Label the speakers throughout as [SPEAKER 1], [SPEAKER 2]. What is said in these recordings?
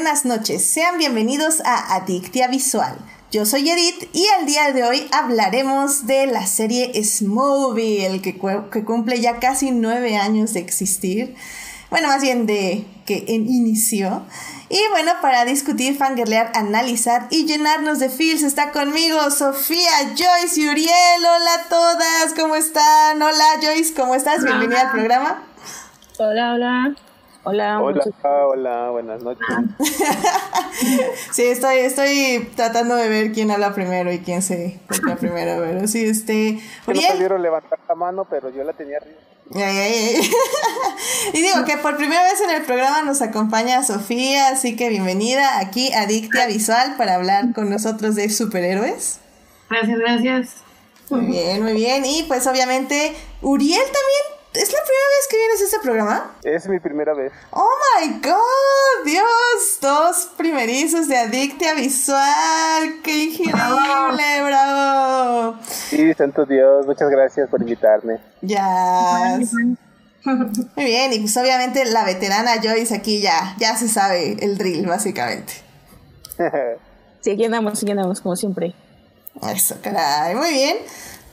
[SPEAKER 1] Buenas noches, sean bienvenidos a Adictia Visual. Yo soy Edith y el día de hoy hablaremos de la serie Smallville, que, que cumple ya casi nueve años de existir. Bueno, más bien de que inició. Y bueno, para discutir, fangirlear, analizar y llenarnos de feels está conmigo Sofía, Joyce y Uriel. Hola a todas, ¿cómo están? Hola Joyce, ¿cómo estás? Bienvenida al programa.
[SPEAKER 2] Hola, hola.
[SPEAKER 3] Hola, hola, hola, buenas noches.
[SPEAKER 1] sí, estoy, estoy tratando de ver quién habla primero y quién se toca primero, pero sí, este.
[SPEAKER 3] Uriel. No levantar la mano, pero yo la tenía arriba.
[SPEAKER 1] y digo que por primera vez en el programa nos acompaña Sofía, así que bienvenida aquí a Dictia Visual para hablar con nosotros de superhéroes.
[SPEAKER 2] Gracias, gracias.
[SPEAKER 1] Muy bien, muy bien. Y pues obviamente Uriel también ¿Es la primera vez que vienes a este programa?
[SPEAKER 3] Es mi primera vez.
[SPEAKER 1] ¡Oh my god! ¡Dios! Dos primerizos de Adictia Visual. ¡Qué increíble! ¡Bravo!
[SPEAKER 3] Sí, santo Dios. Muchas gracias por invitarme.
[SPEAKER 1] Ya. Muy bien, y pues obviamente la veterana Joyce aquí ya, ya se sabe el drill, básicamente.
[SPEAKER 2] sí, aquí andamos, aquí andamos, como siempre.
[SPEAKER 1] Eso, caray. Muy bien.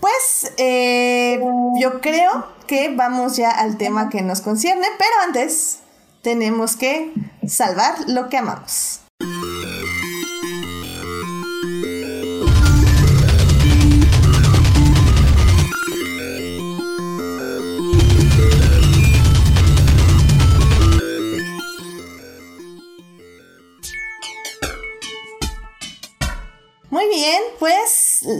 [SPEAKER 1] Pues eh, yo creo que vamos ya al tema que nos concierne, pero antes tenemos que salvar lo que amamos.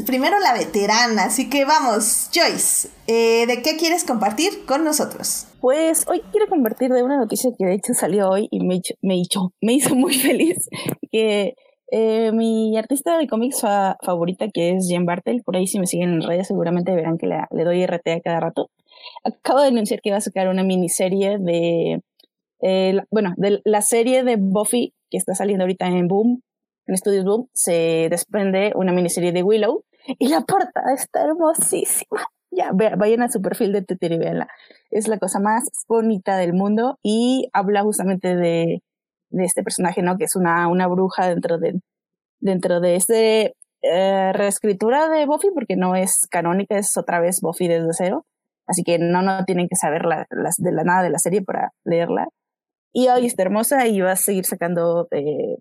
[SPEAKER 1] Primero la veterana, así que vamos, Joyce, eh, ¿de qué quieres compartir con nosotros?
[SPEAKER 2] Pues hoy quiero compartir de una noticia que de hecho salió hoy y me, me, hizo, me hizo muy feliz, que eh, mi artista de cómics favorita, que es Jen Bartel, por ahí si me siguen en redes seguramente verán que le doy RT a cada rato, acabo de anunciar que va a sacar una miniserie de, eh, bueno, de la serie de Buffy que está saliendo ahorita en Boom, en Studios Boom, se desprende una miniserie de Willow y la portada está hermosísima. Ya, vayan a su perfil de Twitter y. Es la cosa más bonita del mundo y habla justamente de, de este personaje, ¿no? Que es una, una bruja dentro de, dentro de este eh, reescritura de Buffy, porque no es canónica, es otra vez Buffy desde cero. Así que no, no tienen que saber la, de la nada de la serie para leerla. Y hoy está hermosa y va a seguir sacando eh,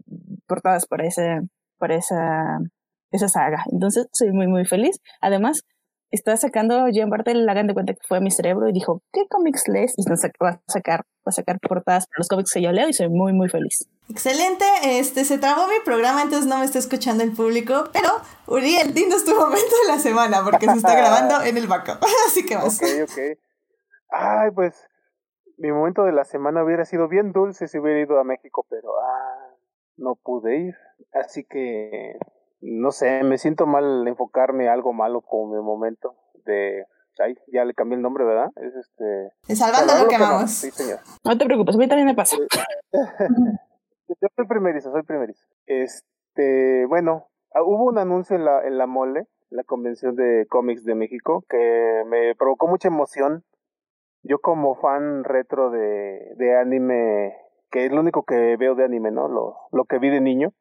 [SPEAKER 2] portadas para, ese, para esa, esa saga. Entonces, soy muy, muy feliz. Además, está sacando Jean Bartel, hagan de cuenta que fue a mi cerebro y dijo, ¿qué cómics lees? Y va a sacar, va a sacar portadas para los cómics que yo leo y soy muy, muy feliz.
[SPEAKER 1] Excelente, este se trabó mi programa, entonces no me está escuchando el público, pero Uriel, dinos tu momento de la semana, porque se está grabando en el backup, así que vas.
[SPEAKER 3] Ok, ok. Ay, pues, mi momento de la semana hubiera sido bien dulce si hubiera ido a México, pero ah, no pude ir. Así que, no sé, me siento mal enfocarme algo malo como mi momento de... Ay, ya le cambié el nombre, ¿verdad? Es este...
[SPEAKER 1] Es salvando lo que amamos. Sí,
[SPEAKER 3] señor.
[SPEAKER 2] No te preocupes, a mí también me pasa.
[SPEAKER 3] Yo soy primerizo, soy primerizo. Este, bueno, ah, hubo un anuncio en la, en la mole, la convención de cómics de México, que me provocó mucha emoción. Yo como fan retro de, de anime que es lo único que veo de anime, ¿no? Lo, lo que vi de niño.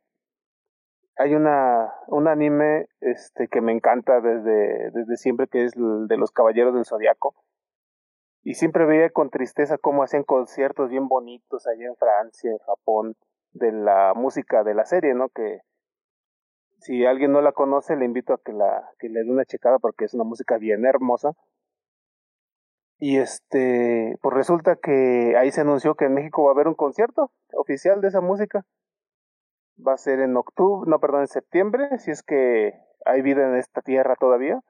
[SPEAKER 3] Hay una, un anime este, que me encanta desde, desde siempre, que es el de los Caballeros del Zodiaco. Y siempre veía con tristeza cómo hacían conciertos bien bonitos allá en Francia, en Japón, de la música de la serie, ¿no? Que si alguien no la conoce, le invito a que, la, que le dé una checada porque es una música bien hermosa. Y este, pues resulta que ahí se anunció que en México va a haber un concierto oficial de esa música. Va a ser en octubre, no, perdón, en septiembre, si es que hay vida en esta tierra todavía.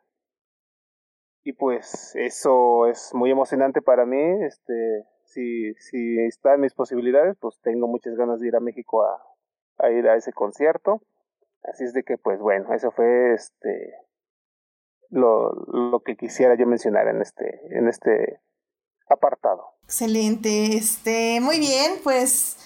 [SPEAKER 3] Y pues eso es muy emocionante para mí. Este, si, si está en mis posibilidades, pues tengo muchas ganas de ir a México a, a ir a ese concierto. Así es de que, pues bueno, eso fue este lo, lo que quisiera yo mencionar en este, en este apartado.
[SPEAKER 1] Excelente, este, muy bien, pues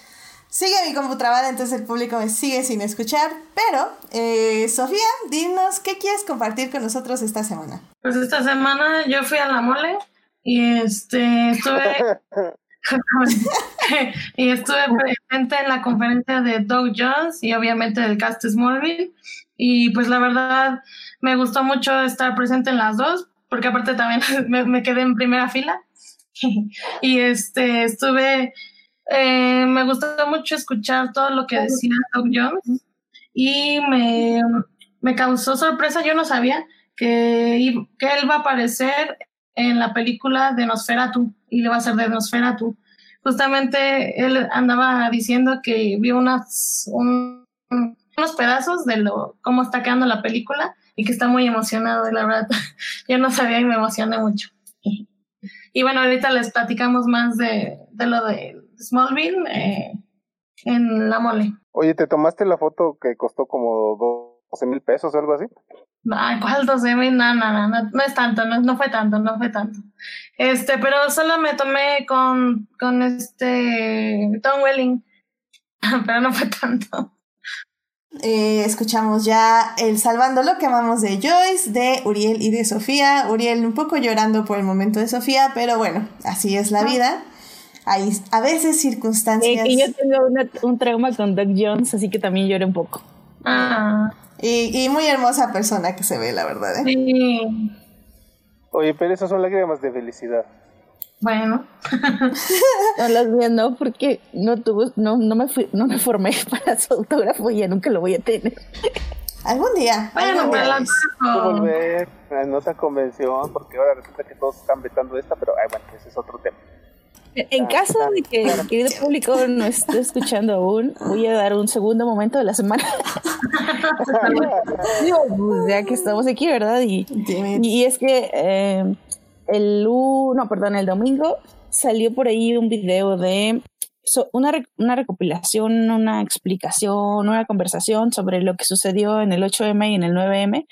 [SPEAKER 1] sigue mi computadora, entonces el público me sigue sin escuchar, pero eh, Sofía, dinos qué quieres compartir con nosotros esta semana.
[SPEAKER 4] Pues esta semana yo fui a la mole y este estuve y estuve presente en la conferencia de Doug Jones y obviamente del cast Smallville. Y pues la verdad me gustó mucho estar presente en las dos, porque aparte también me, quedé en primera fila. y este estuve, eh, me gustó mucho escuchar todo lo que decía Doug Jones y me, me causó sorpresa, yo no sabía que, que él va a aparecer en la película de Nosferatu y le va a ser de Nosferatu. Justamente él andaba diciendo que vio unas, unos pedazos de lo cómo está quedando la película y que está muy emocionado la verdad yo no sabía y me emocioné mucho. Y bueno, ahorita les platicamos más de, de lo de Smallville eh, en la mole.
[SPEAKER 3] Oye, ¿te tomaste la foto que costó como 12 mil pesos o algo así?
[SPEAKER 4] Ay, ¿cuál 12 mil? No, no, no, no, es tanto, no, no fue tanto, no fue tanto. Este, pero solo me tomé con, con este Tom Welling, pero no fue tanto.
[SPEAKER 1] Eh, escuchamos ya el Salvando lo que amamos de Joyce, de Uriel y de Sofía. Uriel un poco llorando por el momento de Sofía, pero bueno, así es la ah. vida. Hay a veces circunstancias.
[SPEAKER 2] y yo tengo un trauma con Doug Jones, así que también lloré un poco.
[SPEAKER 4] Ah.
[SPEAKER 1] Y, y, muy hermosa persona que se ve, la verdad. ¿eh?
[SPEAKER 4] Sí.
[SPEAKER 3] Oye, pero esas son lágrimas de felicidad.
[SPEAKER 4] Bueno.
[SPEAKER 2] no las vi, no, porque no tuvo, no, no me fui, no me formé para su autógrafo y ya nunca lo voy a tener.
[SPEAKER 1] Algún día.
[SPEAKER 4] Bueno,
[SPEAKER 3] volver en otra convención, porque ahora resulta que todos están vetando esta, pero ay, bueno, ese es otro tema.
[SPEAKER 2] En caso de que el querido público no esté escuchando aún, voy a dar un segundo momento de la semana. Pues, ya que estamos aquí, ¿verdad? Y, y es que eh, el no, perdón, el domingo salió por ahí un video de una, una recopilación, una explicación, una conversación sobre lo que sucedió en el 8M y en el 9M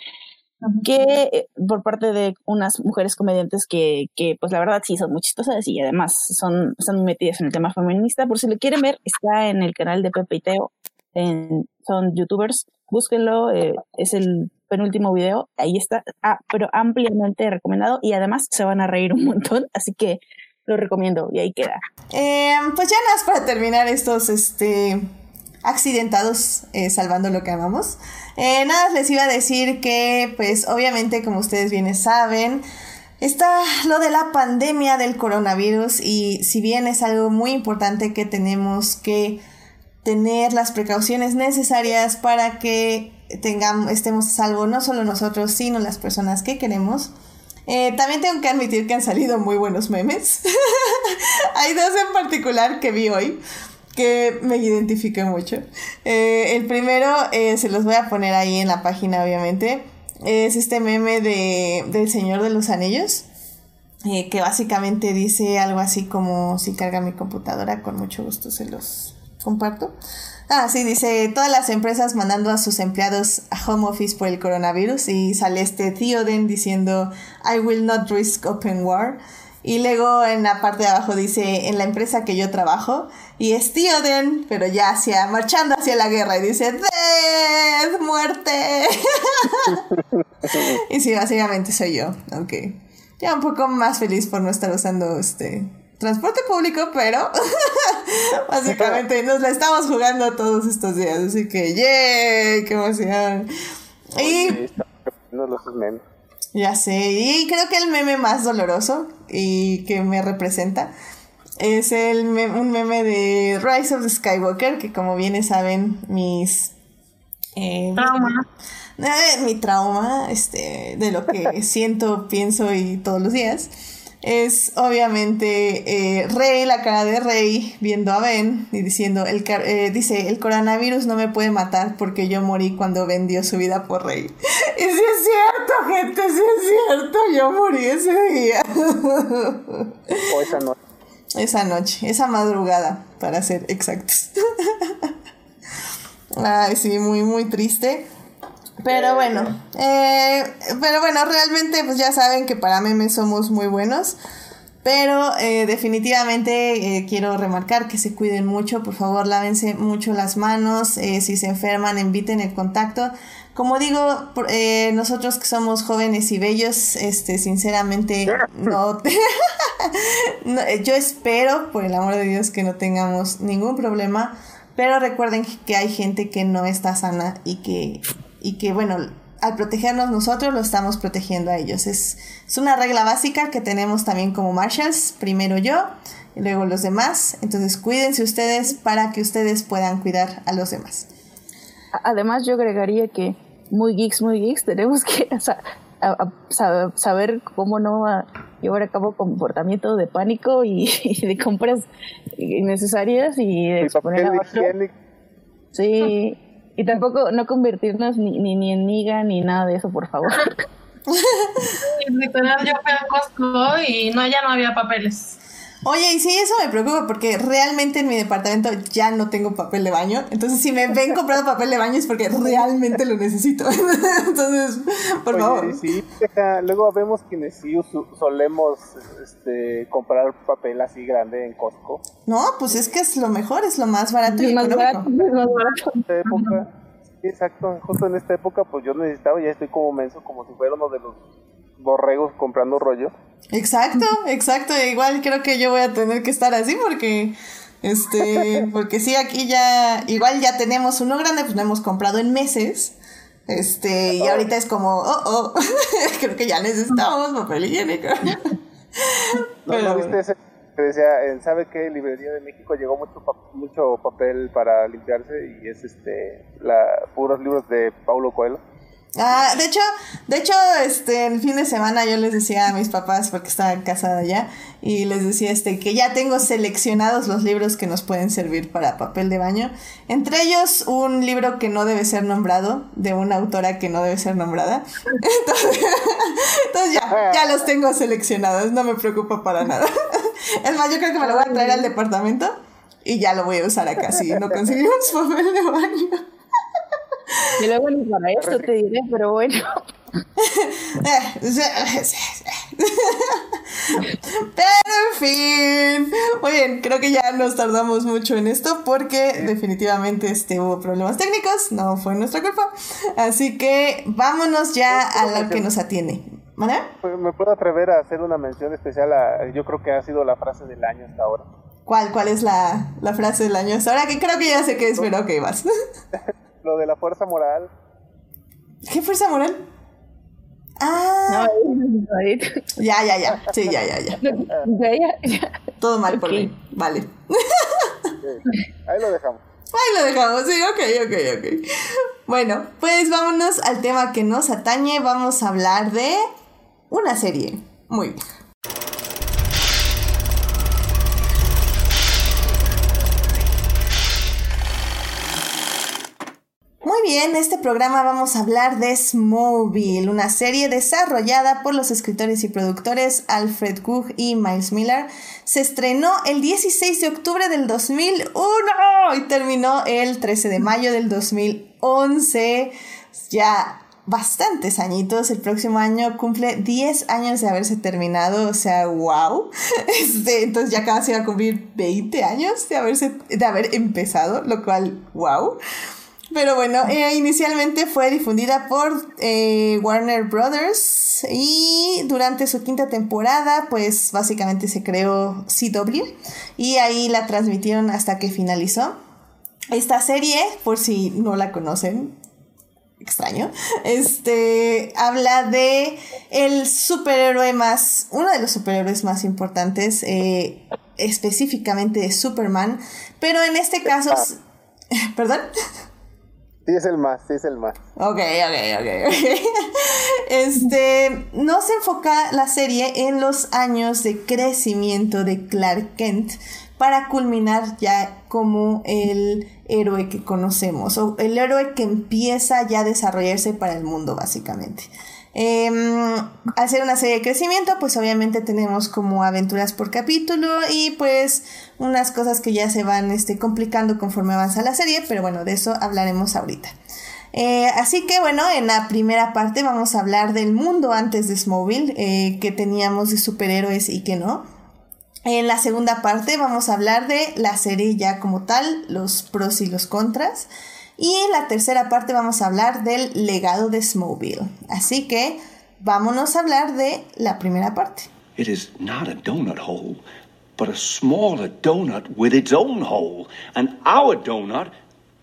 [SPEAKER 2] que eh, por parte de unas mujeres comediantes que, que, pues la verdad sí son muy chistosas y además son, están muy metidas en el tema feminista. Por si lo quieren ver, está en el canal de Pepe y Teo, en, son youtubers, búsquenlo, eh, es el penúltimo video, ahí está, ah, pero ampliamente recomendado y además se van a reír un montón, así que lo recomiendo y ahí queda.
[SPEAKER 1] Eh, pues ya nada más para terminar estos, este accidentados eh, salvando lo que amamos. Eh, nada, les iba a decir que, pues obviamente, como ustedes bien saben, está lo de la pandemia del coronavirus y si bien es algo muy importante que tenemos que tener las precauciones necesarias para que tengamos, estemos a salvo no solo nosotros, sino las personas que queremos. Eh, también tengo que admitir que han salido muy buenos memes. Hay dos en particular que vi hoy que me identifique mucho. Eh, el primero, eh, se los voy a poner ahí en la página, obviamente. Es este meme de, del Señor de los Anillos. Eh, que básicamente dice algo así como si carga mi computadora, con mucho gusto se los comparto. Ah, sí, dice todas las empresas mandando a sus empleados a home office por el coronavirus y sale este Theoden diciendo I will not risk open war. Y luego en la parte de abajo dice, en la empresa que yo trabajo, y es Theoden, pero ya hacia, marchando hacia la guerra, y dice, ¡Death! ¡Muerte! y sí, básicamente soy yo, aunque ya un poco más feliz por no estar usando este transporte público, pero básicamente nos la estamos jugando todos estos días, así que ¡yay! ¡Qué emoción! Y... Ya sé, y creo que el meme más doloroso y que me representa es el un meme de Rise of the Skywalker, que como bien saben, mis...
[SPEAKER 4] Eh, trauma.
[SPEAKER 1] Eh, mi trauma, este, de lo que siento, pienso y todos los días es obviamente eh, Rey, la cara de Rey, viendo a Ben y diciendo, el eh, dice, el coronavirus no me puede matar porque yo morí cuando Ben dio su vida por Rey. Y si es cierto, gente, si es cierto, yo morí ese día.
[SPEAKER 3] O esa noche.
[SPEAKER 1] Esa noche, esa madrugada, para ser exactos. Ay, sí, muy, muy triste. Pero bueno, eh, pero bueno, realmente pues ya saben que para memes somos muy buenos. Pero eh, definitivamente eh, quiero remarcar que se cuiden mucho, por favor lávense mucho las manos, eh, si se enferman eviten el contacto. Como digo, nosotros que somos jóvenes y bellos, este, sinceramente no, yo espero, por el amor de Dios, que no tengamos ningún problema, pero recuerden que hay gente que no está sana y que, y que bueno, al protegernos nosotros, lo estamos protegiendo a ellos. Es, es una regla básica que tenemos también como Marshalls. Primero yo y luego los demás. Entonces cuídense ustedes para que ustedes puedan cuidar a los demás.
[SPEAKER 2] Además yo agregaría que muy geeks, muy geeks, tenemos que saber cómo no llevar a cabo comportamiento de pánico y, de compras innecesarias y de exponer a Sí, y tampoco no convertirnos ni, ni, ni en niga ni nada de eso, por favor.
[SPEAKER 4] Literal, yo fui a Costco y no, ya no había papeles.
[SPEAKER 1] Oye, y sí, eso me preocupa porque realmente en mi departamento ya no tengo papel de baño. Entonces, si me ven comprando papel de baño es porque realmente lo necesito. Entonces, por favor.
[SPEAKER 3] Sí, luego vemos quienes sí solemos este, comprar papel así grande en Costco.
[SPEAKER 1] No, pues es que es lo mejor, es lo más barato y más
[SPEAKER 3] barato, En esta época, exacto, justo en esta época, pues yo necesitaba, ya estoy como menso, como si fuera uno de los borregos comprando rollo.
[SPEAKER 1] Exacto, exacto. Igual creo que yo voy a tener que estar así porque, este, porque sí, aquí ya, igual ya tenemos uno grande, pues no hemos comprado en meses. Este, y ahorita es como, oh, oh, creo que ya necesitamos papel higiénico.
[SPEAKER 3] Pero, viste ese que decía, ¿sabe qué? Librería de México llegó mucho, mucho papel para limpiarse y es este, la, puros libros de Paulo Coelho.
[SPEAKER 1] Ah, de hecho, de hecho, este, el fin de semana yo les decía a mis papás, porque estaba casada ya, y les decía este, que ya tengo seleccionados los libros que nos pueden servir para papel de baño. Entre ellos, un libro que no debe ser nombrado, de una autora que no debe ser nombrada. Entonces, ya, ya los tengo seleccionados, no me preocupa para nada. Es más, yo creo que me lo voy a traer al departamento y ya lo voy a usar acá, si no conseguimos papel de baño.
[SPEAKER 2] Y luego ni para esto te diré, pero bueno.
[SPEAKER 1] Pero en fin. Muy bien, creo que ya nos tardamos mucho en esto porque definitivamente este, hubo problemas técnicos, no fue nuestra culpa. Así que vámonos ya a lo que nos atiende. ¿Vale?
[SPEAKER 3] Pues, me puedo atrever a hacer una mención especial a, yo creo que ha sido la frase del año hasta ahora.
[SPEAKER 1] ¿Cuál, cuál es la, la frase del año hasta ahora? Que creo que ya sé qué es, pero ok, vas.
[SPEAKER 3] lo de la fuerza moral.
[SPEAKER 1] ¿Qué fuerza moral? Ah. ya, ya, ya. Sí, ya, ya, ya. Todo mal por mí. Vale.
[SPEAKER 3] Ahí lo dejamos.
[SPEAKER 1] Ahí lo dejamos, sí, ok, ok, ok. Bueno, pues vámonos al tema que nos atañe. Vamos a hablar de una serie muy bien. En este programa vamos a hablar de Smallville, una serie desarrollada por los escritores y productores Alfred Cook y Miles Miller. Se estrenó el 16 de octubre del 2001 y terminó el 13 de mayo del 2011. Ya bastantes añitos. El próximo año cumple 10 años de haberse terminado. O sea, wow. Este, entonces ya casi va a cumplir 20 años de, haberse, de haber empezado, lo cual, wow. Pero bueno, eh, inicialmente fue difundida por eh, Warner Brothers y durante su quinta temporada, pues básicamente se creó CW y ahí la transmitieron hasta que finalizó. Esta serie, por si no la conocen, extraño, este habla de el superhéroe más, uno de los superhéroes más importantes, eh, específicamente de Superman, pero en este caso, perdón.
[SPEAKER 3] Sí, es el más, sí, es el más.
[SPEAKER 1] Ok, ok, ok, Este, no se enfoca la serie en los años de crecimiento de Clark Kent para culminar ya como el héroe que conocemos, o el héroe que empieza ya a desarrollarse para el mundo, básicamente. Eh, al una serie de crecimiento, pues obviamente tenemos como aventuras por capítulo y pues unas cosas que ya se van este, complicando conforme avanza la serie, pero bueno, de eso hablaremos ahorita. Eh, así que bueno, en la primera parte vamos a hablar del mundo antes de Smallville, eh, que teníamos de superhéroes y que no. En la segunda parte vamos a hablar de la serie ya como tal, los pros y los contras. Y en la tercera parte vamos a hablar del legado de Smallville. Así que vámonos a hablar de la primera parte.
[SPEAKER 5] It is not a donut hole, but a smaller donut with its own hole. And our donut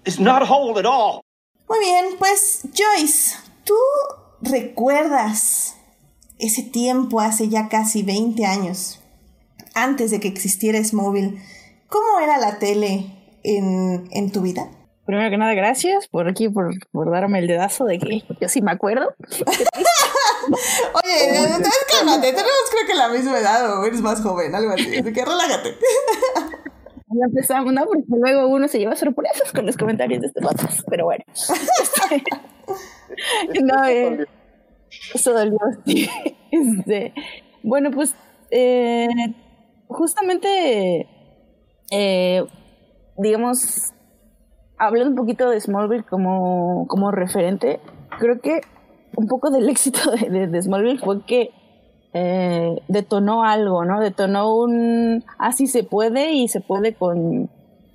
[SPEAKER 5] is not a hole at all.
[SPEAKER 1] Muy bien, pues Joyce, ¿tú recuerdas ese tiempo hace ya casi 20 años, antes de que existiera Smallville? ¿Cómo era la tele en, en tu vida?
[SPEAKER 2] Primero que nada, gracias por aquí, por, por darme el dedazo de que yo sí me acuerdo.
[SPEAKER 1] Oye, entonces cálmate, tenemos creo que la misma edad o eres más joven, algo así, así que relájate.
[SPEAKER 2] Ya empezamos, ¿no? Porque luego uno se lleva sorpresas con los comentarios de este podcast, pero bueno. Este, no, eh, eso dolió. Este, bueno, pues, eh, justamente, eh, digamos, hablando un poquito de Smallville como, como referente, creo que un poco del éxito de, Smallville fue que eh, detonó algo, ¿no? Detonó un así se puede y se puede con,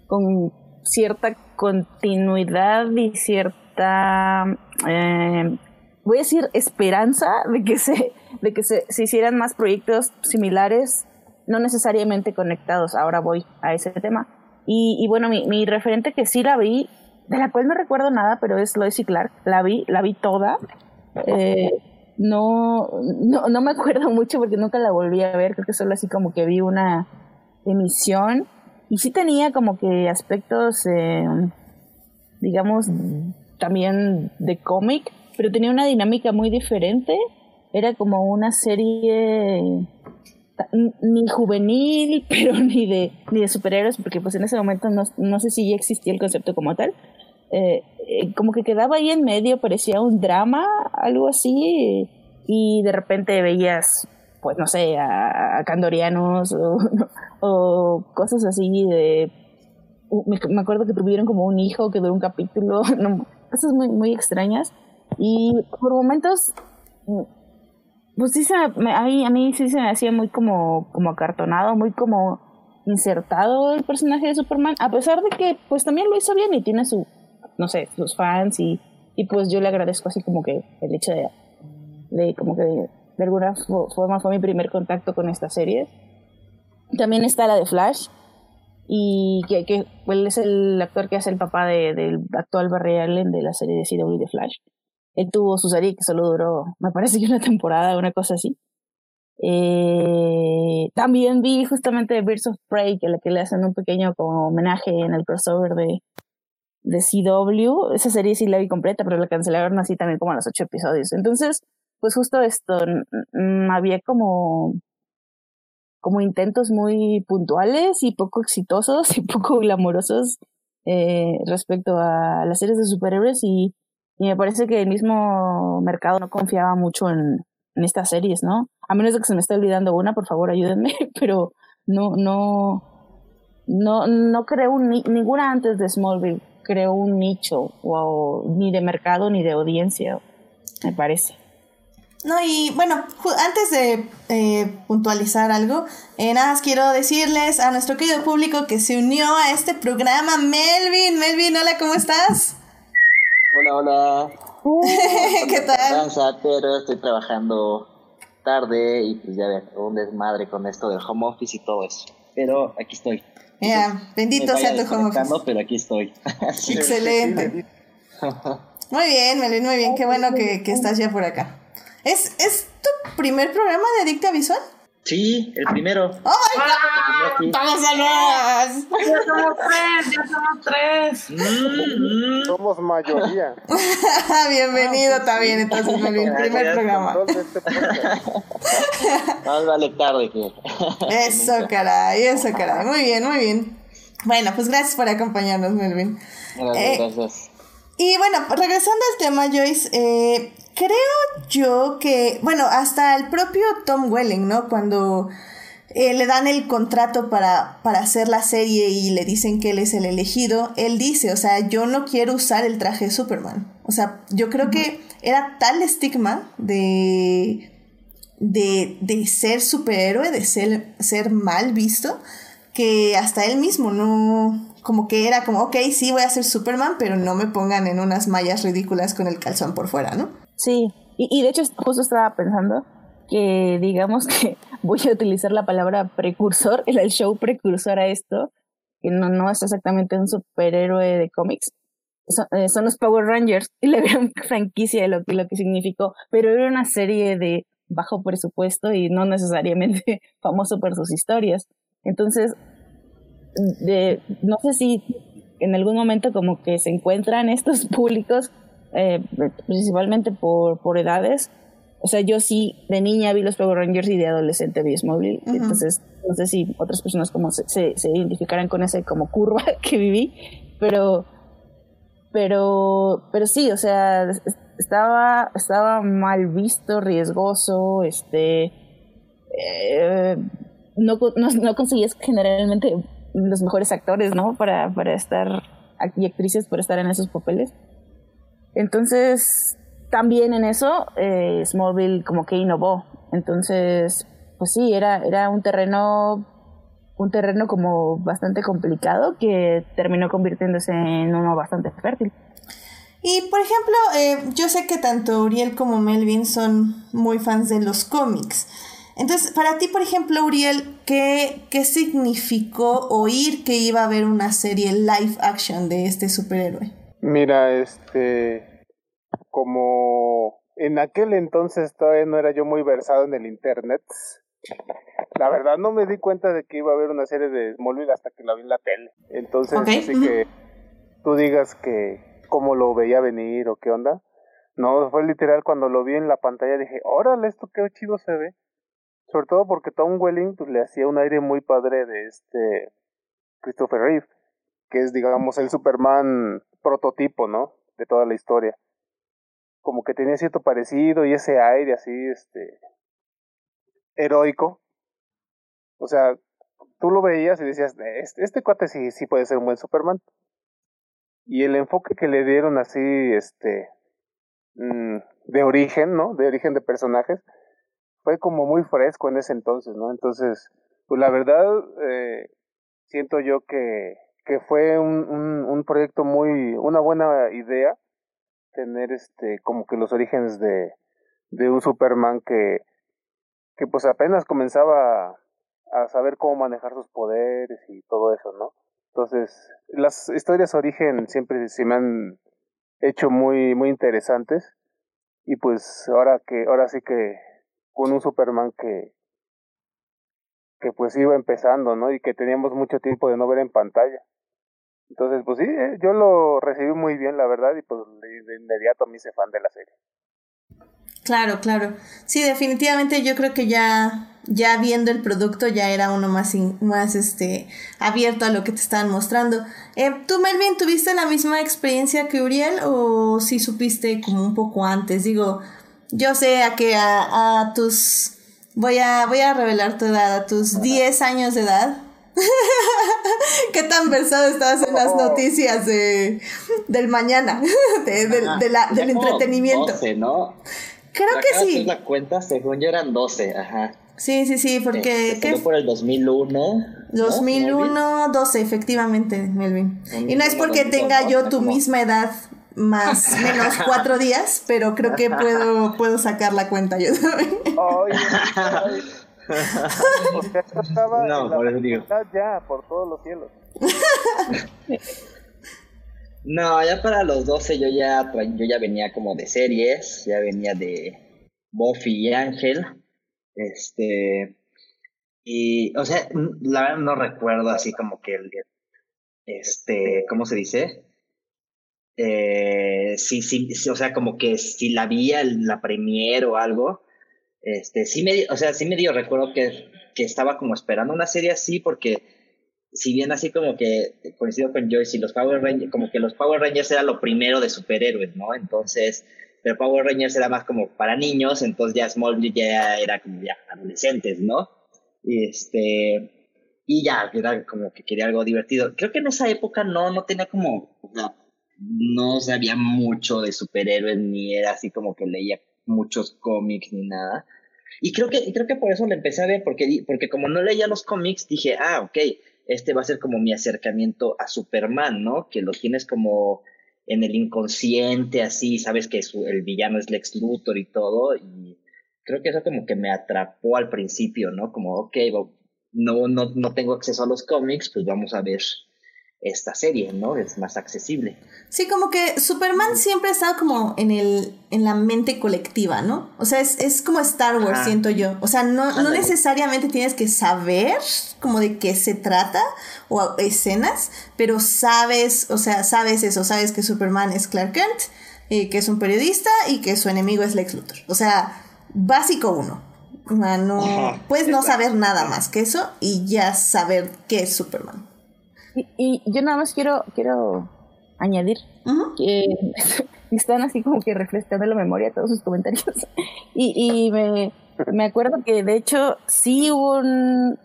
[SPEAKER 2] con cierta continuidad y cierta eh, voy a decir esperanza de que se de que se, se, hicieran más proyectos similares no necesariamente conectados ahora voy a ese tema y, y bueno mi, mi, referente que sí la vi de la cual no recuerdo nada pero es Lois y Clark. La vi la vi toda. Eh, no, no, no me acuerdo mucho porque nunca la volví a ver, creo que solo así como que vi una emisión. Y sí tenía como que aspectos, eh, digamos, también de cómic, pero tenía una dinámica muy diferente, era como una serie ni juvenil, pero ni de, ni de superhéroes, porque pues en ese momento no, no sé si ya existía el concepto como tal, eh, eh, como que quedaba ahí en medio, parecía un drama, algo así, y de repente veías, pues no sé, a, candorianos o, cosas así de... Me, acuerdo que tuvieron como un hijo que duró un capítulo, cosas muy, muy extrañas. Y por momentos, pues sí, se a, mí, a mí sí se me hacía muy como, como acartonado, muy como insertado el personaje de Superman, a pesar de que pues también lo hizo bien y tiene su no sé, sus fans y, y pues yo le agradezco así como que el hecho de, de como que de, alguna forma fue mi primer contacto con esta serie. También está la de Flash y que, que él es el actor que hace el papá de, del actual Barry Allen de la serie de CW de Flash. Él tuvo su serie que solo duró, me parece que una temporada, una cosa así. Eh, también vi justamente Birds of Prey, que, que le hacen un pequeño homenaje en el crossover de, de CW. Esa serie sí la vi completa, pero la cancelaron así también como a los ocho episodios. Entonces, pues justo esto, había como, como intentos muy puntuales y poco exitosos y poco glamorosos eh, respecto a las series de superhéroes y, y, me parece que el mismo mercado no confiaba mucho en, en estas series, ¿no? A menos de que se me esté olvidando una, por favor ayúdenme, pero no, no, no, no creo ni, ninguna antes de Smallville creó un nicho o, ni de mercado ni de audiencia, me parece.
[SPEAKER 1] No, y bueno, antes de eh, puntualizar algo, eh, nada más quiero decirles a nuestro querido público que se unió a este programa, Melvin. Melvin, hola, ¿cómo estás?
[SPEAKER 6] Hola, hola.
[SPEAKER 1] ¿Qué tal?
[SPEAKER 6] pero estoy trabajando tarde y pues ya ver, un desmadre con esto del home office y todo eso. Pero aquí estoy.
[SPEAKER 1] Mira, bendito sea tu home office.
[SPEAKER 6] Pero aquí estoy.
[SPEAKER 1] Excelente. Muy bien, Melvin, muy bien. Qué bueno que, que estás ya por acá. ¿Es, ¿Es tu primer programa de Adicta Visual?
[SPEAKER 6] Sí, el primero.
[SPEAKER 1] ¡Oh, my God! ¡Vamos a
[SPEAKER 4] Ya somos tres, ya somos tres.
[SPEAKER 3] Mm, mm. Somos mayoría.
[SPEAKER 1] Bienvenido también, entonces, Melvin, primer programa.
[SPEAKER 6] Más vale tarde que.
[SPEAKER 1] Eso, caray, eso, caray. Muy bien, muy bien. Bueno, pues gracias por acompañarnos, Melvin.
[SPEAKER 6] Gracias, eh, gracias.
[SPEAKER 1] Y bueno, regresando al tema, Joyce, eh, creo yo que, bueno, hasta el propio Tom Welling, ¿no? Cuando eh, le dan el contrato para, para hacer la serie y le dicen que él es el elegido, él dice, o sea, yo no quiero usar el traje de Superman. O sea, yo creo que era tal estigma de de, de ser superhéroe, de ser, ser mal visto, que hasta él mismo no, como que era como, ok, sí voy a ser Superman, pero no me pongan en unas mallas ridículas con el calzón por fuera, ¿no?
[SPEAKER 2] Sí, y, de hecho justo estaba pensando que digamos que voy a utilizar la palabra precursor, el, show precursor a esto, que no, no es exactamente un superhéroe de cómics, son, eh, son, los Power Rangers y la gran franquicia de lo lo que significó, pero era una serie de bajo presupuesto y no necesariamente famoso por sus historias. Entonces, de, no sé si en algún momento como que se encuentran estos públicos, eh, principalmente por, por edades. O sea, yo sí de niña vi los Power Rangers y de adolescente vi Smallville. Uh -huh. Entonces, no sé si otras personas como se, se, se identificaran con ese como curva que viví, pero pero, pero sí, o sea, estaba, estaba mal visto, riesgoso, este, eh, no, no, no, conseguías generalmente los mejores actores, ¿no? Para, para estar, y actrices para estar en esos papeles. Entonces, también en eso, eh, Smallville como que innovó. Entonces, pues sí, era, era un terreno un terreno como bastante complicado que terminó convirtiéndose en uno bastante fértil.
[SPEAKER 1] Y por ejemplo, eh, yo sé que tanto Uriel como Melvin son muy fans de los cómics. Entonces, para ti, por ejemplo, Uriel, ¿qué, ¿qué significó oír que iba a haber una serie live action de este superhéroe?
[SPEAKER 3] Mira, este, como en aquel entonces todavía no era yo muy versado en el internet, la verdad no me di cuenta de que iba a haber una serie de Smallville hasta que la vi en la tele. Entonces, okay. así que tú digas que cómo lo veía venir o qué onda. No, fue literal cuando lo vi en la pantalla dije, órale, esto qué chido se ve. Sobre todo porque Tom Welling pues, le hacía un aire muy padre de este Christopher Reeve, que es digamos el Superman prototipo, ¿no? De toda la historia. Como que tenía cierto parecido y ese aire así, este, heroico. O sea, tú lo veías y decías, este, este cuate sí, sí puede ser un buen Superman. Y el enfoque que le dieron así, este, mmm, de origen, ¿no? De origen de personajes, fue como muy fresco en ese entonces, ¿no? Entonces, pues la verdad, eh, siento yo que, que fue un, un, proyecto muy, una buena idea tener este, como que los orígenes de, de un Superman que, que pues apenas comenzaba a saber cómo manejar sus poderes y todo eso, ¿no? Entonces, las historias origen siempre se me han hecho muy, muy interesantes. Y pues ahora que, ahora sí que con un Superman que, que pues iba empezando, ¿no? Y que teníamos mucho tiempo de no ver en pantalla. Entonces, pues sí, yo lo recibí muy bien, la verdad, y pues de inmediato me hice fan de la serie.
[SPEAKER 1] Claro, claro. Sí, definitivamente yo creo que ya, ya viendo el producto ya era uno más, in, más este, abierto a lo que te estaban mostrando. Eh, ¿Tú, Melvin, tuviste la misma experiencia que Uriel o si sí supiste como un poco antes? Digo, yo sé a que a, a tus... Voy a, voy a revelar tu edad, a tus 10 años de edad. ¿Qué tan versado estabas en las noticias de, del mañana? De, de, de la, del entretenimiento.
[SPEAKER 6] 12, ¿no?
[SPEAKER 1] Creo que sí.
[SPEAKER 6] la cuenta, según yo eran 12, ajá.
[SPEAKER 1] Sí, sí, sí, porque...
[SPEAKER 6] Este, ¿qué? por el 2001.
[SPEAKER 1] 2001, ¿no? 12, efectivamente, Melvin. Y no es porque tenga yo tu misma edad más menos cuatro días, pero creo que puedo, puedo sacar la cuenta yo también.
[SPEAKER 3] Estaba
[SPEAKER 6] no, por eso digo.
[SPEAKER 3] ya, por todos los cielos.
[SPEAKER 6] No, ya para los 12 yo ya, yo ya venía como de series, ya venía de Buffy y Ángel, este, y, o sea, la verdad no recuerdo así como que el, este, ¿cómo se dice? Eh, sí, sí, sí, o sea, como que si la vi la premier o algo, este, sí me, o sea, sí me dio, recuerdo que, que estaba como esperando una serie así porque si bien así como que coincido con Joyce y los Power Rangers, como que los Power Rangers era lo primero de superhéroes, ¿no? Entonces, pero Power Rangers era más como para niños, entonces ya Smallville ya era como ya adolescentes, ¿no? Y este, y ya, era como que quería algo divertido. Creo que en esa época no, no tenía como, no, no sabía mucho de superhéroes, ni era así como que leía muchos cómics ni nada. Y creo que, y creo que por eso le empecé a ver, porque, porque como no leía los cómics, dije, ah, ok, este va a ser como mi acercamiento a Superman, ¿no? Que lo tienes como en el inconsciente, así, sabes que su, el villano es Lex Luthor y todo, y creo que eso como que me atrapó al principio, ¿no? Como, ok, no, no, no tengo acceso a los cómics, pues vamos a ver esta serie, ¿no? Es más accesible.
[SPEAKER 1] Sí, como que Superman siempre ha estado como en el en la mente colectiva, ¿no? O sea, es, es como Star Wars, siento yo. O sea, no, no necesariamente tienes que saber como de qué se trata o escenas, pero sabes, o sea, sabes eso, sabes que Superman es Clark Kent, eh, que es un periodista y que su enemigo es Lex Luthor. O sea, básico uno. O sea, no, puedes no saber nada más que eso y ya saber qué es Superman.
[SPEAKER 2] Y, yo nada más quiero, quiero añadir que están así como que refrescando la memoria todos sus comentarios. y, y me, me acuerdo que de hecho sí hubo un,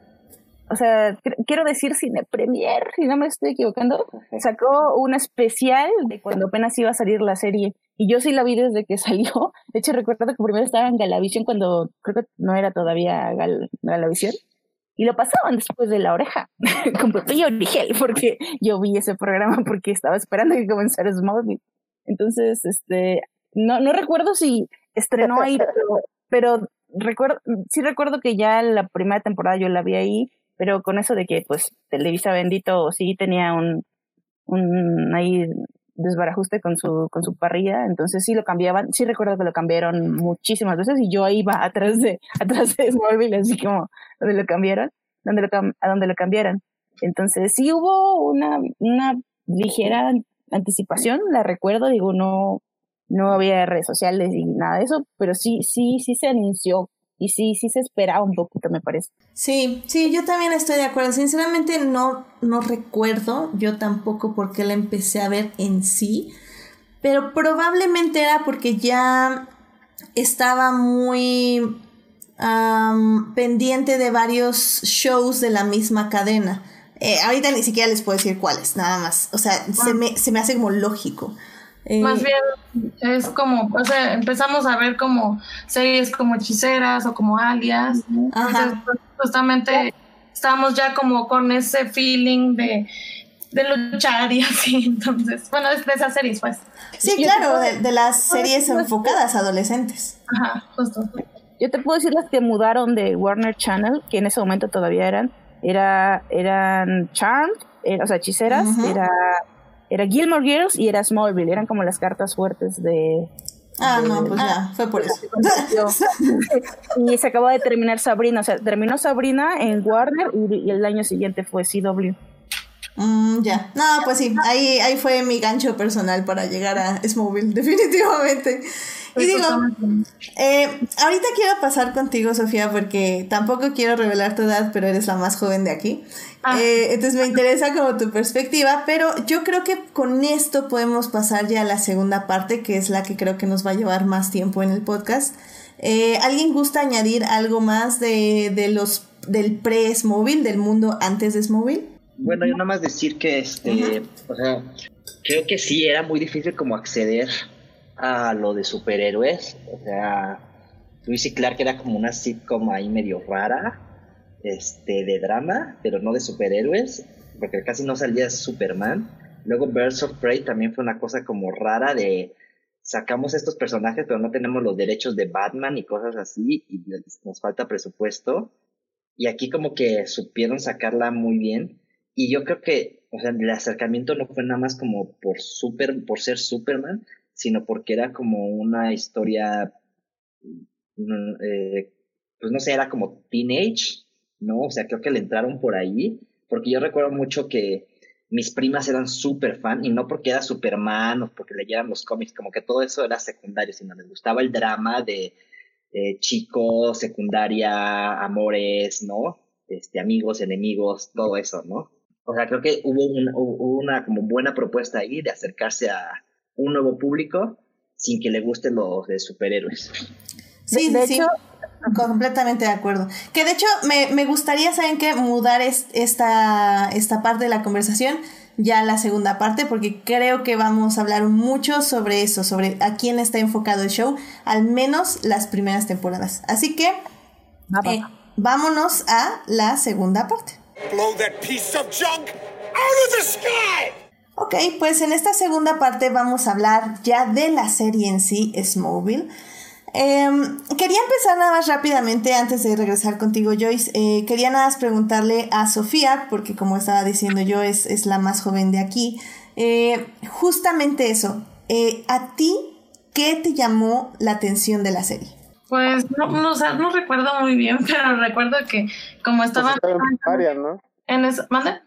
[SPEAKER 2] o sea, quiero decir Cine Premier, si no me estoy equivocando, sacó un especial de cuando apenas iba a salir la serie. Y yo sí la vi desde que salió. De hecho, recuerdo que primero estaba en Galavisión cuando creo que no era todavía Gal Galavisión y lo pasaban después de la oreja con Pepillo Origel porque yo vi ese programa porque estaba esperando que comenzara Smallville. Entonces, este, no, no recuerdo si estrenó ahí, pero, recuerdo, sí recuerdo que ya la primera temporada yo la vi ahí, pero con eso de que pues Televisa Bendito sí tenía un, un ahí desbarajuste con su, con su parrilla, entonces sí lo cambiaban, sí recuerdo que lo cambiaron muchísimas veces y yo iba atrás de, atrás de Smallville, así como donde lo cambiaron, donde lo, a donde lo cambiaron. Entonces sí hubo una, una ligera anticipación, la recuerdo, digo, no, no había redes sociales y nada de eso, pero sí, sí, sí se anunció y sí, sí se esperaba un poquito, me parece.
[SPEAKER 1] Sí, sí, yo también estoy de acuerdo. Sinceramente no, no recuerdo yo tampoco por qué la empecé a ver en sí, pero probablemente era porque ya estaba muy pendiente de varios shows de la misma cadena. Eh, ahorita ni siquiera les puedo decir cuáles, nada más. O sea, se, ah. me, se me hace como lógico.
[SPEAKER 4] Eh, Más bien es como, o sea, empezamos a ver como series como hechiceras o como alias. Entonces, pues, justamente estamos ya como con ese feeling de, de luchar y así. Entonces, bueno, es de esas series, pues.
[SPEAKER 1] Sí, claro, de, las series enfocadas a adolescentes.
[SPEAKER 4] Ajá, justo.
[SPEAKER 2] Yo te puedo decir las que mudaron de Warner Channel, que en ese momento todavía eran, era, eran Charmed, eh, o sea, hechiceras, era era Gilmore Girls y era Smallville, eran como las cartas fuertes de...
[SPEAKER 1] Ah, no, pues ya, fue por eso.
[SPEAKER 2] y se acabó de terminar Sabrina, o sea, terminó Sabrina en Warner y, el año siguiente fue CW.
[SPEAKER 1] Mm, ya, no, pues sí, ahí, ahí fue mi gancho personal para llegar a Smallville, definitivamente. Y digo, eh, ahorita quiero pasar contigo, Sofía, porque tampoco quiero revelar tu edad, pero eres la más joven de aquí. Ah. Eh, entonces me interesa como tu perspectiva, pero yo creo que con esto podemos pasar ya a la segunda parte, que es la que creo que nos va a llevar más tiempo en el podcast. Eh, ¿Alguien gusta añadir algo más de, de los del pre-Smóvil, del mundo antes de Smóvil?
[SPEAKER 6] Bueno, yo nada más decir que este, o sea, creo que sí era muy difícil como acceder a lo de superhéroes. O sea, Luis Clark era como una sitcom ahí medio rara, este, de drama, pero no de superhéroes, porque casi no salía Superman. Luego Birds of Prey también fue una cosa como rara de sacamos estos personajes, pero no tenemos los derechos de Batman y cosas así, y nos falta presupuesto. Y aquí como que supieron sacarla muy bien. Y yo creo que, o sea, el acercamiento no fue nada más como por super, por ser Superman, sino porque era como una historia, mm, eh, pues no sé, era como teenage, ¿no? O sea, creo que le entraron por ahí, porque yo recuerdo mucho que mis primas eran súper fan, y no porque era Superman o porque leyeran los cómics, como que todo eso era secundario, sino les gustaba el drama de eh, chicos, secundaria, amores, ¿no? Este, amigos, enemigos, todo eso, ¿no? O sea, creo que hubo, hubo una como buena propuesta ahí de acercarse a, un nuevo público sin que le gusten los de superhéroes.
[SPEAKER 2] Sí, de, hecho,
[SPEAKER 1] completamente de acuerdo. Que de hecho me, me gustaría, ¿saben qué? Mudar esta, esta parte de la conversación ya a la segunda parte, porque creo que vamos a hablar mucho sobre eso, sobre a quién está enfocado el show, al menos las primeras temporadas. Así que eh, vámonos a la segunda parte. Blow that piece of junk out of the sky. Ok, pues en esta segunda parte vamos a hablar ya de la serie en sí, Smallville. Em, quería empezar nada más rápidamente antes de regresar contigo, Joyce. Eh, quería nada más preguntarle a Sofía, porque como estaba diciendo yo, es, es la más joven de aquí. Eh, justamente eso, eh, ¿a ti qué te llamó la atención de la serie?
[SPEAKER 4] Pues no, no, no recuerdo muy bien, pero recuerdo que como estaba...
[SPEAKER 3] Pues en primaria, ¿no?
[SPEAKER 4] En eso, ¿Mande?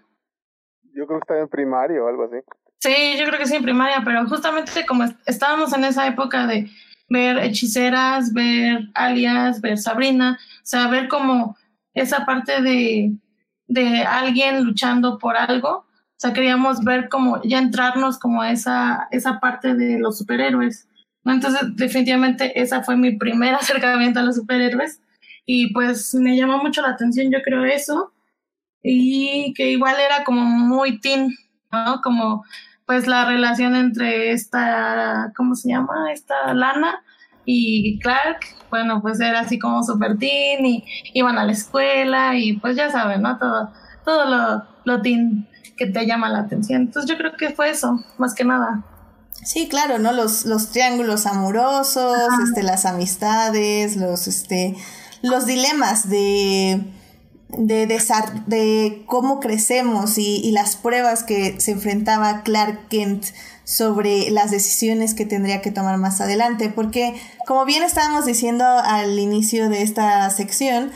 [SPEAKER 3] Yo creo que estaba en primaria o algo así.
[SPEAKER 4] Sí, yo creo que sí, en primaria, pero justamente como estábamos en esa época de ver hechiceras, ver alias, ver Sabrina, o sea, ver como esa parte de, de alguien luchando por algo, o sea, queríamos ver como ya entrarnos como a esa, esa parte de los superhéroes. Entonces, definitivamente esa fue mi primer acercamiento a los superhéroes y pues me llamó mucho la atención, yo creo eso, y que igual era como muy teen, ¿no? Como pues la relación entre esta, ¿cómo se llama? Esta Lana y Clark, bueno, pues era así como super teen y iban a la escuela y pues ya saben, ¿no? Todo, todo lo, lo teen que te llama la atención. Entonces yo creo que fue eso, más que nada.
[SPEAKER 1] Sí, claro, ¿no? Los, los triángulos amorosos, este, las amistades, los, este, los dilemas de de, de cómo crecemos y, y, las pruebas que se enfrentaba Clark Kent sobre las decisiones que tendría que tomar más adelante. Porque, como bien estábamos diciendo al inicio de esta sección,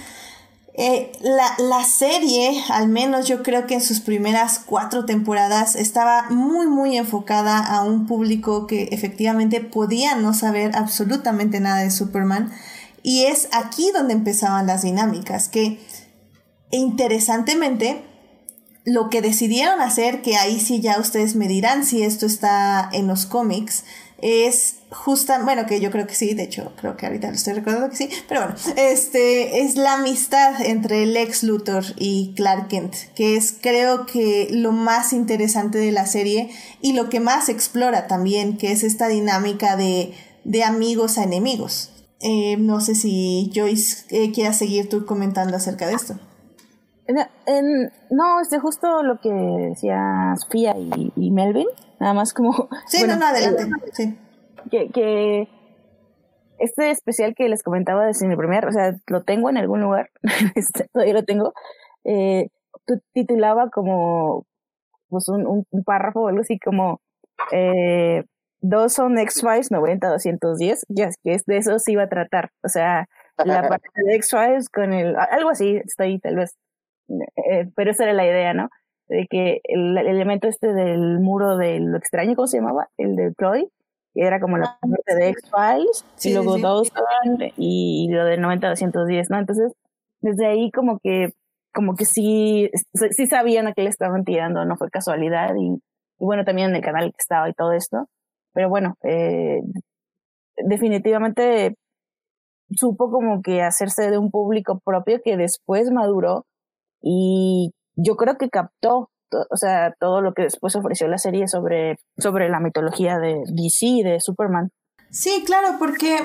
[SPEAKER 1] eh, la, la, serie, al menos yo creo que en sus primeras cuatro temporadas, estaba muy, muy enfocada a un público que efectivamente podía no saber absolutamente nada de Superman. Y es aquí donde empezaban las dinámicas, que e interesantemente, lo que decidieron hacer, que ahí sí ya ustedes me dirán si esto está en los cómics, es justa, bueno, que yo creo que sí, de hecho, creo que ahorita lo estoy recordando que sí, pero bueno, este es la amistad entre Lex Luthor y Clark Kent, que es creo que lo más interesante de la serie y lo que más explora también, que es esta dinámica de, de amigos a enemigos. Eh, no sé si Joyce eh, quiera seguir tú comentando acerca de esto.
[SPEAKER 2] En, no, este justo lo que decía Sofía y, Melvin, nada más como...
[SPEAKER 1] Sí, no, no, adelante. sí.
[SPEAKER 2] Que, que este especial que les comentaba desde mi primer, o sea, lo tengo en algún lugar, este, todavía lo tengo, eh, titulaba como pues un, un, párrafo o algo así como eh, dos son X-Files 90-210, ya que es de eso se iba a tratar, o sea, la parte de X-Files con el, algo así, estoy tal vez eh, pero esa era la idea, ¿no? De que el, elemento este del muro de lo extraño, ¿cómo se llamaba? El de Chloe, que era como la ah, parte de X-Files, y luego sí, y, lo de 90-210, ¿no? Entonces, desde ahí como que como que sí, sí sabían a qué le estaban tirando, no fue casualidad, y, y bueno, también en el canal que estaba y todo esto, pero bueno, eh, definitivamente supo como que hacerse de un público propio que después maduró y yo creo que captó, o sea, todo lo que después ofreció la serie sobre, sobre la mitología de DC, de Superman.
[SPEAKER 1] Sí, claro, porque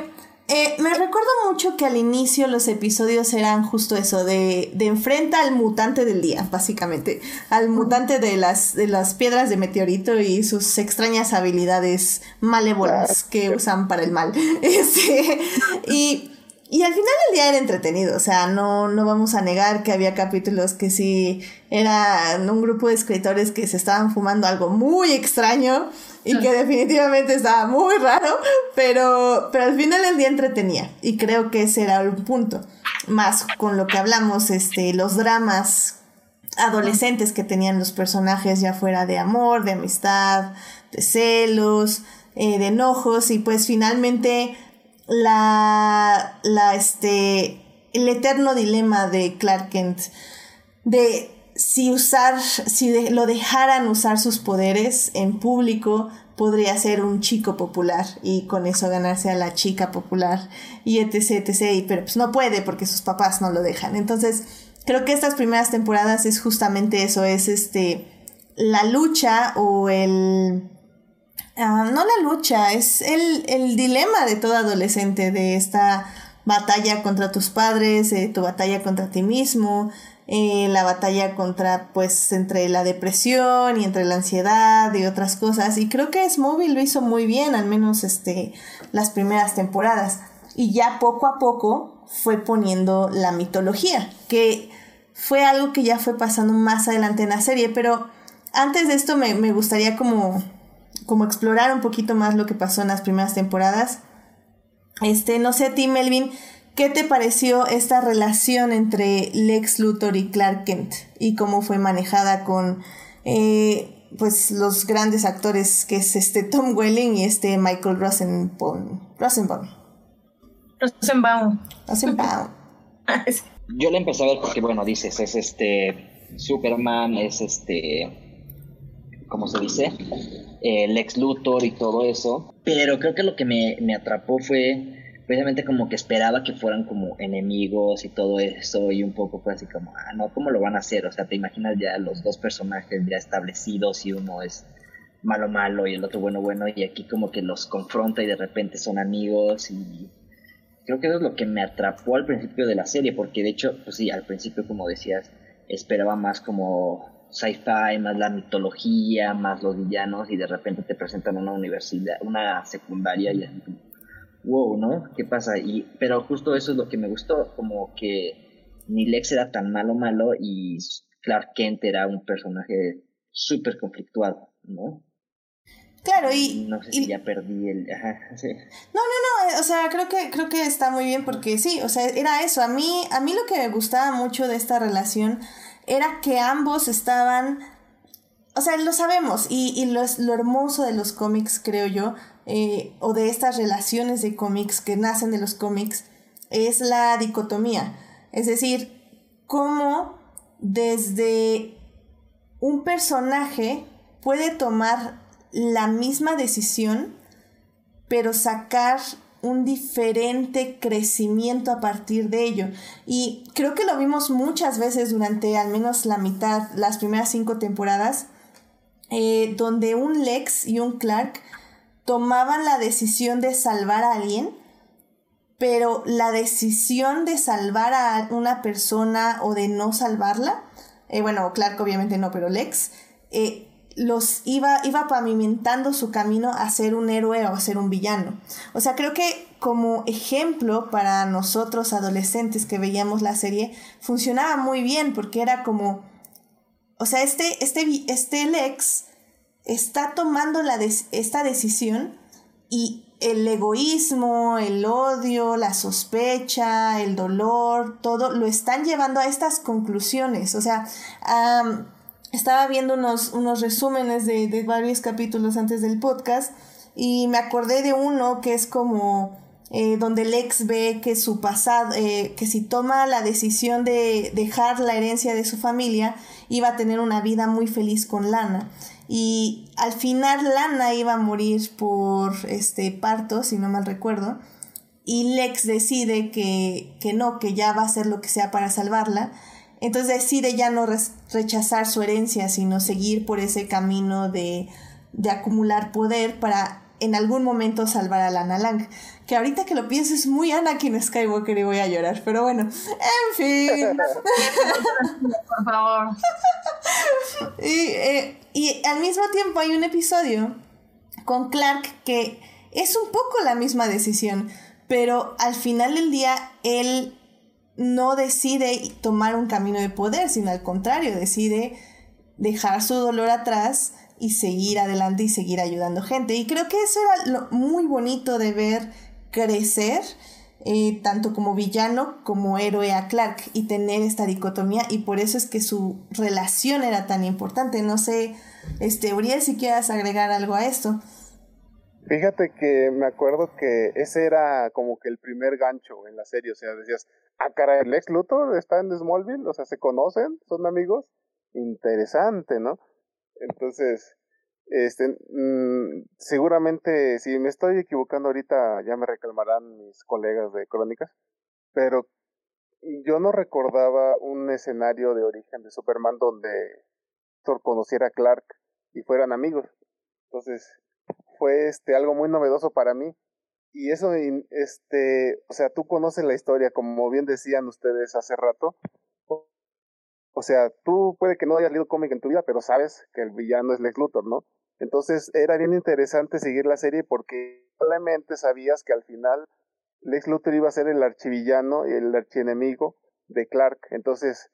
[SPEAKER 1] eh, me recuerdo mucho que al inicio los episodios eran justo eso, de, de enfrenta al mutante del día, básicamente, al mutante de las, de las piedras de meteorito y sus extrañas habilidades malévolas que usan para el mal. Este, y y al final el día era entretenido, o sea, no, no vamos a negar que había capítulos que sí eran un grupo de escritores que se estaban fumando algo muy extraño y que definitivamente estaba muy raro, pero, pero al final el día entretenía y creo que ese era un punto. Más con lo que hablamos, este, los dramas adolescentes que tenían los personajes ya fuera de amor, de amistad, de celos, eh, de enojos y pues finalmente la, la, este, el eterno dilema de Clark Kent, de si usar, si lo dejaran usar sus poderes en público, podría ser un chico popular y con eso ganarse a la chica popular y etc, etc, pero pues no puede porque sus papás no lo dejan. Entonces, creo que estas primeras temporadas es justamente eso, es este, la lucha o el... Ah, no la lucha, es el, el dilema de todo adolescente, de esta batalla contra tus padres, eh, tu batalla contra ti mismo, eh, la batalla contra, pues, entre la depresión y entre la ansiedad y otras cosas. Y creo que Smallville lo hizo muy bien, al menos este, las primeras temporadas. Y ya poco a poco fue poniendo la mitología, que fue algo que ya fue pasando más adelante en la serie. Pero antes de esto me, me gustaría como, como explorar un poquito más lo que pasó en las primeras temporadas. Este, no sé, Tim Melvin, ¿Qué te pareció esta relación entre Lex Luthor y Clark Kent? Y cómo fue manejada con eh, pues los grandes actores que es este Tom Welling y este Michael Rosenbaum. Rosenbaum.
[SPEAKER 4] Rosenbaum.
[SPEAKER 1] Rosenbaum.
[SPEAKER 6] Yo le empecé a ver porque, bueno, dices, es este Superman, es este, ¿cómo se dice? Eh, Lex Luthor y todo eso. Pero creo que lo que me, me atrapó fue precisamente como que esperaba que fueran como enemigos y todo eso y un poco fue así como, ah, no, ¿cómo lo van a hacer? O sea, te imaginas ya los dos personajes ya establecidos y uno es malo malo y el otro bueno bueno y aquí como que los confronta y de repente son amigos y creo que eso es lo que me atrapó al principio de la serie porque de hecho, pues sí, al principio como decías, esperaba más como sci-fi, más la mitología, más los villanos y de repente te presentan una universidad, una secundaria y así wow, ¿no? ¿Qué pasa? Y, pero justo eso es lo que me gustó, como que ni Lex era tan malo malo y Clark Kent era un personaje súper conflictuado, ¿no?
[SPEAKER 1] Claro, y...
[SPEAKER 6] No sé si ya perdí el... Ajá, sí.
[SPEAKER 1] No, no, no, eh, o sea, creo que, creo que está muy bien porque sí, o sea, era eso. A mí, a mí lo que me gustaba mucho de esta relación era que ambos estaban... O sea, lo sabemos y, y lo, lo hermoso de los cómics, creo yo, eh, o de estas relaciones de cómics que nacen de los cómics es la dicotomía. Es decir, cómo desde un personaje puede tomar la misma decisión, pero sacar un diferente crecimiento a partir de ello. Y creo que lo vimos muchas veces durante al menos la mitad, las primeras cinco temporadas, eh, donde un Lex y un Clark tomaban la decisión de salvar a alguien, pero la decisión de salvar a una persona o de no salvarla, eh, bueno, Clark obviamente no, pero Lex, eh, los iba, iba pavimentando su camino a ser un héroe o a ser un villano. O sea, creo que como ejemplo para nosotros adolescentes que veíamos la serie, funcionaba muy bien porque era como, o sea, este, este, este Lex está tomando la esta decisión y el egoísmo, el odio, la sospecha, el dolor, todo lo están llevando a estas conclusiones. O sea, estaba viendo unos, unos resúmenes de, de, varios capítulos antes del podcast y me acordé de uno que es como eh, donde Lex ve que su pasado, eh, que si toma la decisión de dejar la herencia de su familia, iba a tener una vida muy feliz con Lana. Y al final Lana iba a morir por este parto, si no mal recuerdo. Y Lex decide que, que no, que ya va a hacer lo que sea para salvarla. Entonces decide ya no rechazar su herencia, sino seguir por ese camino de, de acumular poder para en algún momento salvar a Lana Lang. Que ahorita que lo pienso es muy Anakin Skywalker y voy a llorar, pero bueno, en fin.
[SPEAKER 4] Por favor.
[SPEAKER 1] y, eh, y al mismo tiempo hay un episodio con Clark que es un poco la misma decisión, pero al final del día él no decide tomar un camino de poder, sino al contrario, decide dejar su dolor atrás y seguir adelante y seguir ayudando gente. Y creo que eso era lo muy bonito de ver crecer, eh, tanto como villano como héroe a Clark y tener esta dicotomía y por eso es que su relación era tan importante. No sé, este, Uriel, si quieras agregar algo a esto.
[SPEAKER 3] Fíjate que me acuerdo que ese era como que el primer gancho en la serie, o sea, decías, ah, cara, el ex Luthor está en Smallville, o sea, se conocen, son amigos, interesante, ¿no? Entonces, este, mm, seguramente, si me estoy equivocando ahorita, ya me reclamarán mis colegas de crónicas, pero yo no recordaba un escenario de origen de Superman donde Thor conociera a Clark y fueran amigos. Entonces, fue este algo muy novedoso para mí. Y eso, este, o sea, tú conoces la historia, como bien decían ustedes hace rato. O sea, tú puede que no hayas leído cómic en tu vida, pero sabes que el villano es Lex Luthor, ¿no? Entonces era bien interesante seguir la serie porque probablemente sabías que al final Lex Luthor iba a ser el archivillano y el archienemigo de Clark. Entonces,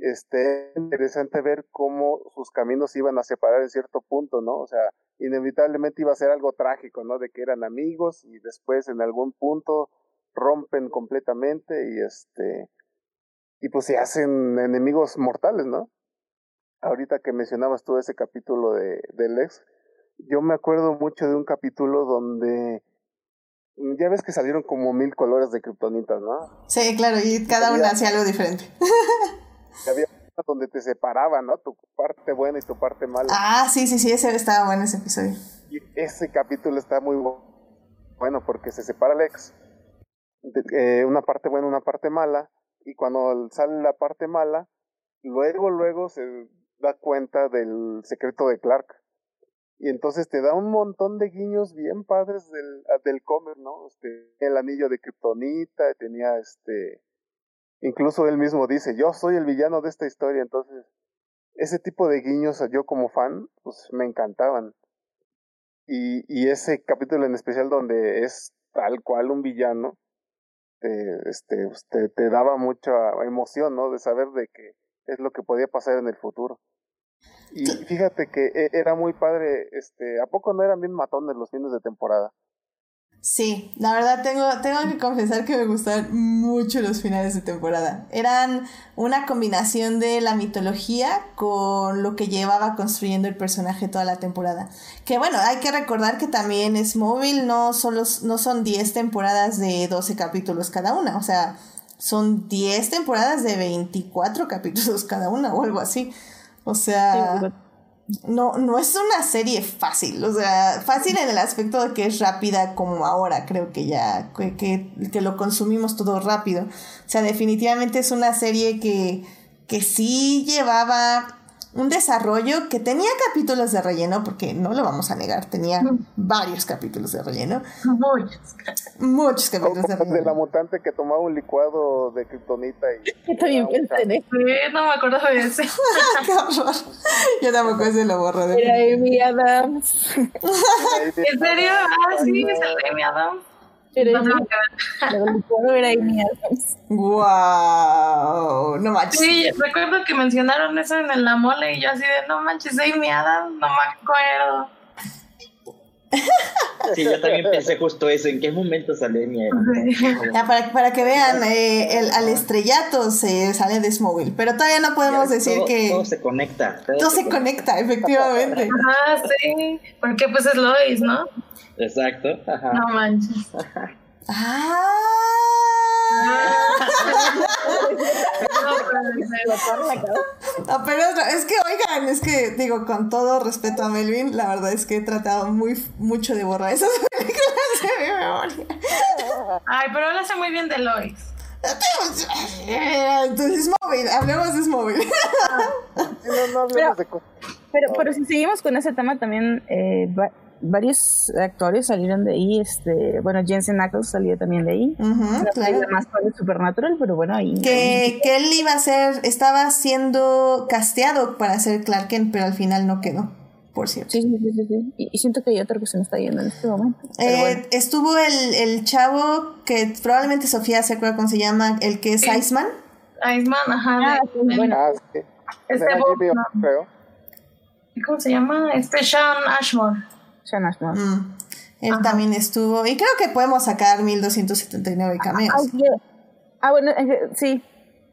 [SPEAKER 3] este, interesante ver cómo sus caminos iban a separar en cierto punto, ¿no? O sea, inevitablemente iba a ser algo trágico, ¿no? De que eran amigos y después en algún punto rompen completamente y este, y pues se hacen enemigos mortales, ¿no? Ahorita que mencionabas tú ese capítulo de, de Lex, yo me acuerdo mucho de un capítulo donde Mm, ya ves que salieron como mil colores de kriptonitas, ¿no?
[SPEAKER 1] Sí, claro, y cada una hacía algo diferente.
[SPEAKER 3] había donde te separaban, ¿no? Tu parte buena y tu parte mala.
[SPEAKER 1] Ah, sí, sí, sí, ese estaba bueno ese episodio.
[SPEAKER 3] Y ese capítulo está muy bueno porque se separa Lex, eh, una parte buena, una parte mala, y cuando sale la parte mala, luego, luego se da cuenta del secreto de Clark y entonces te da un montón de guiños bien padres del, del comer, ¿no? Este, el anillo de Kryptonita, tenía este, incluso él mismo dice, yo soy el villano de esta historia, entonces, ese tipo de guiños yo como fan, pues me encantaban. Y, y ese capítulo en especial donde es tal cual un villano, te, este, pues, te, daba mucha emoción, ¿no? De saber de qué es lo que podía pasar en el futuro. Y fíjate que e, era muy padre, este, ¿a poco no eran bien matones los fines de temporada?
[SPEAKER 1] Sí, la verdad tengo, tengo que confesar que me gustaron mucho los finales de temporada. Eran una combinación de la mitología con lo que llevaba construyendo el personaje toda la temporada. Que bueno, hay que recordar que también Smallville no, solo, no son 10 temporadas de 12 capítulos cada una, o sea, son 10 temporadas de 24 capítulos cada una o algo así. O sea, no, no es una serie fácil. O sea, fácil en el aspecto de que es rápida como ahora, creo que ya, que, que, lo consumimos todo rápido. O sea, definitivamente es una serie que, que sí llevaba un desarrollo que tenía capítulos de relleno, porque no lo vamos a negar, tenía varios capítulos de relleno.
[SPEAKER 4] Muchos.
[SPEAKER 1] Muchos capítulos de relleno.
[SPEAKER 3] De la mutante que tomaba un licuado de kriptonita y...
[SPEAKER 2] Yo también pensé en eso.
[SPEAKER 4] no me acuerdo de ese.
[SPEAKER 1] Qué horror. Yo tampoco ese lo borro de
[SPEAKER 2] Era Amy Adams.
[SPEAKER 4] ¿En serio? Ah, sí, es el Amy Adams.
[SPEAKER 1] Wow, no manches.
[SPEAKER 4] Sí, recuerdo que mencionaron eso en la mole y yo así de, no manches, Amy Adams, no me acuerdo.
[SPEAKER 6] Sí, yo también pensé justo eso. ¿En qué momento salió mi
[SPEAKER 1] Ya, para, para que vean, eh, el, al estrellato se sale de Smallville, pero todavía no podemos decir
[SPEAKER 6] todo,
[SPEAKER 1] que
[SPEAKER 6] Todo se conecta.
[SPEAKER 1] todo se conecta, efectivamente.
[SPEAKER 4] Ajá, sí, porque pues es Lois, ¿no?
[SPEAKER 6] Exacto. Ajá.
[SPEAKER 4] No manches.
[SPEAKER 1] Ah.
[SPEAKER 4] Pero-
[SPEAKER 1] pero es, es que, oigan, es que, digo, con todo respeto a Melvin, la verdad es que he tratado muy mucho de borrar esas películas de mi memoria.
[SPEAKER 4] Ay, pero él hace muy bien de Lois.
[SPEAKER 1] Entonces, móvil, hablemos de móvil.
[SPEAKER 3] Sí, no, no hablemos de cosas.
[SPEAKER 2] Pero, pero si seguimos con ese tema también, eh, varios actores salieron de ahí. Este, bueno, Jensen Ackles salió también de ahí. No
[SPEAKER 1] claro.
[SPEAKER 2] fue más para Supernatural, pero bueno, ahí.
[SPEAKER 1] Que, que él iba a ser, estaba siendo casteado para ser Clark Kent, pero al final no quedó, por cierto.
[SPEAKER 2] Sí, sí, sí, sí. Y, y siento que hay otro que se me está yendo en este momento.
[SPEAKER 1] Eh,
[SPEAKER 2] bueno.
[SPEAKER 1] Estuvo el, el chavo que probablemente Sofía se acuerda cómo se llama, el que es. Iceman.
[SPEAKER 4] Iceman, ajá.
[SPEAKER 2] Ah, sí, bueno.
[SPEAKER 3] Ah, sí.
[SPEAKER 4] Este Bob, no.
[SPEAKER 3] creo.
[SPEAKER 4] ¿Cómo se llama? Este Sean Ashmore.
[SPEAKER 1] Mm. Él
[SPEAKER 4] Ajá.
[SPEAKER 1] también estuvo. Y creo que podemos sacar 1279 cameos.
[SPEAKER 2] Aunque- ah, bueno, que- sí.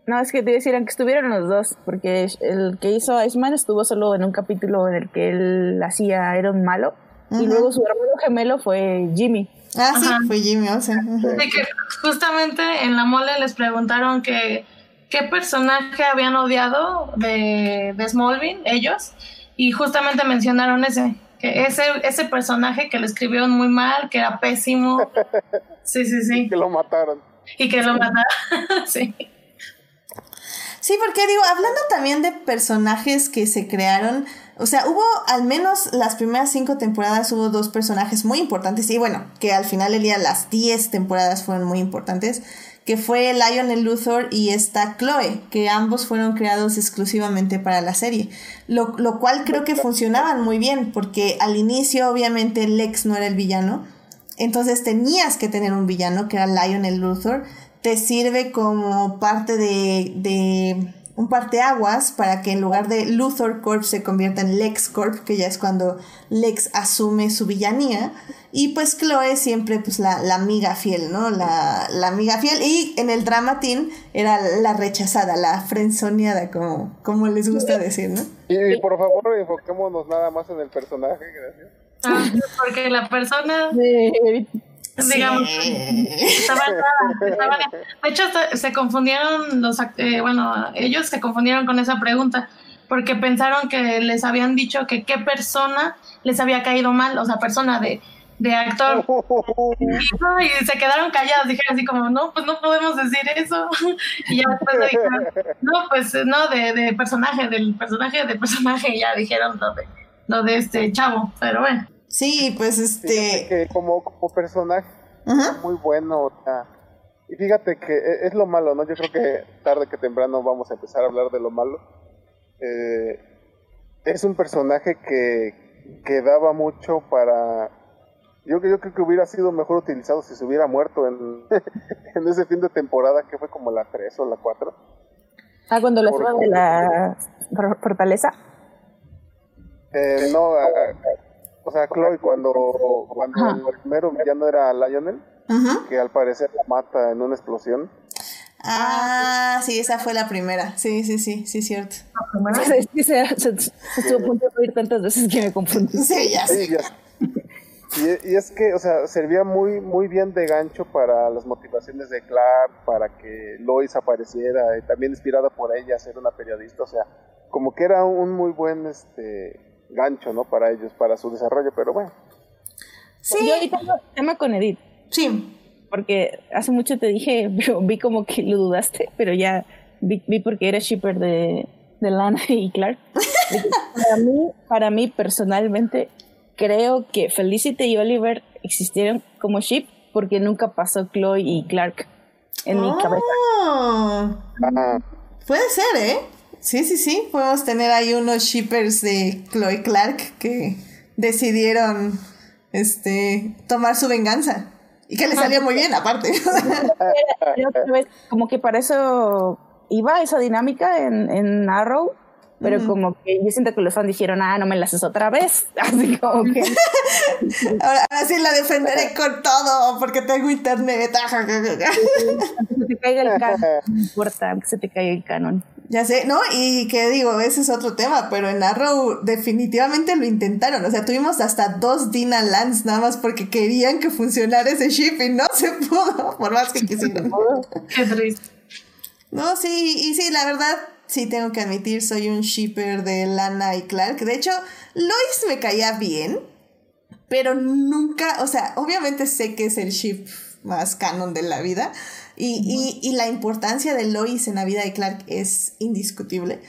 [SPEAKER 2] No, es que te decir, aunque estuvieron los dos, porque el que hizo Iceman estuvo solo en un capítulo en el que él hacía, era un malo, y luego su hermano gemelo fue Jimmy.
[SPEAKER 1] Ah, sí,
[SPEAKER 4] Ajá.
[SPEAKER 1] fue Jimmy Olsen.
[SPEAKER 4] Sí, que justamente en la mole les preguntaron que qué personaje habían odiado de, de Smallville, ellos, y justamente mencionaron ese, que ese, ese personaje que lo escribieron muy mal, que era pésimo. Sí, sí, sí.
[SPEAKER 3] Que lo mataron.
[SPEAKER 4] Y que lo mataron, sí.
[SPEAKER 1] Sí, porque digo, hablando también de personajes que se crearon, o sea, hubo al menos las primeras cinco temporadas hubo dos personajes muy importantes y bueno, que al final del día las diez temporadas fueron muy importantes, que fue Lionel Luthor y esta Chloe, que ambos fueron creados exclusivamente para la serie, lo, lo cual creo que funcionaban muy bien, porque al inicio obviamente Lex no era el villano, entonces tenías que tener un villano que era Lionel Luthor, te sirve como parte de, de un parteaguas para que en lugar de Luthor Corp se convierta en Lex Corp, que ya es cuando Lex asume su villanía. Y pues Chloe siempre pues la, la amiga fiel, ¿no? La, la, amiga fiel. Y en el dramatín era la rechazada, la frenzoneada, como, como les gusta decir, ¿no?
[SPEAKER 3] Y, por favor enfoquémonos nada más en el personaje, gracias.
[SPEAKER 4] Ah, porque la persona digamos, estaba, estaba, de hecho se confundieron los, eh, bueno, ellos se confundieron con esa pregunta porque pensaron que les habían dicho que qué persona les había caído mal, o sea, persona de, de actor. Y, se quedaron callados, dijeron así como, no, pues no podemos decir eso. Y ya después dijeron, no, pues no, de, de personaje, del personaje, de personaje, y ya dijeron lo de, lo de este chavo, pero bueno.
[SPEAKER 1] Sí, pues este...
[SPEAKER 3] Que como, como personaje muy bueno, y fíjate que e, es lo malo, ¿no? Yo creo que tarde que temprano vamos a empezar a hablar de lo malo. Eh, es un personaje que, que daba mucho para... Yo, yo creo que hubiera sido mejor utilizado si se hubiera muerto en, en ese fin de temporada que fue como la 3 o la 4.
[SPEAKER 2] Ah, cuando lo suban de la fortaleza.
[SPEAKER 3] Eh, no, a, o sea, Chloe, cuando, cuando el primero ya no era Lionel, que al parecer la mata en una explosión.
[SPEAKER 1] Ah, sí, esa fue la primera. Sí, sí, sí, sí, cierto.
[SPEAKER 2] Sí, se, se, estuvo a punto de oír tantas veces que me confundí.
[SPEAKER 1] Sí, ya
[SPEAKER 3] sí, ya. Y, y, es que, o sea, servía muy, muy bien de gancho para las motivaciones de Clark, para que Lois apareciera, y también inspirada por ella a ser una periodista, o sea, como que era un muy buen, este, gancho, ¿no? Para ellos, para su desarrollo, pero bueno.
[SPEAKER 2] Sí. Yo ahorita tengo tema con Edith.
[SPEAKER 1] Sí.
[SPEAKER 2] Porque hace mucho te dije, pero vi como que lo dudaste, pero ya vi, vi porque era shipper de, de Lana y Clark. para, mí, para mí, personalmente, creo que Felicity y Oliver existieron como ship porque nunca pasó Chloe y Clark en mi cabeza.
[SPEAKER 1] Ah. Puede ser, ¿eh? Sí, sí, sí. Podemos tener ahí unos shippers de Chloe Clark que decidieron este tomar su venganza. Y que le salió muy bien, aparte.
[SPEAKER 2] como que para eso iba esa dinámica en, en Arrow, pero como que yo siento que los fans dijeron, ah, no me la haces otra vez. Así como que.
[SPEAKER 1] ahora, sí la defenderé con todo, porque tengo internet.
[SPEAKER 2] que se te caiga el canon. No importa que se te caiga el canon.
[SPEAKER 1] Ya sé, ¿no? Y que digo, ese es otro tema, pero en Arrow definitivamente lo intentaron. O sea, tuvimos hasta dos Dina Lands nada más porque querían que funcionara ese ship y no se pudo, por más que quisieran.
[SPEAKER 4] Qué triste.
[SPEAKER 1] No, sí, y sí, la verdad, sí tengo que admitir, soy un shipper de Lana y Clark. De hecho, Lois me caía bien, pero nunca, o sea, obviamente sé que es el ship más canon de la vida y, y, y, la importancia de Lois en la vida de Clark es indiscutible.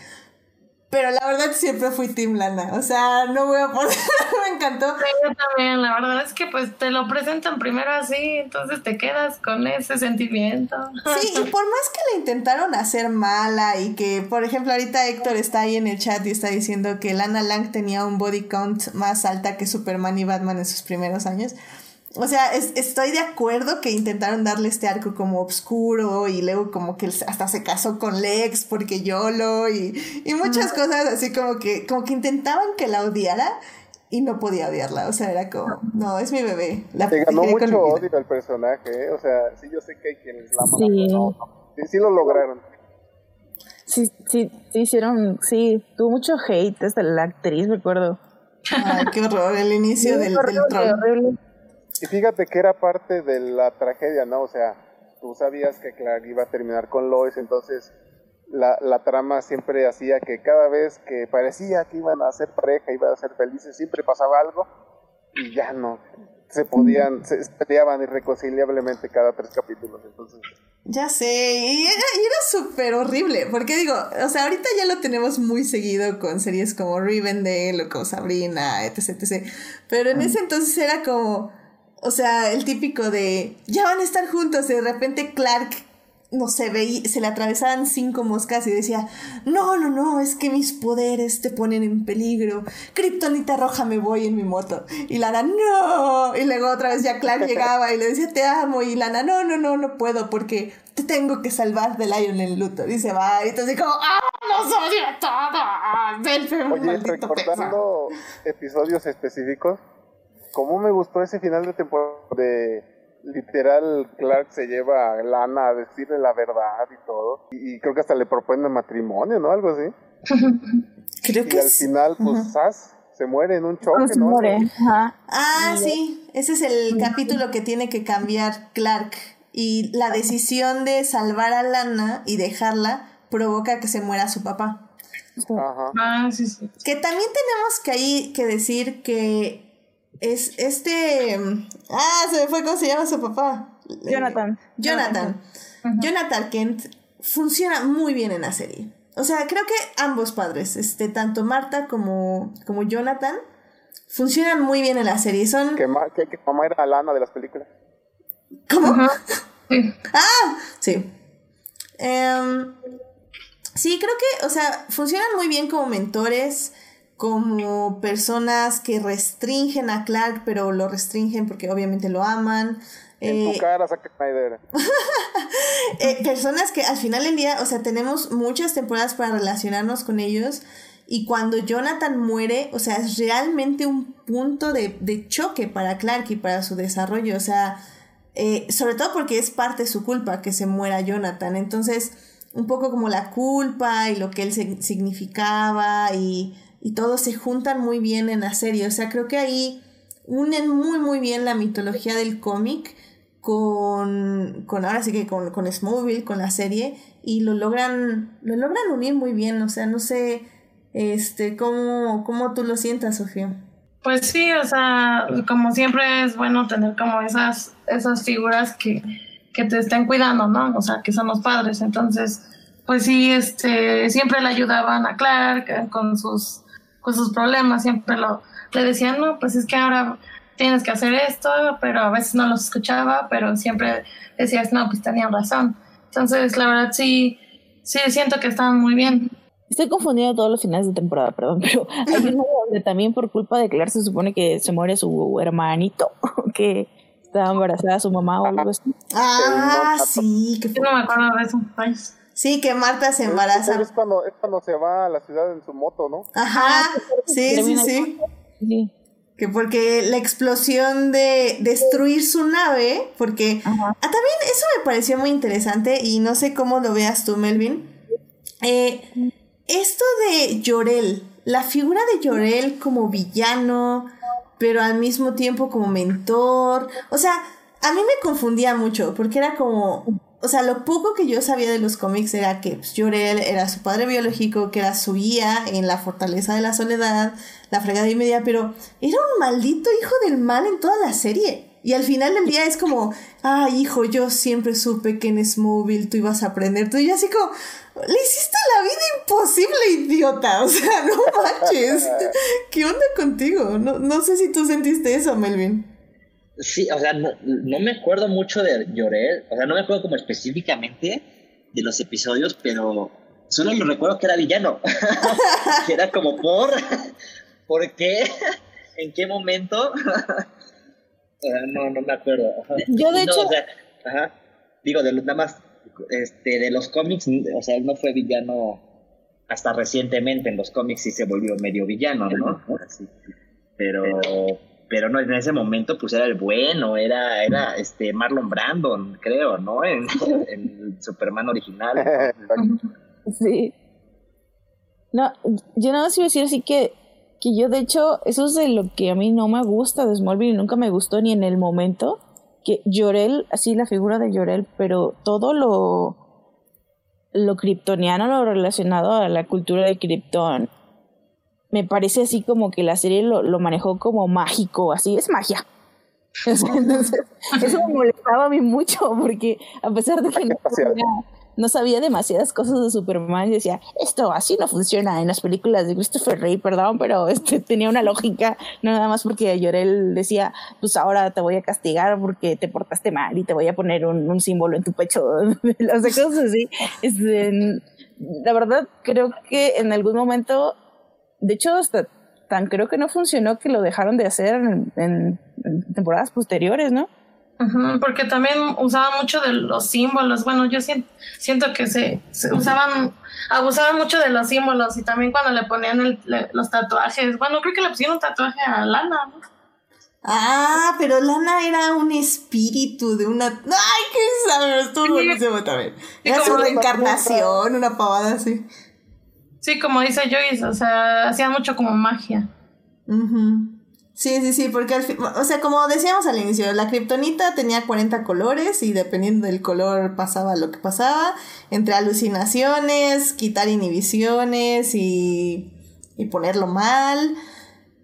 [SPEAKER 1] Pero la verdad siempre fui Team Lana. O sea, no voy a poder. me encantó.
[SPEAKER 4] yo también. La verdad es que pues te lo presentan primero así, entonces te quedas con ese sentimiento.
[SPEAKER 1] Sí, y por más que la intentaron hacer mala y que, por ejemplo, ahorita Héctor está ahí en el chat y está diciendo que Lana Lang tenía un body count más alta que Superman y Batman en sus primeros años. O sea, estoy de acuerdo que intentaron darle este arco como oscuro y luego como que hasta se casó con Lex porque YOLO y, y muchas cosas así como que, como que intentaban que la odiara y no podía odiarla. O sea, era como, no, es mi bebé.
[SPEAKER 3] La Se ganó mucho odio al personaje, ¿eh? O sea, sí, yo sé que hay quienes la aman. Sí. No, sí, sí lo lograron.
[SPEAKER 2] Sí, sí, sí hicieron, sí, tuvo mucho hate desde la actriz, recuerdo.
[SPEAKER 1] Ay, qué horror, el inicio del, del trono.
[SPEAKER 3] Y fíjate que era parte de la tragedia, ¿no? O sea, tú sabías que Clark iba a terminar con Lois, entonces la, la trama siempre hacía que cada vez que parecía que iban a ser pareja, iban a ser felices, siempre pasaba algo y ya no. Se podían, se peleaban irreconciliablemente cada tres capítulos. Entonces,
[SPEAKER 1] Ya sé, y era, era súper horrible, porque digo, o sea, ahorita ya lo tenemos muy seguido con series como Rivendell o como Sabrina, etc, etc. Pero en ese entonces era como, o sea, el típico de, ya van a estar juntos, y de repente Clark, no sé, veía, se le atravesaban cinco moscas y decía, no, no, no, es que mis poderes te ponen en peligro, Kryptonita roja me voy en mi moto. Y Lana, no, y luego otra vez ya Clark llegaba y le decía, te amo, y Lana, no, no, no, no puedo porque te tengo que salvar de Lion en luto. Y se va, y entonces como, ¡ah, nos odia todo! Ven, feo,
[SPEAKER 3] Oye,
[SPEAKER 1] maldito
[SPEAKER 3] recordando episodios específicos, ¿cómo me gustó ese final de temporada de literal Clark se lleva a Lana a decirle la verdad y todo? Y, y creo que hasta le propone matrimonio, ¿no? Algo así.
[SPEAKER 1] Creo
[SPEAKER 3] Y
[SPEAKER 1] que
[SPEAKER 3] al
[SPEAKER 1] es-
[SPEAKER 3] final, pues, Sass se muere en un choque,
[SPEAKER 2] No se
[SPEAKER 3] ¿no?
[SPEAKER 2] muere. Ajá.
[SPEAKER 1] Ah, sí, ese es el capítulo que tiene que cambiar Clark. Y la decisión de salvar a Lana y dejarla provoca que se muera su papá.
[SPEAKER 3] Ajá.
[SPEAKER 4] Ah, sí, sí.
[SPEAKER 1] Que también tenemos que ahí que decir que es este... Ah, se me fue cómo se llama su papá.
[SPEAKER 2] Jonathan.
[SPEAKER 1] Jonathan. Jonathan Kent funciona muy bien en la serie. O sea, creo que ambos padres, este, tanto Marta como, como Jonathan, funcionan muy bien en la serie. Son
[SPEAKER 3] Que, ma- que, que mamá era Lana de las películas.
[SPEAKER 1] ¿Cómo?
[SPEAKER 4] Sí.
[SPEAKER 1] Ah, sí. Em, sí, creo que, o sea, funcionan muy bien como mentores, como personas que restringen a Clark, pero lo restringen porque obviamente lo aman.
[SPEAKER 3] En
[SPEAKER 1] Eh,
[SPEAKER 3] tu cara, Zack Snyder.
[SPEAKER 1] eh, personas que al final del día, o sea, tenemos muchas temporadas para relacionarnos con ellos. Y cuando Jonathan muere, o sea, es realmente un punto de, de choque para Clark y para su desarrollo. O sea, eh, sobre todo porque es parte de su culpa que se muera Jonathan. Entonces, un poco como la culpa y lo que él significaba y, y todo se juntan muy bien en la serie. O sea, creo que ahí unen muy, muy bien la mitología del cómic con, con ahora sí que con, con Smallville, con la serie, y lo logran, lo logran unir muy bien. O sea, no sé este cómo, cómo tú lo sientas, Sofía.
[SPEAKER 4] Pues sí, o sea, como siempre es bueno tener como esas, esas figuras que, que te estén cuidando, ¿no? O sea, que son los padres. Entonces, pues sí, este, siempre le ayudaban a Clark eh, con sus, con sus problemas, siempre lo, le decían, no, pues es que ahora tienes que hacer esto, pero a veces no los escuchaba, pero siempre decías, no, pues tenían razón. Entonces, la verdad sí, sí siento que estaban muy bien.
[SPEAKER 2] Estoy confundida todos los finales de temporada, perdón, pero hay uno donde también por culpa de Clark se supone que se muere su hermanito, que estaba embarazada su mamá o algo así.
[SPEAKER 1] Ah, sí, que
[SPEAKER 4] no me acuerdo de eso.
[SPEAKER 1] Sí, que Marta se embaraza.
[SPEAKER 3] Es cuando, es cuando se va a la ciudad en su moto, ¿no?
[SPEAKER 1] Ajá, sí, sí, sí.
[SPEAKER 2] Sí.
[SPEAKER 1] Que porque la explosión de destruir su nave, porque
[SPEAKER 2] Ajá.
[SPEAKER 1] ah, también eso me pareció muy interesante y no sé cómo lo veas tú, Melvin. Eh, esto de Llorel, la figura de Llorel como villano, pero al mismo tiempo como mentor, o sea, a mí me confundía mucho porque era como, o sea, lo poco que yo sabía de los cómics era que pues, era su padre biológico, que era su guía en la fortaleza de la soledad, la fregada y media, pero era un maldito hijo del mal en toda la serie. Y al final del día es como, ay, hijo, yo siempre supe que en Smallville tú ibas a aprender. Tú y así como, le hiciste la vida imposible, idiota. O sea, no manches. ¿Qué onda contigo? No, no sé si tú sentiste eso, Melvin.
[SPEAKER 6] Sí, o sea, no, no me acuerdo mucho de Llorel, o sea, no me acuerdo como específicamente de los episodios, pero solo lo recuerdo que era villano, que era como por, ¿por qué? ¿En qué momento? O sea, no, no me acuerdo.
[SPEAKER 2] Yo, de
[SPEAKER 6] No,
[SPEAKER 2] hecho-
[SPEAKER 6] o sea, ajá, digo, de los, nada más, este, de los cómics, o sea, él no fue villano hasta recientemente, en los cómics sí se volvió medio villano, ¿no? Así. Pero, pero no, en ese momento pues era el bueno, era, era este Marlon Brandon, creo, ¿no? En, en Superman original.
[SPEAKER 2] Sí. No, yo nada más iba a decir así que, que yo de hecho, eso es de lo que a mí no me gusta de Smallville y nunca me gustó ni en el momento, que Llorel, así la figura de Llorel, pero todo lo lo kryptoniano, lo relacionado a la cultura de Krypton, me parece así como que la serie lo, lo manejó como mágico, así es magia. Entonces, eso me molestaba a mí mucho porque a pesar de que no sabía, no sabía demasiadas cosas de Superman, decía, esto así no funciona en las películas de Christopher Reeve, perdón, pero este tenía una lógica, no nada más porque Llorel decía, pues ahora te voy a castigar porque te portaste mal y te voy a poner un, un símbolo en tu pecho, o sea, cosas así. Este, la verdad, creo que en algún momento, de hecho, hasta tan creo que no funcionó que lo dejaron de hacer en, en, en temporadas posteriores, ¿no?
[SPEAKER 4] Porque también usaban mucho de los símbolos. Bueno, yo siento, siento que se, se usaban, abusaban mucho de los símbolos y también cuando le ponían el- le- los tatuajes. Bueno, creo que le pusieron un tatuaje a Lana, ¿no?
[SPEAKER 1] Ah, pero Lana era un espíritu de una. ¡Ay, qué sabe! Estuvo
[SPEAKER 4] Sí.
[SPEAKER 1] buenísimo también. Era su
[SPEAKER 4] como-
[SPEAKER 1] reencarnación, una pavada así.
[SPEAKER 4] Sí, como dice Joyce, o sea, hacían mucho como magia.
[SPEAKER 1] Sí, sí, sí, porque al fin, o sea, como decíamos al inicio, la kriptonita tenía 40 colores y dependiendo del color pasaba lo que pasaba, entre alucinaciones, quitar inhibiciones y, y ponerlo mal.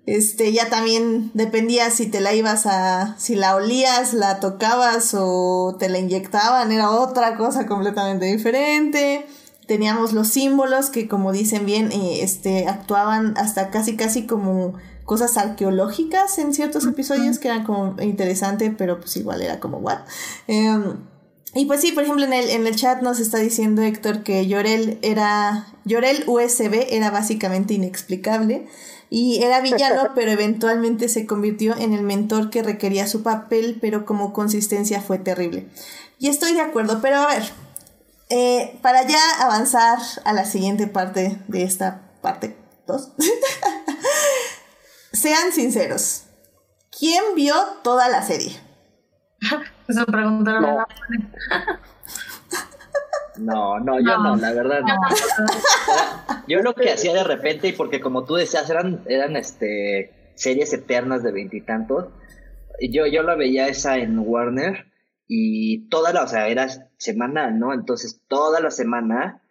[SPEAKER 1] Este, ya también dependía si te la ibas a, si la olías, la tocabas o te la inyectaban, era otra cosa completamente diferente. Teníamos los símbolos que como dicen bien, eh, este, actuaban hasta casi casi como cosas arqueológicas en ciertos episodios que eran como interesante, pero pues igual era como what. Em, y pues sí, por ejemplo, en el, en el chat nos está diciendo Héctor que Llorel era. Llorel USB era básicamente inexplicable. Y era villano, pero eventualmente se convirtió en el mentor que requería su papel, pero como consistencia fue terrible. Y estoy de acuerdo, pero a ver. Eh, para ya avanzar a la siguiente parte de esta parte 2. Sean sinceros. ¿Quién vio toda la serie?
[SPEAKER 4] Eso preguntaron a
[SPEAKER 3] No.
[SPEAKER 6] No, no, yo no,
[SPEAKER 4] No.
[SPEAKER 6] la verdad no. Yo lo que hacía de repente, y porque como tú decías, eran, eran este series eternas de veintitantos, yo, yo la veía esa en Warner y toda la, o sea, era semanal, ¿no? Entonces toda la semana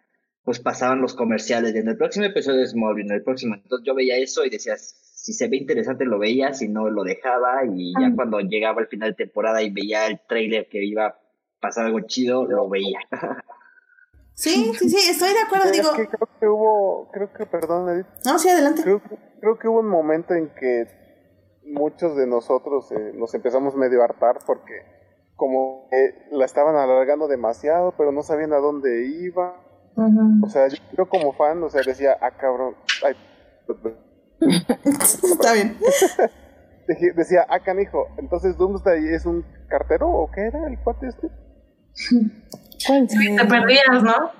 [SPEAKER 6] pues pasaban los comerciales de en el próximo episodio de Smallville, en el próximo. Entonces yo veía eso y decía, si se ve interesante lo veía, si no lo dejaba y ya cuando llegaba el final de temporada y veía el trailer que iba a pasar algo chido, lo veía.
[SPEAKER 1] Sí, sí, sí, estoy de acuerdo.
[SPEAKER 3] Es
[SPEAKER 1] Digo,
[SPEAKER 3] que creo que hubo, creo que, perdón, Edith,
[SPEAKER 1] no, sí, adelante.
[SPEAKER 3] creo, que- creo que hubo un momento en que muchos de nosotros eh, nos empezamos medio a hartar porque como que la estaban alargando demasiado, pero no sabían a dónde iba. O sea, yo, yo como fan, o sea, decía, ah, cabrón, ay,
[SPEAKER 1] Está bien.
[SPEAKER 3] Decía, ah, canijo, entonces Doomsday es un cartero o qué era el cuate este?
[SPEAKER 4] Te perdías, ¿no?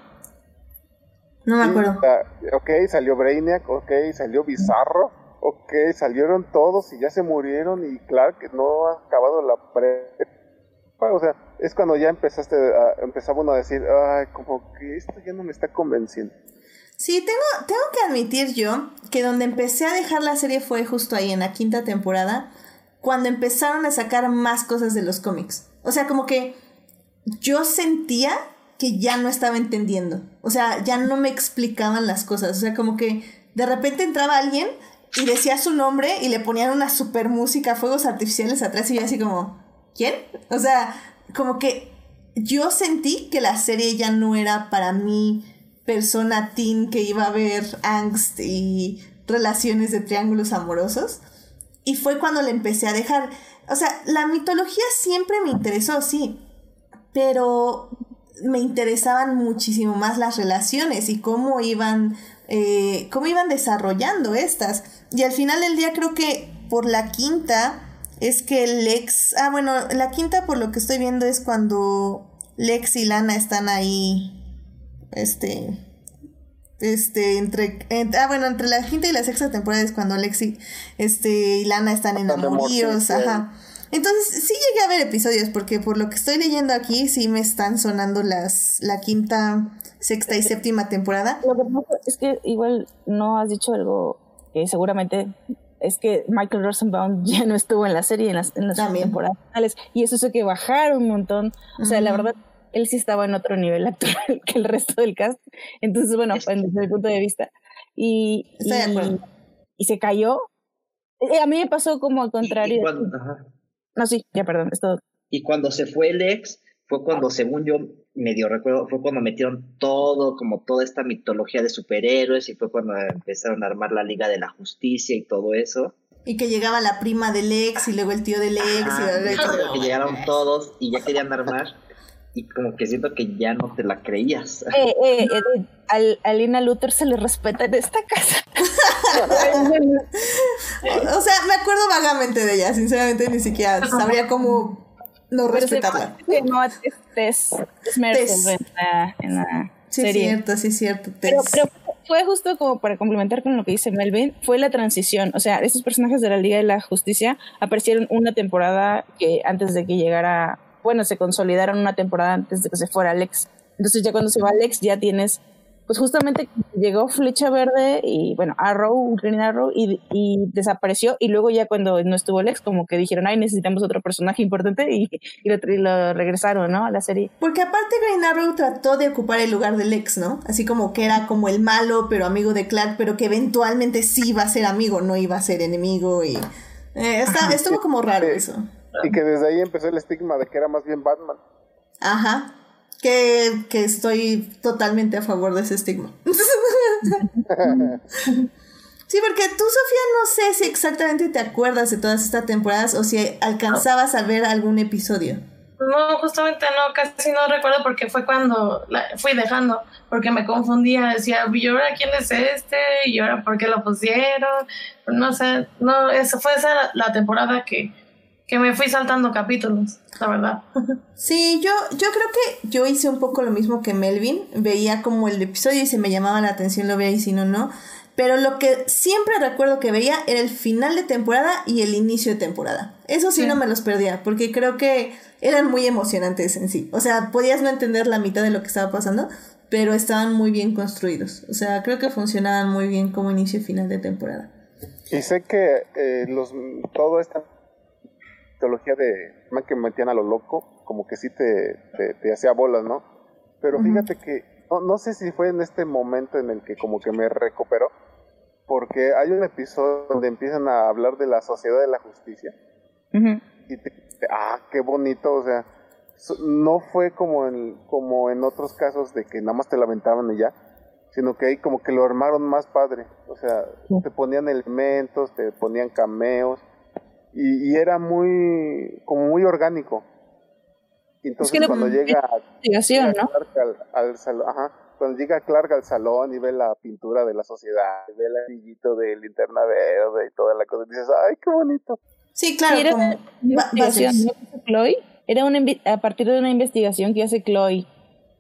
[SPEAKER 1] No me
[SPEAKER 3] Sí,
[SPEAKER 1] acuerdo.
[SPEAKER 3] o sea, ok, salió Brainiac, ok, salió Bizarro, ok, salieron todos y ya se murieron y Clark no ha acabado la o sea, es cuando ya empezaste a, empezaba uno a decir, ay, como que esto ya no me está convenciendo.
[SPEAKER 1] Sí, tengo, tengo que admitir yo que donde empecé a dejar la serie fue justo ahí, en la quinta temporada, cuando empezaron a sacar más cosas de los cómics. O sea, como que yo sentía que ya no estaba entendiendo. O sea, ya no me explicaban las cosas. O sea, como que de repente entraba alguien y decía su nombre y le ponían una super música, fuegos artificiales atrás y yo así como, ¿quién? O sea, como que yo sentí que la serie ya no era para mí persona teen que iba a ver angst y relaciones de triángulos amorosos. Y fue cuando le empecé a dejar. O sea, la mitología siempre me interesó, sí. Pero me interesaban muchísimo más las relaciones y cómo iban, eh, cómo iban desarrollando estas. Y al final del día creo que por la quinta es que Lex... Ah, bueno, la quinta por lo que estoy viendo es cuando Lex y Lana están ahí este este entre, entre- ah bueno entre la quinta y la sexta temporada es cuando Lexi este y Lana están
[SPEAKER 3] sí,
[SPEAKER 1] ajá. Entonces sí llegué a ver episodios porque por lo que estoy leyendo aquí sí me están sonando las la quinta sexta y séptima temporada.
[SPEAKER 2] Lo que pasa es que igual no has dicho algo que seguramente es que Michael Rosenbaum ya no estuvo en la serie en las, en las temporadas y eso hizo que bajar un montón. O sea, la verdad, él sí estaba en otro nivel actual que el resto del cast. Entonces, bueno, desde mi punto de vista. Y, y, se cayó. Eh, a mí me pasó como al contrario. No, sí, ya perdón, esto.
[SPEAKER 6] Y cuando se fue el ex, fue cuando, según yo medio recuerdo, fue cuando metieron todo, como toda esta mitología de superhéroes, y fue cuando empezaron a armar la Liga de la Justicia y todo eso.
[SPEAKER 1] Y que llegaba la prima del ex y luego el tío del ex. y
[SPEAKER 6] que llegaron todos y ya querían armar. Y como que siento que ya no te la creías.
[SPEAKER 2] Eh, eh, eh al, a Lina Luther se le respeta en esta casa.
[SPEAKER 1] o sea, me acuerdo vagamente de ella. Sinceramente, ni siquiera sabría cómo no respetarla.
[SPEAKER 2] No, es, es, es en la, en la
[SPEAKER 1] sí, serie. Sí, cierto, sí, cierto.
[SPEAKER 2] Pero, pero fue justo como para complementar con lo que dice Melvin, fue la transición. O sea, estos personajes de la Liga de la Justicia aparecieron una temporada que antes de que llegara, bueno, se consolidaron una temporada antes de que se fuera Alex. Entonces ya cuando se va Alex ya tienes pues justamente llegó Flecha Verde y bueno, Arrow, Green Arrow y, y, desapareció y luego ya cuando no estuvo Lex como que dijeron, ay, necesitamos otro personaje importante y, y lo, regresaron, ¿no? A la serie.
[SPEAKER 1] Porque aparte Green Arrow trató de ocupar el lugar de Lex, ¿no? Así como que era como el malo, pero amigo de Clark, pero que eventualmente sí iba a ser amigo, no iba a ser enemigo y... Eh, estuvo como raro eso.
[SPEAKER 3] Y que desde ahí empezó el estigma de que era más bien Batman.
[SPEAKER 1] Ajá que, que estoy totalmente a favor de ese estigma. Sí, porque tú, Sofía, no sé si exactamente te acuerdas de todas estas temporadas o si alcanzabas a ver algún episodio.
[SPEAKER 4] No, justamente no, casi no recuerdo porque fue cuando fui dejando, porque me confundía, decía, ¿y ahora quién es este? ¿Y ahora por qué lo pusieron? No sé, no, eso fue esa la temporada que, que me fui saltando capítulos, la verdad.
[SPEAKER 1] Sí, yo, yo creo que yo hice un poco lo mismo que Melvin. Veía como el episodio y se me llamaba la atención, lo veía y si no, no. Pero lo que siempre recuerdo que veía era el final de temporada y el inicio de temporada. Eso sí, no me los perdía, porque creo que eran muy emocionantes en sí. O sea, podías no entender la mitad de lo que estaba pasando, pero estaban muy bien construidos. O sea, creo que funcionaban muy bien como inicio y final de temporada.
[SPEAKER 3] Y sé que eh, los, todo esta teología de man que metían a lo loco, como que sí te, te, hacía bolas, ¿no? Pero fíjate que no, no, sé si fue en este momento en el que como que me recuperó, porque hay un episodio donde empiezan a hablar de la sociedad de la justicia. Y te, ah, qué bonito, o sea, no fue como en, como en otros casos de que nada más te lamentaban y ya, sino que ahí como que lo armaron más padre, o sea, te ponían elementos, te ponían cameos, y, era muy, como muy orgánico. Entonces cuando llega Clark al, salón, cuando llega Clark al salón y ve la pintura de la sociedad, ve el anillito del linterna verde y toda la cosa, dices, ay, qué bonito.
[SPEAKER 1] Sí, claro. era
[SPEAKER 2] investigación, Chloe? Era una a partir de una investigación que hace Chloe.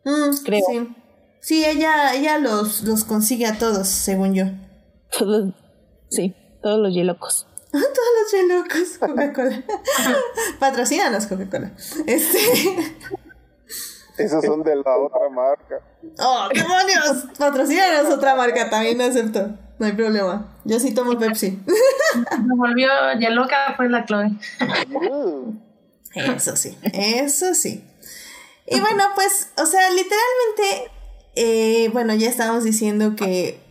[SPEAKER 2] Mm, creo.
[SPEAKER 1] Sí, sí ella, ella los, los consigue a todos, según yo.
[SPEAKER 2] Todos, sí, todos los yelocos.
[SPEAKER 1] Todos los yelocos, Coca-Cola. Patrocínanos, Coca-Cola. Este.
[SPEAKER 3] Esos son de la otra marca.
[SPEAKER 1] ¡Oh, demonios! Patrocínanos otra marca, también acepto. No hay problema. Yo sí tomo Pepsi.
[SPEAKER 4] Me volvió yeloca, fue la Chloe.
[SPEAKER 1] Eso sí, eso sí. Y bueno, pues, o sea, literalmente, eh, bueno, ya estábamos diciendo que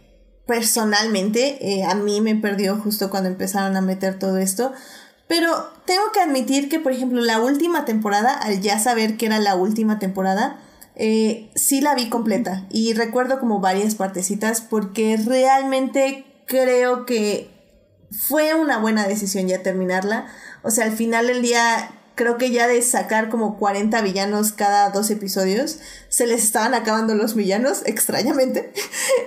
[SPEAKER 1] personalmente eh, a mí me perdió justo cuando empezaron a meter todo esto. Pero tengo que admitir que, por ejemplo, la última temporada, al ya saber que era la última temporada, eh, sí la vi completa. Y recuerdo como varias partecitas porque realmente creo que fue una buena decisión ya terminarla. O sea, al final del día creo que ya de sacar como 40 villanos cada dos episodios, se les estaban acabando los villanos, extrañamente.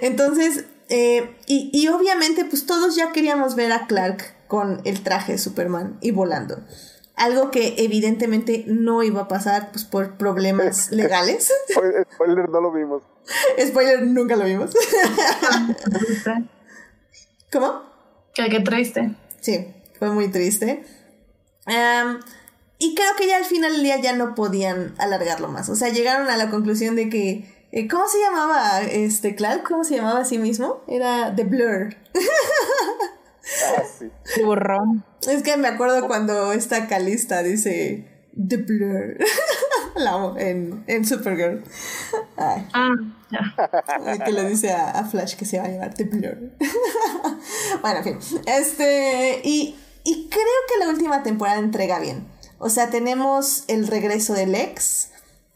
[SPEAKER 1] Entonces, eh, y, obviamente, pues todos ya queríamos ver a Clark con el traje de Superman y volando. Algo que evidentemente no iba a pasar pues, por problemas legales.
[SPEAKER 3] Spoiler, no lo vimos.
[SPEAKER 1] Spoiler, nunca lo vimos. ¿Cómo?
[SPEAKER 4] Que qué triste.
[SPEAKER 1] Sí, fue muy triste. y creo que ya al final del día ya no podían alargarlo más. O sea, llegaron a la conclusión de que eh, ¿Cómo se llamaba este Clark? ¿Cómo se llamaba a sí mismo? Era The Blur.
[SPEAKER 3] Ah, sí.
[SPEAKER 2] Burrón.
[SPEAKER 1] Es que me acuerdo cuando esta Calista dice The Blur. en, en Supergirl. Ay.
[SPEAKER 4] Ah, ya.
[SPEAKER 1] Que le dice a, a, Flash que se va a llamar The Blur. bueno, en fin. Este. Y, y creo que la última temporada entrega bien. O sea, tenemos el regreso del ex.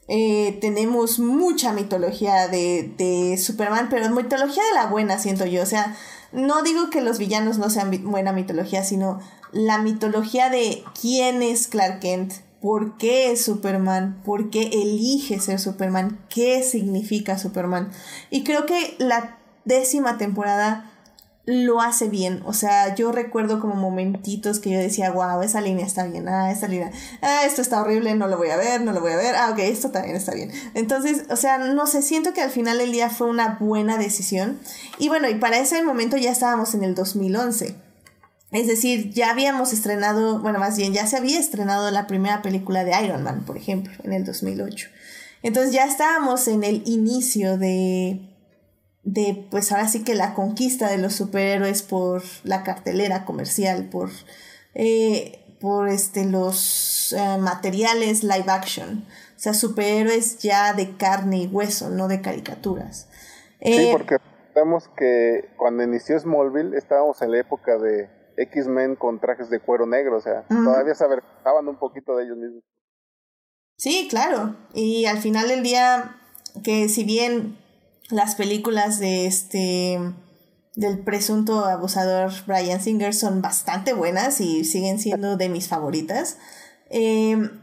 [SPEAKER 1] Eh, tenemos mucha mitología de, de Superman, pero mitología de la buena, siento yo. O sea, no digo que los villanos no sean buena mitología, sino la mitología de quién es Clark Kent, por qué es Superman, por qué elige ser Superman, qué significa Superman. Y creo que la décima temporada lo hace bien. O sea, yo recuerdo como momentitos que yo decía, wow, esa línea está bien, ah, esta línea, ah, esto está horrible, no lo voy a ver, no lo voy a ver, ah, ok, esto también está bien. Entonces, o sea, no sé, siento que al final del día fue una buena decisión. Y bueno, y para ese momento ya estábamos en el 2011. Es decir, ya habíamos estrenado, bueno, más bien ya se había estrenado la primera película de Iron Man, por ejemplo, en el 2008. Entonces ya estábamos en el inicio de, de pues ahora sí que la conquista de los superhéroes por la cartelera comercial, por, eh, por este, los eh, materiales live action. O sea, superhéroes ya de carne y hueso, no de caricaturas.
[SPEAKER 3] sí, eh, porque vemos que cuando inició Smallville estábamos en la época de X-Men con trajes de cuero negro, o sea, todavía se avergonzaban un poquito de ellos mismos.
[SPEAKER 1] Sí, claro. Y al final del día, que si bien las películas de este del presunto abusador Brian Singer son bastante buenas y siguen siendo de mis favoritas. Em,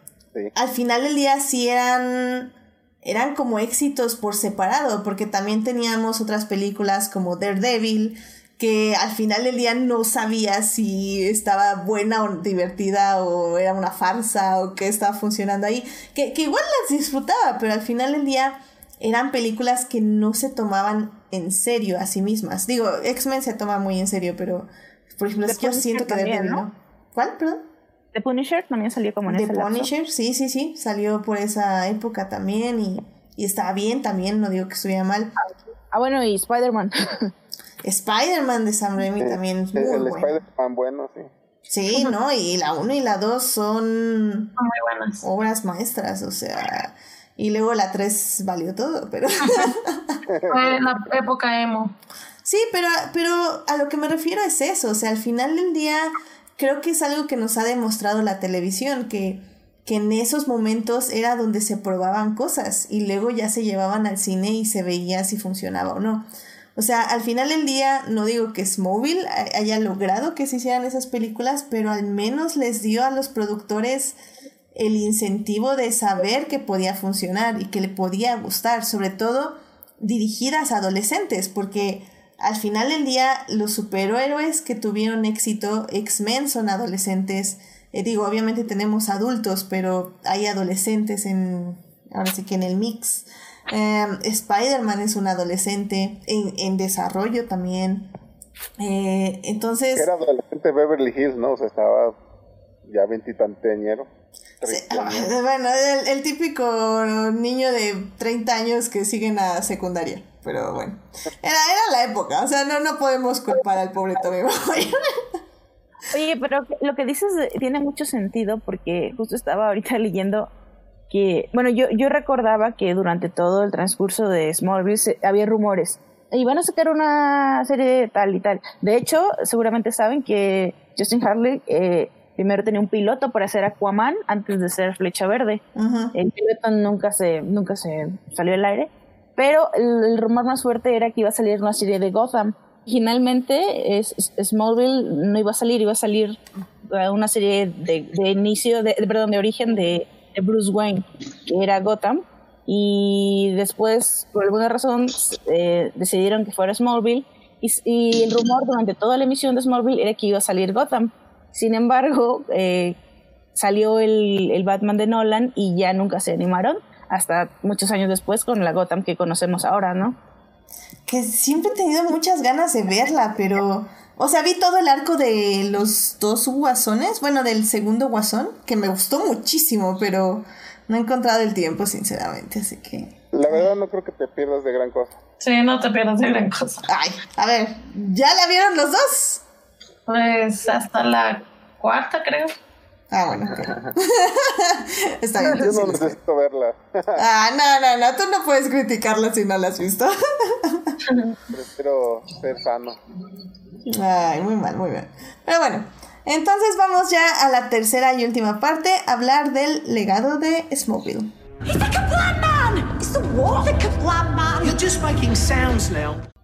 [SPEAKER 1] al final del día sí eran, eran como éxitos por separado, porque también teníamos otras películas como Daredevil, que al final del día no sabía si estaba buena o divertida o era una farsa o qué estaba funcionando ahí, que, que igual las disfrutaba, pero al final del día eran películas que no se tomaban en serio a sí mismas. Digo, X-Men se toma muy en serio, pero por ejemplo, yo siento que también, ¿no? ¿Cuál, perdón?
[SPEAKER 2] The Punisher también salió como en
[SPEAKER 1] The Punisher, sí, sí, sí, salió por esa época también y, y estaba bien también, no digo que estuviera mal.
[SPEAKER 2] Ah, bueno, y Spider-Man.
[SPEAKER 1] Spider-Man de Sam Raimi también es muy
[SPEAKER 3] el
[SPEAKER 1] bueno.
[SPEAKER 3] Spider-Man bueno, sí.
[SPEAKER 1] Sí, ¿no? Y la 1 y la 2 son
[SPEAKER 4] Son muy buenas.
[SPEAKER 1] obras maestras, o sea, y luego la 3 valió todo, pero...
[SPEAKER 4] Fue la época emo.
[SPEAKER 1] Sí, pero, pero a lo que me refiero es eso, o sea, al final del día creo que es algo que nos ha demostrado la televisión, que, que en esos momentos era donde se probaban cosas y luego ya se llevaban al cine y se veía si funcionaba o no. O sea, al final del día, no digo que Smallville haya logrado que se hicieran esas películas, pero al menos les dio a los productores el incentivo de saber que podía funcionar y que le podía gustar, sobre todo dirigidas a adolescentes, porque al final del día los superhéroes que tuvieron éxito, X-Men son adolescentes, eh, digo, obviamente tenemos adultos, pero hay adolescentes en, ahora sí que en el mix. Um, Spider-Man es un adolescente en, en desarrollo también. Eh, entonces...
[SPEAKER 3] Era adolescente Beverly Hills, ¿no? O sea, estaba ya veintitanteñero.
[SPEAKER 1] Sí, bueno, el, el, típico niño de 30 años que sigue en la secundaria. Pero bueno, era, era la época, o sea, no, no podemos culpar al pobre Tommy
[SPEAKER 2] Oye, pero lo que dices tiene mucho sentido porque justo estaba ahorita leyendo que, bueno, yo, yo recordaba que durante todo el transcurso de Smallville se, había rumores. Iban a sacar una serie tal y tal. De hecho, seguramente saben que Justin Harley eh, primero tenía un piloto para hacer Aquaman antes de ser Flecha Verde.
[SPEAKER 1] Uh -huh.
[SPEAKER 2] El piloto nunca se, nunca se salió al aire. Pero el, el, rumor más fuerte era que iba a salir una serie de Gotham. Originalmente es, es, Smallville no iba a salir, iba a salir una serie de, de inicio, de, de, perdón, de origen de, de Bruce Wayne, que era Gotham, y después, por alguna razón, eh, decidieron que fuera Smallville, y, y, el rumor durante toda la emisión de Smallville era que iba a salir Gotham. Sin embargo, eh, salió el, el, Batman de Nolan y ya nunca se animaron, hasta muchos años después con la Gotham que conocemos ahora, ¿no?
[SPEAKER 1] Que siempre he tenido muchas ganas de verla, pero... O sea, vi todo el arco de los dos guasones, bueno, del segundo guasón, que me gustó muchísimo, pero no he encontrado el tiempo, sinceramente, así que...
[SPEAKER 3] La verdad no creo que te pierdas de gran cosa.
[SPEAKER 4] Sí, no te pierdas de gran cosa.
[SPEAKER 1] Ay, a ver, ¿ya la vieron los dos?
[SPEAKER 4] Pues hasta la cuarta, creo.
[SPEAKER 1] Ah, bueno. Está bien.
[SPEAKER 3] Yo no necesito verla.
[SPEAKER 1] ah, no, no, no. Tú no puedes criticarla si no la has visto.
[SPEAKER 3] Prefiero ser sano.
[SPEAKER 1] Ay, muy mal, muy mal. Pero bueno, entonces vamos ya a la tercera y última parte, hablar del legado de Smallville.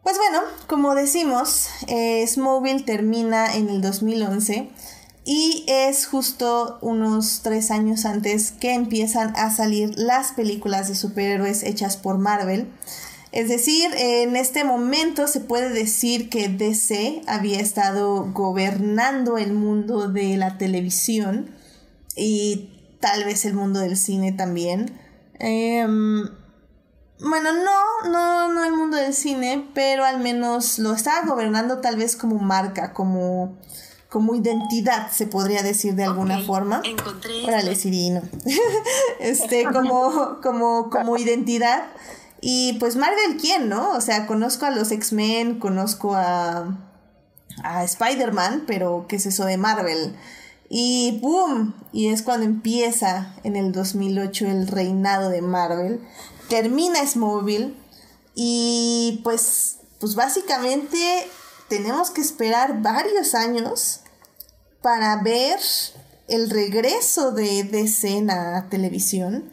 [SPEAKER 1] Pues bueno, como decimos, eh, termina en el 2011 y es justo unos tres años antes que empiezan a salir las películas de superhéroes hechas por Marvel. Es decir, en este momento se puede decir que DC había estado gobernando el mundo de la televisión y tal vez el mundo del cine también. Em, bueno, no, no, no el mundo del cine, pero al menos lo estaba gobernando tal vez como marca, como como identidad, se podría decir de alguna forma. Encontré Órale, Sirino. este, como, como, como identidad. Y pues Marvel, ¿quién, no? O sea, conozco a los X-Men, conozco a, a Spider-Man, pero ¿qué es eso de Marvel? Y ¡boom! Y es cuando empieza en el 2008 el reinado de Marvel. Termina Smallville. Y pues, pues básicamente tenemos que esperar varios años para ver el regreso de DC en la televisión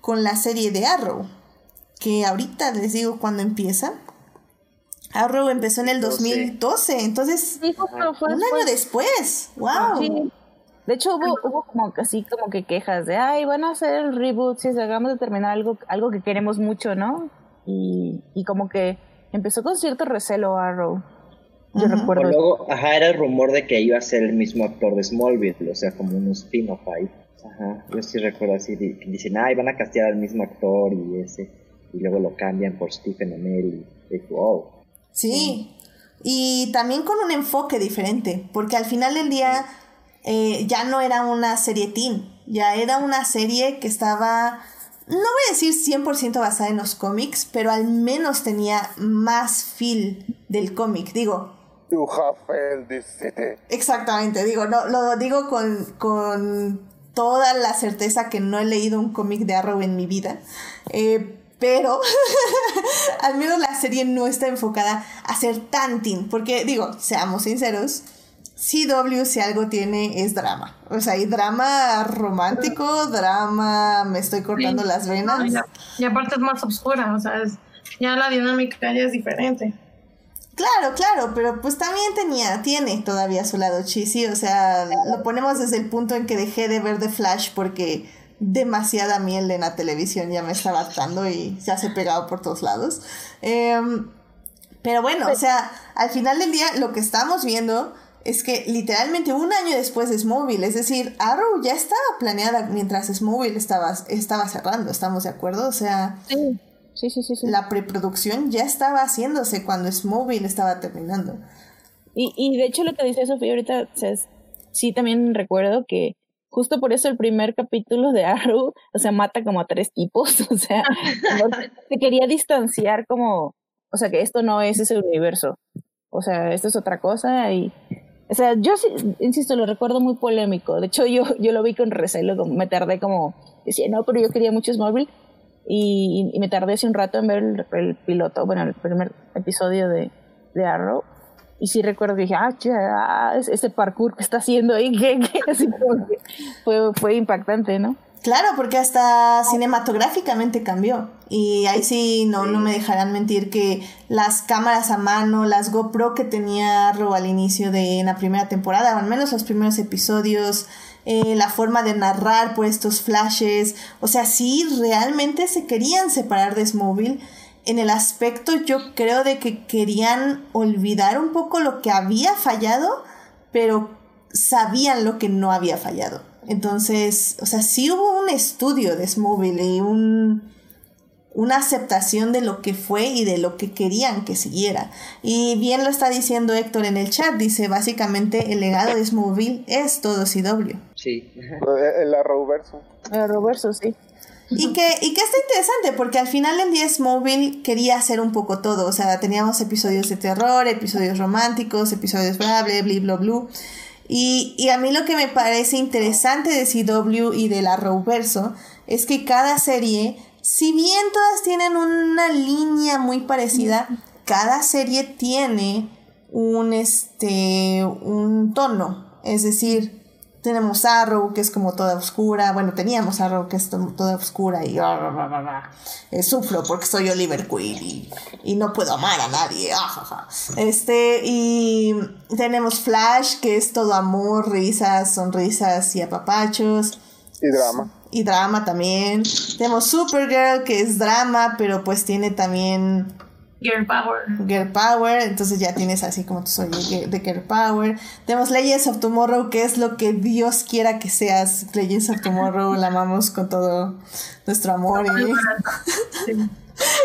[SPEAKER 1] con la serie de Arrow, que ahorita les digo cuándo empieza. Arrow empezó en el 2012, entonces un año después. ¡Wow!
[SPEAKER 2] De hecho hubo, hubo como así como que quejas de, ay, van a hacer el reboot si hagamos de terminar algo, algo que queremos mucho, ¿no? Y, y como que empezó con cierto recelo Arrow.
[SPEAKER 6] Yo recuerdo. luego, ajá, era el rumor de que iba a ser el mismo actor de Smallville, o sea, como un spin-off ahí. Ajá, yo sí recuerdo así, dicen, ay, van a castear al mismo actor y ese, y luego lo cambian por Stephen Amell, y wow.
[SPEAKER 1] Sí, y también con un enfoque diferente, porque al final del día eh, ya no era una serie teen, ya era una serie que estaba, no voy a decir 100% basada en los cómics, pero al menos tenía más feel del cómic. Digo, Exactamente, digo, no, lo digo con, con toda la certeza que no he leído un cómic de Arrow en mi vida. Eh, pero al menos la serie no está enfocada a ser tan teen. Porque, digo, seamos sinceros, CW si algo tiene es drama. O sea, hay drama romántico, drama, me estoy cortando las venas.
[SPEAKER 4] y, aparte es más oscura, o sea, ya la dinámica ya es diferente.
[SPEAKER 1] Claro, claro, pero pues también tenía, tiene todavía su lado cheesy, o sea, lo ponemos desde el punto en que dejé de ver The Flash porque demasiada miel en la televisión ya me estaba atando y se hace pegado por todos lados. Em, pero bueno, o sea, al final del día lo que estamos viendo es que literalmente un año después de Smallville, es decir, Arrow ya estaba planeada mientras Smallville estaba, estaba cerrando, ¿estamos de acuerdo? O sea...
[SPEAKER 2] Sí, sí, sí,
[SPEAKER 1] La preproducción ya estaba haciéndose cuando Smallville estaba terminando.
[SPEAKER 2] Y, y de hecho lo que dice Sofía ahorita, sí también recuerdo que justo por eso el primer capítulo de Arrow, o sea, mata como a tres tipos, o sea, se quería distanciar como, o sea, que esto no es ese universo, o sea, esto es otra cosa y, o sea, yo insisto, lo recuerdo muy polémico, de hecho yo, yo lo vi con recelo, me tardé como, decía, no, pero yo quería mucho Smallville, y, me tardé hace un rato en ver el, piloto, bueno, el primer episodio de, de Arrow. Y sí recuerdo que dije, ah, ya, este parkour que está haciendo ahí, que, Así fue, fue impactante, ¿no?
[SPEAKER 1] Claro, porque hasta cinematográficamente cambió. Y ahí sí no, no me dejarán mentir que las cámaras a mano, las GoPro que tenía Arrow al inicio de la primera temporada, o al menos los primeros episodios, eh, la forma de narrar por estos flashes, o sea, sí realmente se querían separar de Smallville en el aspecto yo creo de que querían olvidar un poco lo que había fallado, pero sabían lo que no había fallado. Entonces, o sea, sí hubo un estudio de Smallville y un, una aceptación de lo que fue y de lo que querían que siguiera. Y bien lo está diciendo Héctor en el chat, dice básicamente el legado de Smallville es todo CW.
[SPEAKER 6] Sí.
[SPEAKER 3] El Arrowverso.
[SPEAKER 2] El Arrowverso, sí.
[SPEAKER 1] Y que, y que está interesante, porque al final el día Smallville quería hacer un poco todo. O sea, teníamos episodios de terror, episodios románticos, episodios bla, bla, bla, bla, bla. Y, y a mí lo que me parece interesante de CW y de la Arrowverso es que cada serie, si bien todas tienen una línea muy parecida, cada serie tiene un este un tono, es decir, tenemos Arrow, que es como toda oscura. Bueno, teníamos Arrow, que es toda oscura y eh, sufro porque soy Oliver Queen y, no puedo amar a nadie. Este, y tenemos Flash, que es todo amor, risas, sonrisas y apapachos.
[SPEAKER 3] Y drama.
[SPEAKER 1] Y drama también. Tenemos Supergirl, que es drama, pero pues tiene también
[SPEAKER 4] Girl Power.
[SPEAKER 1] Girl Power, entonces ya tienes así como tú soy de Girl Power. Tenemos Legends of Tomorrow, que es lo que Dios quiera que seas. Legends of Tomorrow la amamos con todo nuestro amor. Y...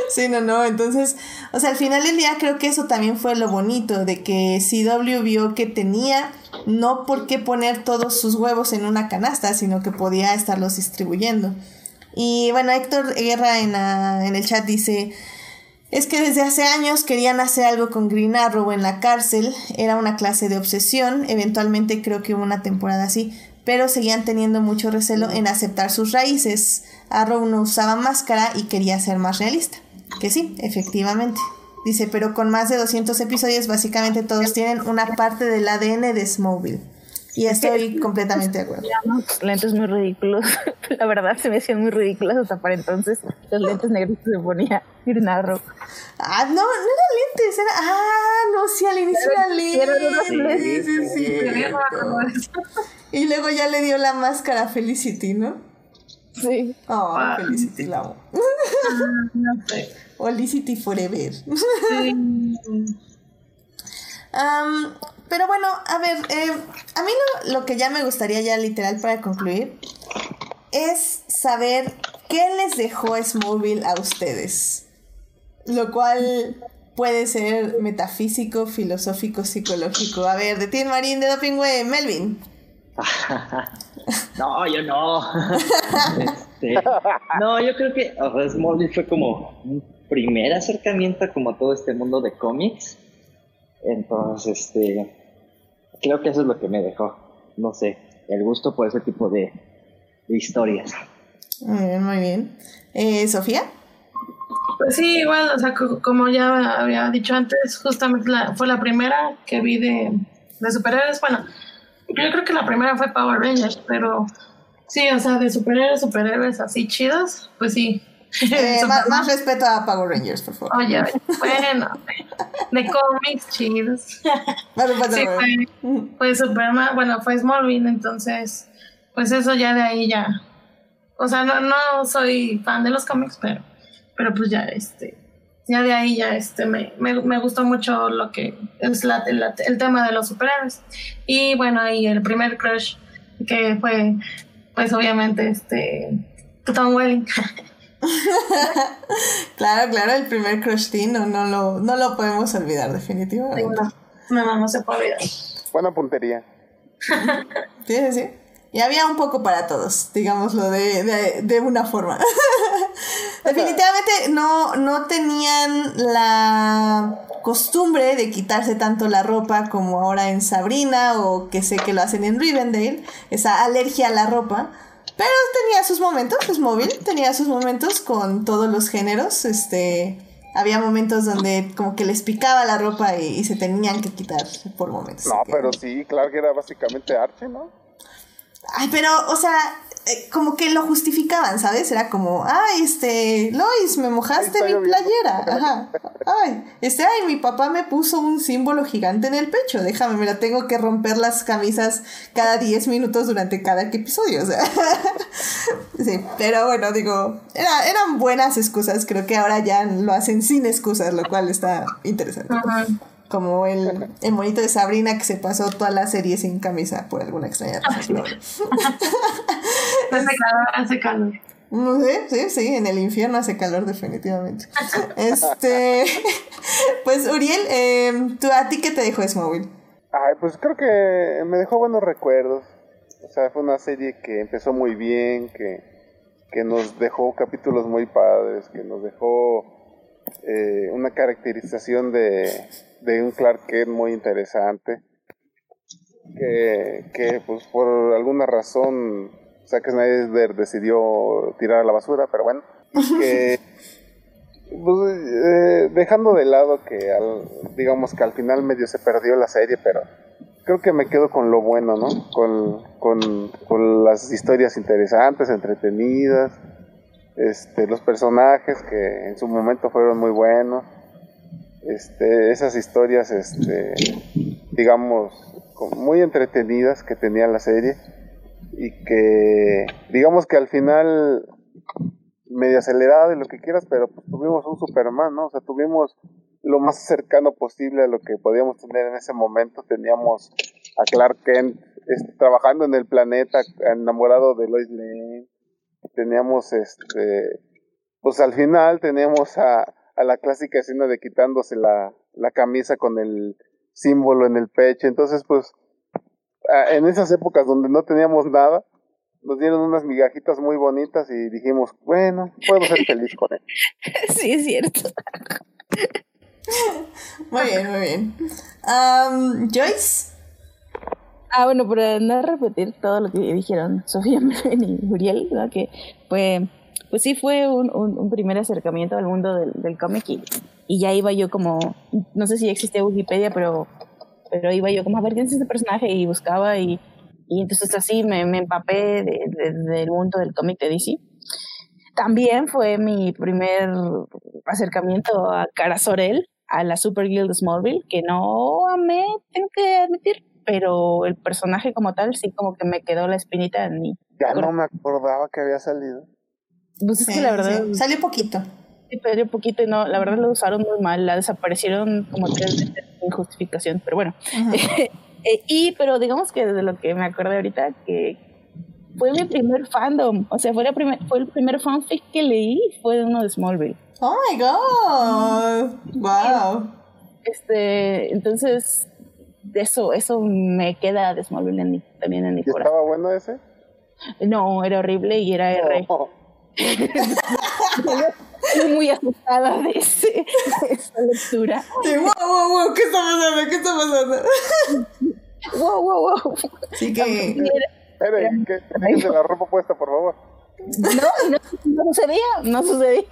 [SPEAKER 1] sí, no, no. Entonces, o sea, al final del día creo que eso también fue lo bonito, de que CW vio que tenía no por qué poner todos sus huevos en una canasta, sino que podía estarlos distribuyendo. Y bueno, Héctor Guerra en, en el chat dice, es que desde hace años querían hacer algo con Green Arrow en la cárcel, era una clase de obsesión, eventualmente creo que hubo una temporada así, pero seguían teniendo mucho recelo en aceptar sus raíces. Arrow no usaba máscara y quería ser más realista. Que sí, efectivamente. Dice, pero con más de 200 episodios básicamente todos tienen una parte del ADN de Smallville. Y estoy completamente de acuerdo.
[SPEAKER 2] Los lentes muy ridículos. La verdad se me hacían muy ridículos hasta para entonces. Los lentes negros que se ponía Arrow.
[SPEAKER 1] Ah, no, no eran lentes, era. Ah, no, sí, al inicio eran lentes. Sí, sí, sí. Y luego ya le dio la máscara a Felicity, ¿no?
[SPEAKER 2] Sí.
[SPEAKER 1] Oh, Felicity la amo.
[SPEAKER 4] no sé.
[SPEAKER 1] Felicity Forever. Sí. um, pero bueno, a ver, eh, a mí lo, que ya me gustaría ya literal para concluir es saber qué les dejó Smallville a ustedes. Lo cual puede ser metafísico, filosófico, psicológico. A ver, de Tim Marín, de Dopingüe, Melvin.
[SPEAKER 6] no, yo no. Este, no, yo creo que Smallville fue como un primer acercamiento como a todo este mundo de cómics entonces, este, creo que eso es lo que me dejó, no sé, el gusto por ese tipo de, historias.
[SPEAKER 1] Muy bien, muy bien. Eh, ¿Sofía?
[SPEAKER 4] Pues sí, igual, o sea, como ya había dicho antes, justamente fue la primera que vi de, de superhéroes. Bueno, yo creo que la primera fue Power Rangers, pero sí, o sea, de superhéroes, superhéroes así chidos, pues sí,
[SPEAKER 1] eh, más, respeto a Power Rangers, por favor.
[SPEAKER 4] Oye, bueno, de cómics chidos. sí, fue, fue Superman, bueno, fue Smallville, entonces, pues eso ya de ahí ya. O sea, no, no soy fan de los cómics, pero, pero pues ya, este, ya de ahí ya, este, me, me, me gustó mucho lo que es la, el tema de los superhéroes. Y bueno, ahí el primer crush que fue, pues obviamente, este, Tom Welling.
[SPEAKER 1] claro, claro, el primer crush teen no, no, lo, no lo podemos olvidar definitivamente.
[SPEAKER 4] No, no, no se puede olvidar.
[SPEAKER 3] Buena puntería.
[SPEAKER 1] sí, sí, Y había un poco para todos, digámoslo de, de, de una forma. Definitivamente no, no tenían la costumbre de quitarse tanto la ropa como ahora en Sabrina o que sé que lo hacen en Rivendell, esa alergia a la ropa. Pero tenía sus momentos, es móvil, tenía sus momentos con todos los géneros, este había momentos donde como que les picaba la ropa y, se tenían que quitar por momentos.
[SPEAKER 3] No, pero sí, claro que era básicamente Archie, ¿no?
[SPEAKER 1] Ay, pero, o sea, eh, como que lo justificaban, ¿sabes? Era como, ay, este, Lois, me mojaste mi playera. Ajá. Ay, este, ay, mi papá me puso un símbolo gigante en el pecho. Déjame, me la tengo que romper las camisas cada 10 minutos durante cada episodio. O sea. sí, pero bueno, digo, eran buenas excusas. Creo que ahora ya lo hacen sin excusas, lo cual está interesante. Ajá como el, el monito de Sabrina que se pasó toda la serie sin camisa por alguna extraña razón.
[SPEAKER 4] hace calor, hace calor.
[SPEAKER 1] No sé, sí, sí, en el infierno hace calor definitivamente. este, pues Uriel, eh, ¿tú, ¿a ti qué te dejó Smallville?
[SPEAKER 3] Ay, pues creo que me dejó buenos recuerdos. O sea, fue una serie que empezó muy bien, que, que nos dejó capítulos muy padres, que nos dejó eh, una caracterización de, de un Clark Kent muy interesante. que, que pues por alguna razón Zack Snyder decidió tirar a la basura, pero bueno, que pues, eh, dejando de lado que al, digamos que al final medio se perdió la serie, pero creo que me quedo con lo bueno, ¿no? Con, con, con las historias interesantes, entretenidas, este, los personajes que en su momento fueron muy buenos, este, esas historias, este, digamos, muy entretenidas que tenía la serie y que, digamos que al final medio acelerada y lo que quieras, pero pues tuvimos un Superman, ¿no? O sea, tuvimos lo más cercano posible a lo que podíamos tener en ese momento. Teníamos a Clark Kent este, trabajando en el planeta, enamorado de Lois Lane. Teníamos, este, pues al final teníamos a, a la clásica escena de quitándose la, la camisa con el símbolo en el pecho. Entonces, pues, en esas épocas donde no teníamos nada, nos dieron unas migajitas muy bonitas y dijimos, bueno, puedo ser feliz con él.
[SPEAKER 2] Sí, es cierto.
[SPEAKER 1] muy bien, muy bien. Um, Joyce.
[SPEAKER 2] Ah, bueno, para no repetir todo lo que dijeron Sofía y Uriel, que fue, pues sí fue un, un, primer acercamiento al mundo del, del cómic y, y, ya iba yo como, no sé si existía Wikipedia, pero, pero iba yo como a ver quién es este personaje y buscaba y y entonces así me, me empapé de, del mundo del cómic de DC. También fue mi primer acercamiento a Cara Sorel, a la Super Guild Smallville, que no amé, tengo que admitir, pero el personaje como tal sí como que me quedó la espinita en mí.
[SPEAKER 3] Ya no me acordaba que había salido.
[SPEAKER 2] Pues es que la verdad...
[SPEAKER 1] Salió poquito.
[SPEAKER 2] Sí, salió poquito y no, la verdad lo usaron muy mal, la desaparecieron como tres veces sin justificación, pero bueno. Eh, y, pero digamos que de lo que me acuerdo ahorita, que fue mi primer fandom. O sea, fue, la primer, fue el primer fanfic que leí, fue de uno de Smallville.
[SPEAKER 1] Oh my god. Wow.
[SPEAKER 2] Este, entonces, eso, eso me queda de Smallville en también en mi corazón.
[SPEAKER 3] ¿Estaba bueno ese?
[SPEAKER 2] No, era horrible y era R. Estoy muy asustada de, ese, de esa lectura.
[SPEAKER 1] Sí, wow, wow, wow, ¿qué está pasando? ¿Qué está pasando?
[SPEAKER 2] wow, wow, wow.
[SPEAKER 1] Sí que...
[SPEAKER 3] Espere, que déjense la ropa puesta, por favor.
[SPEAKER 2] No, no, no sucedía, no sucedía.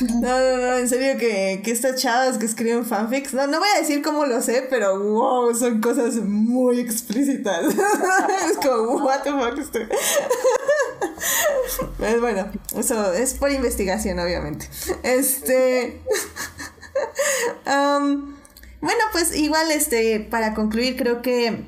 [SPEAKER 1] No, no, no, en serio que, que estas chavas que escriben fanfics, no, no voy a decir cómo lo sé, pero wow, son cosas muy explícitas. es como, what the fuck estoy. Pues bueno, eso es por investigación, obviamente. Este. bueno, pues igual, este, para concluir, creo que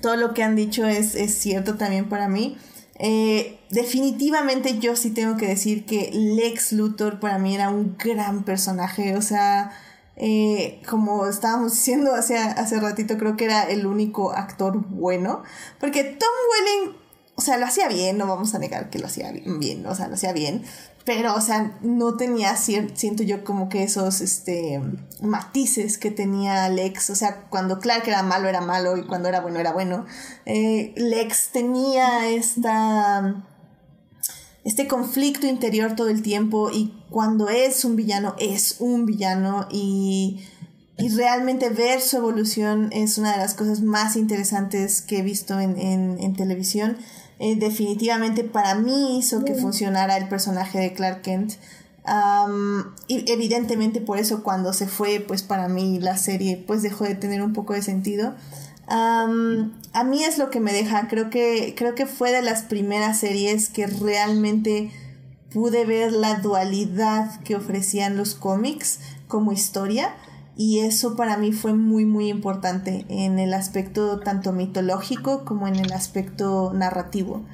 [SPEAKER 1] todo lo que han dicho es, es cierto también para mí. Eh, definitivamente yo sí tengo que decir que Lex Luthor para mí era un gran personaje, o sea, eh, como estábamos diciendo hace, hace ratito, creo que era el único actor bueno, porque Tom Welling, o sea, lo hacía bien, no vamos a negar que lo hacía bien, o sea, lo hacía bien, pero, o sea, no tenía, siento yo, como que esos este, matices que tenía Lex. O sea, cuando Clark era malo, era malo, y cuando era bueno, era bueno. Eh, Lex tenía esta, este conflicto interior todo el tiempo, y cuando es un villano, es un villano, y, y realmente ver su evolución es una de las cosas más interesantes que he visto en, en, en televisión. Eh, definitivamente para mí hizo que funcionara el personaje de Clark Kent. y evidentemente por eso cuando se fue, pues para mí la serie pues dejó de tener un poco de sentido. a mí es lo que me deja, creo que, creo que fue de las primeras series que realmente pude ver la dualidad que ofrecían los cómics como historia y eso para mí fue muy muy importante en el aspecto tanto mitológico como en el aspecto narrativo.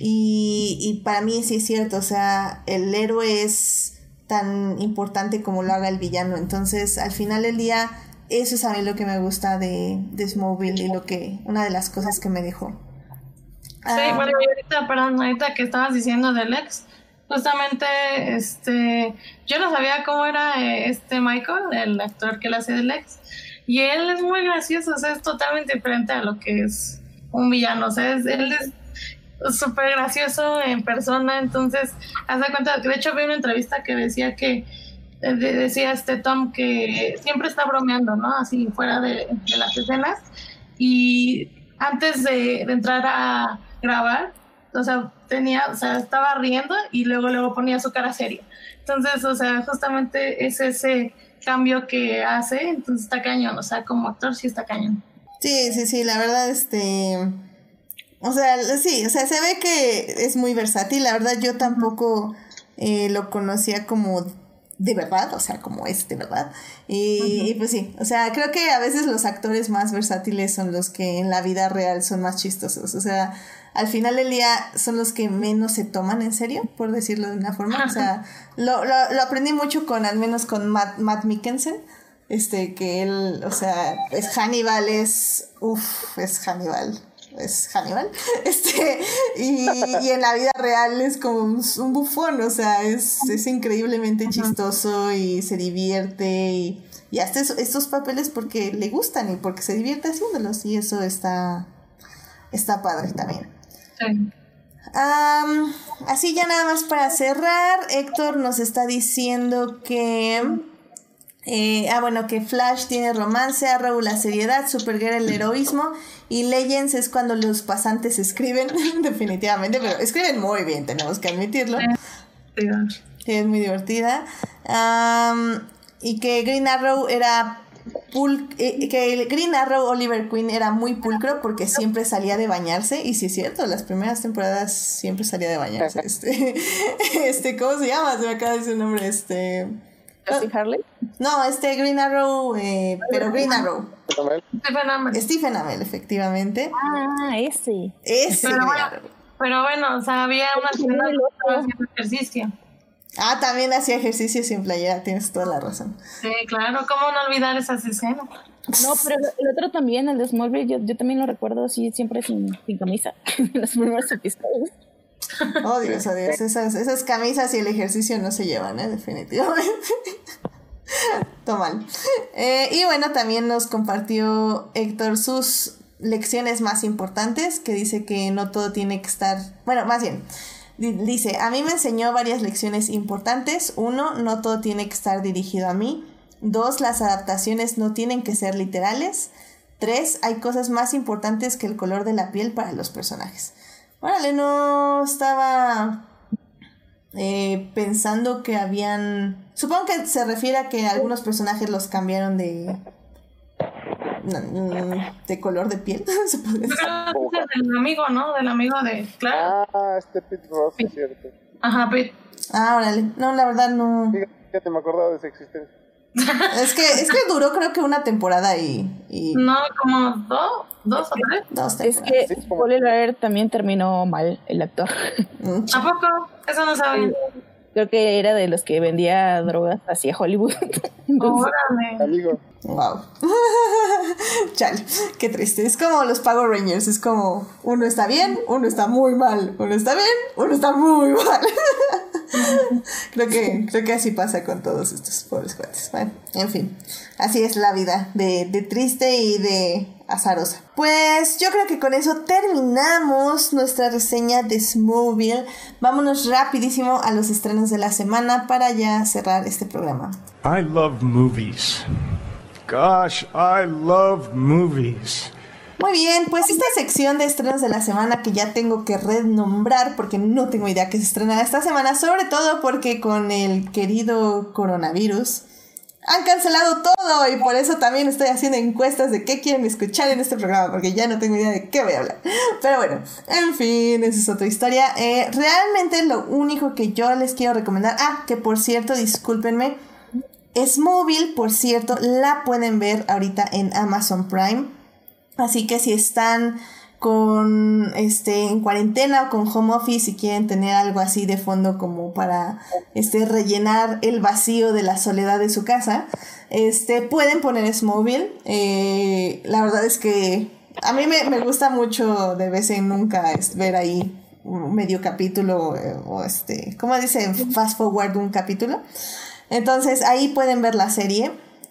[SPEAKER 1] Y, y para mí sí es cierto, o sea, el héroe es tan importante como lo haga el villano. Entonces, al final del día, eso es a mí lo que me gusta de, de Smallville y lo que, una de las cosas que me dejó.
[SPEAKER 4] Sí, ah. bueno, ahorita, perdón, ahorita que estabas diciendo del ex, justamente este yo no sabía cómo era eh, este Michael el actor que le hace del ex y él es muy gracioso es totalmente diferente a lo que es un villano o sea él es súper gracioso en persona entonces haz de cuenta de hecho vi una entrevista que decía que eh, decía este Tom que siempre está bromeando no así fuera de, de las escenas y antes de, de entrar a grabar, o sea, tenía, o sea, estaba riendo y luego luego ponía su cara seria. Entonces, o sea, justamente es ese cambio que hace, entonces está cañón, o sea, como actor sí está cañón.
[SPEAKER 1] Sí, sí, sí, la verdad, este... O sea, sí, o sea, se ve que es muy versátil, la verdad yo tampoco eh, lo conocía como de verdad, o sea, como es de verdad. Y, y, pues sí, o sea, creo que a veces los actores más versátiles son los que en la vida real son más chistosos, o sea, al final del día son los que menos se toman en serio, por decirlo de una forma. O sea, lo, lo, lo aprendí mucho con, al menos con Matt, Matt Mikkelsen. Este, que él, o sea, es Hannibal, es, uff, es Hannibal, es Hannibal, este, y, y, en la vida real es como un, un bufón, o sea, es, es, increíblemente chistoso y se divierte y, y hace estos papeles porque le gustan y porque se divierte haciéndolos y eso está, está padre también. Um, así ya nada más para cerrar, Héctor nos está diciendo que... Eh, ah, bueno, que Flash tiene romance, Arrow la seriedad, Supergirl el heroísmo y Legends es cuando los pasantes escriben, definitivamente, pero escriben muy bien, tenemos que admitirlo. Sí, es muy divertida. Um, y que Green Arrow era pul eh, que el Green Arrow Oliver Queen era muy pulcro porque siempre salía de bañarse y si es cierto las primeras temporadas siempre salía de bañarse este este cómo se llama se me acaba de decir el nombre este
[SPEAKER 2] Steve Harley
[SPEAKER 1] no este Green Arrow eh, pero Green Arrow.
[SPEAKER 4] Stephen Amell.
[SPEAKER 1] Stephen Amell. Efectivamente.
[SPEAKER 2] Ah ese.
[SPEAKER 1] Ese.
[SPEAKER 4] Pero bueno, pero bueno o sea había una haciendo ejercicio
[SPEAKER 1] Ah, también hacía ejercicio sin playera, tienes toda la razón.
[SPEAKER 4] Sí, claro, ¿cómo no olvidar esas escenas?
[SPEAKER 2] No, pero el otro también, el de Smallville, yo, yo también lo recuerdo así, siempre sin, sin camisa, en los primeros episodios.
[SPEAKER 1] Oh, Dios, oh, Dios, esas, esas camisas y el ejercicio no se llevan, ¿eh? Definitivamente. Tomal. Eh, y bueno, también nos compartió Héctor sus lecciones más importantes, que dice que no todo tiene que estar, bueno, más bien, Dice, a mí me enseñó varias lecciones importantes. Uno, no todo tiene que estar dirigido a mí. Dos, las adaptaciones no tienen que ser literales. Tres, hay cosas más importantes que el color de la piel para los personajes. Órale, no estaba eh, pensando que habían... Supongo que se refiere a que algunos personajes los cambiaron de, de color de piel, se
[SPEAKER 4] podría decir. Del amigo, ¿no? Del amigo de Claro.
[SPEAKER 3] Ah, este Pete Ross, es cierto.
[SPEAKER 4] Ajá, Pete.
[SPEAKER 1] Ah, órale. No, la verdad no.
[SPEAKER 3] Fíjate, me acordaba de su existencia.
[SPEAKER 1] es que es que duró creo que una temporada y, y...
[SPEAKER 4] no como dos dos o tres
[SPEAKER 1] dos
[SPEAKER 2] es que sí, Spoiler también terminó mal el actor
[SPEAKER 4] a poco eso no sabía
[SPEAKER 2] creo que era de los que vendía drogas hacia Hollywood
[SPEAKER 4] Entonces,
[SPEAKER 3] amigo
[SPEAKER 1] Wow. Chal, qué triste. Es como los Power Rangers. Es como uno está bien, uno está muy mal. Uno está bien, uno está muy mal. creo, que, creo que así pasa con todos estos pobres cuates. Bueno, en fin. Así es la vida de, de triste y de azarosa. Pues yo creo que con eso terminamos nuestra reseña de Smallville. Vámonos rapidísimo a los estrenos de la semana para ya cerrar este programa.
[SPEAKER 7] I love movies. Gosh, I love movies.
[SPEAKER 1] Muy bien, pues esta sección de estrenos de la semana que ya tengo que renombrar porque no tengo idea que se estrena esta semana, sobre todo porque con el querido coronavirus han cancelado todo y por eso también estoy haciendo encuestas de qué quieren escuchar en este programa porque ya no tengo idea de qué voy a hablar. Pero bueno, en fin, esa es otra historia. Eh, realmente lo único que yo les quiero recomendar, ah, que por cierto, discúlpenme, es móvil, por cierto, la pueden ver ahorita en Amazon Prime. Así que si están con este en cuarentena o con home office y quieren tener algo así de fondo como para este rellenar el vacío de la soledad de su casa, este pueden poner Smallville. Eh, la verdad es que a mí me, me, gusta mucho de vez en nunca ver ahí un medio capítulo eh, o este, ¿cómo dicen? Fast forward un capítulo. Entonces ahí pueden ver la serie.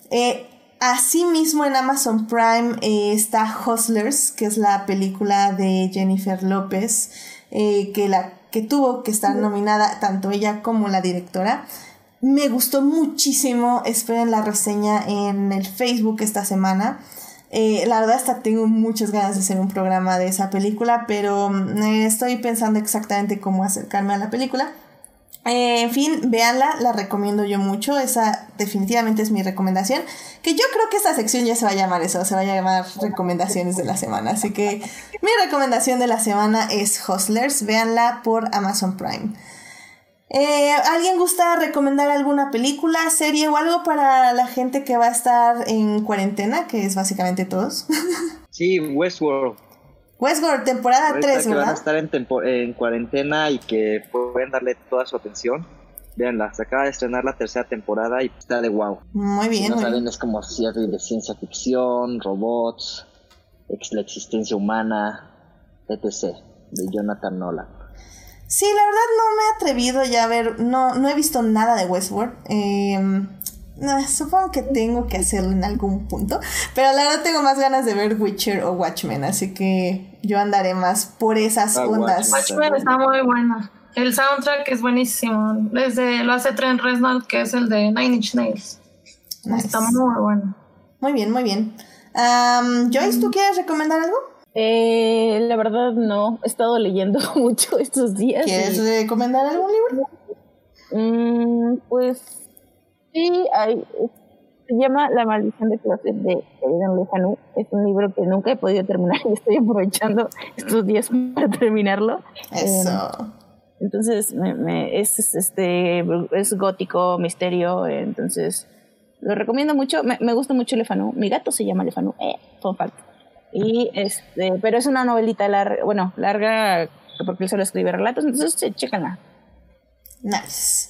[SPEAKER 1] Eh, asimismo en Amazon Prime eh, está Hustlers, que es la película de Jennifer López, eh, que, la, que tuvo que estar nominada tanto ella como la directora. Me gustó muchísimo, esperen la reseña en el Facebook esta semana. Eh, la verdad hasta tengo muchas ganas de hacer un programa de esa película, pero mm, estoy pensando exactamente cómo acercarme a la película. Eh, en fin, véanla, la recomiendo yo mucho. Esa definitivamente es mi recomendación. Que yo creo que esta sección ya se va a llamar eso, se va a llamar recomendaciones de la semana. Así que mi recomendación de la semana es Hustlers. Véanla por Amazon Prime. Eh, ¿Alguien gusta recomendar alguna película, serie o algo para la gente que va a estar en cuarentena? Que es básicamente todos.
[SPEAKER 6] Sí, Westworld.
[SPEAKER 1] Westworld, temporada
[SPEAKER 6] Ahorita
[SPEAKER 1] 3,
[SPEAKER 6] que van a
[SPEAKER 1] ¿verdad?
[SPEAKER 6] estar en, tempo- en cuarentena y que pueden darle toda su atención. Veanla, se acaba de estrenar la tercera temporada y está de wow.
[SPEAKER 1] Muy
[SPEAKER 6] Si
[SPEAKER 1] bien,
[SPEAKER 6] no saben, es como cierre de ciencia ficción, robots, ex- la existencia humana, etc. De Jonathan Nolan.
[SPEAKER 1] Sí, la verdad no me he atrevido ya a ver, no, no he visto nada de Westworld. Eh, no, supongo que tengo que hacerlo en algún punto, pero la verdad tengo más ganas de ver Witcher o Watchmen, así que yo andaré más por esas
[SPEAKER 6] Ah,
[SPEAKER 1] ondas.
[SPEAKER 6] Watchmen.
[SPEAKER 4] Está muy buena. El soundtrack es buenísimo. Desde lo hace Trent Reznor, que es el de Nine Inch Nails.
[SPEAKER 1] Nice.
[SPEAKER 4] Está muy bueno.
[SPEAKER 1] Muy bien, muy bien. Am, Joyce, ¿tú quieres recomendar algo?
[SPEAKER 2] Eh, la verdad no, he estado leyendo mucho estos días. y-
[SPEAKER 1] ¿Quieres recomendar algún libro?
[SPEAKER 2] Mm, pues sí, hay, se llama La maldición de Closet de Aidan Lefanu. Es un libro que nunca he podido terminar y estoy aprovechando estos días para terminarlo.
[SPEAKER 1] Eso.
[SPEAKER 2] Entonces, me, me- es, es, este, es gótico, misterio, eh, entonces lo recomiendo mucho. Me, me gusta mucho Lefanu. Mi gato se llama Lefanu, eh, fun fact. Y este, pero es una novelita larga, bueno, larga porque él solo escribe relatos, entonces sí, chécanla.
[SPEAKER 1] Nice.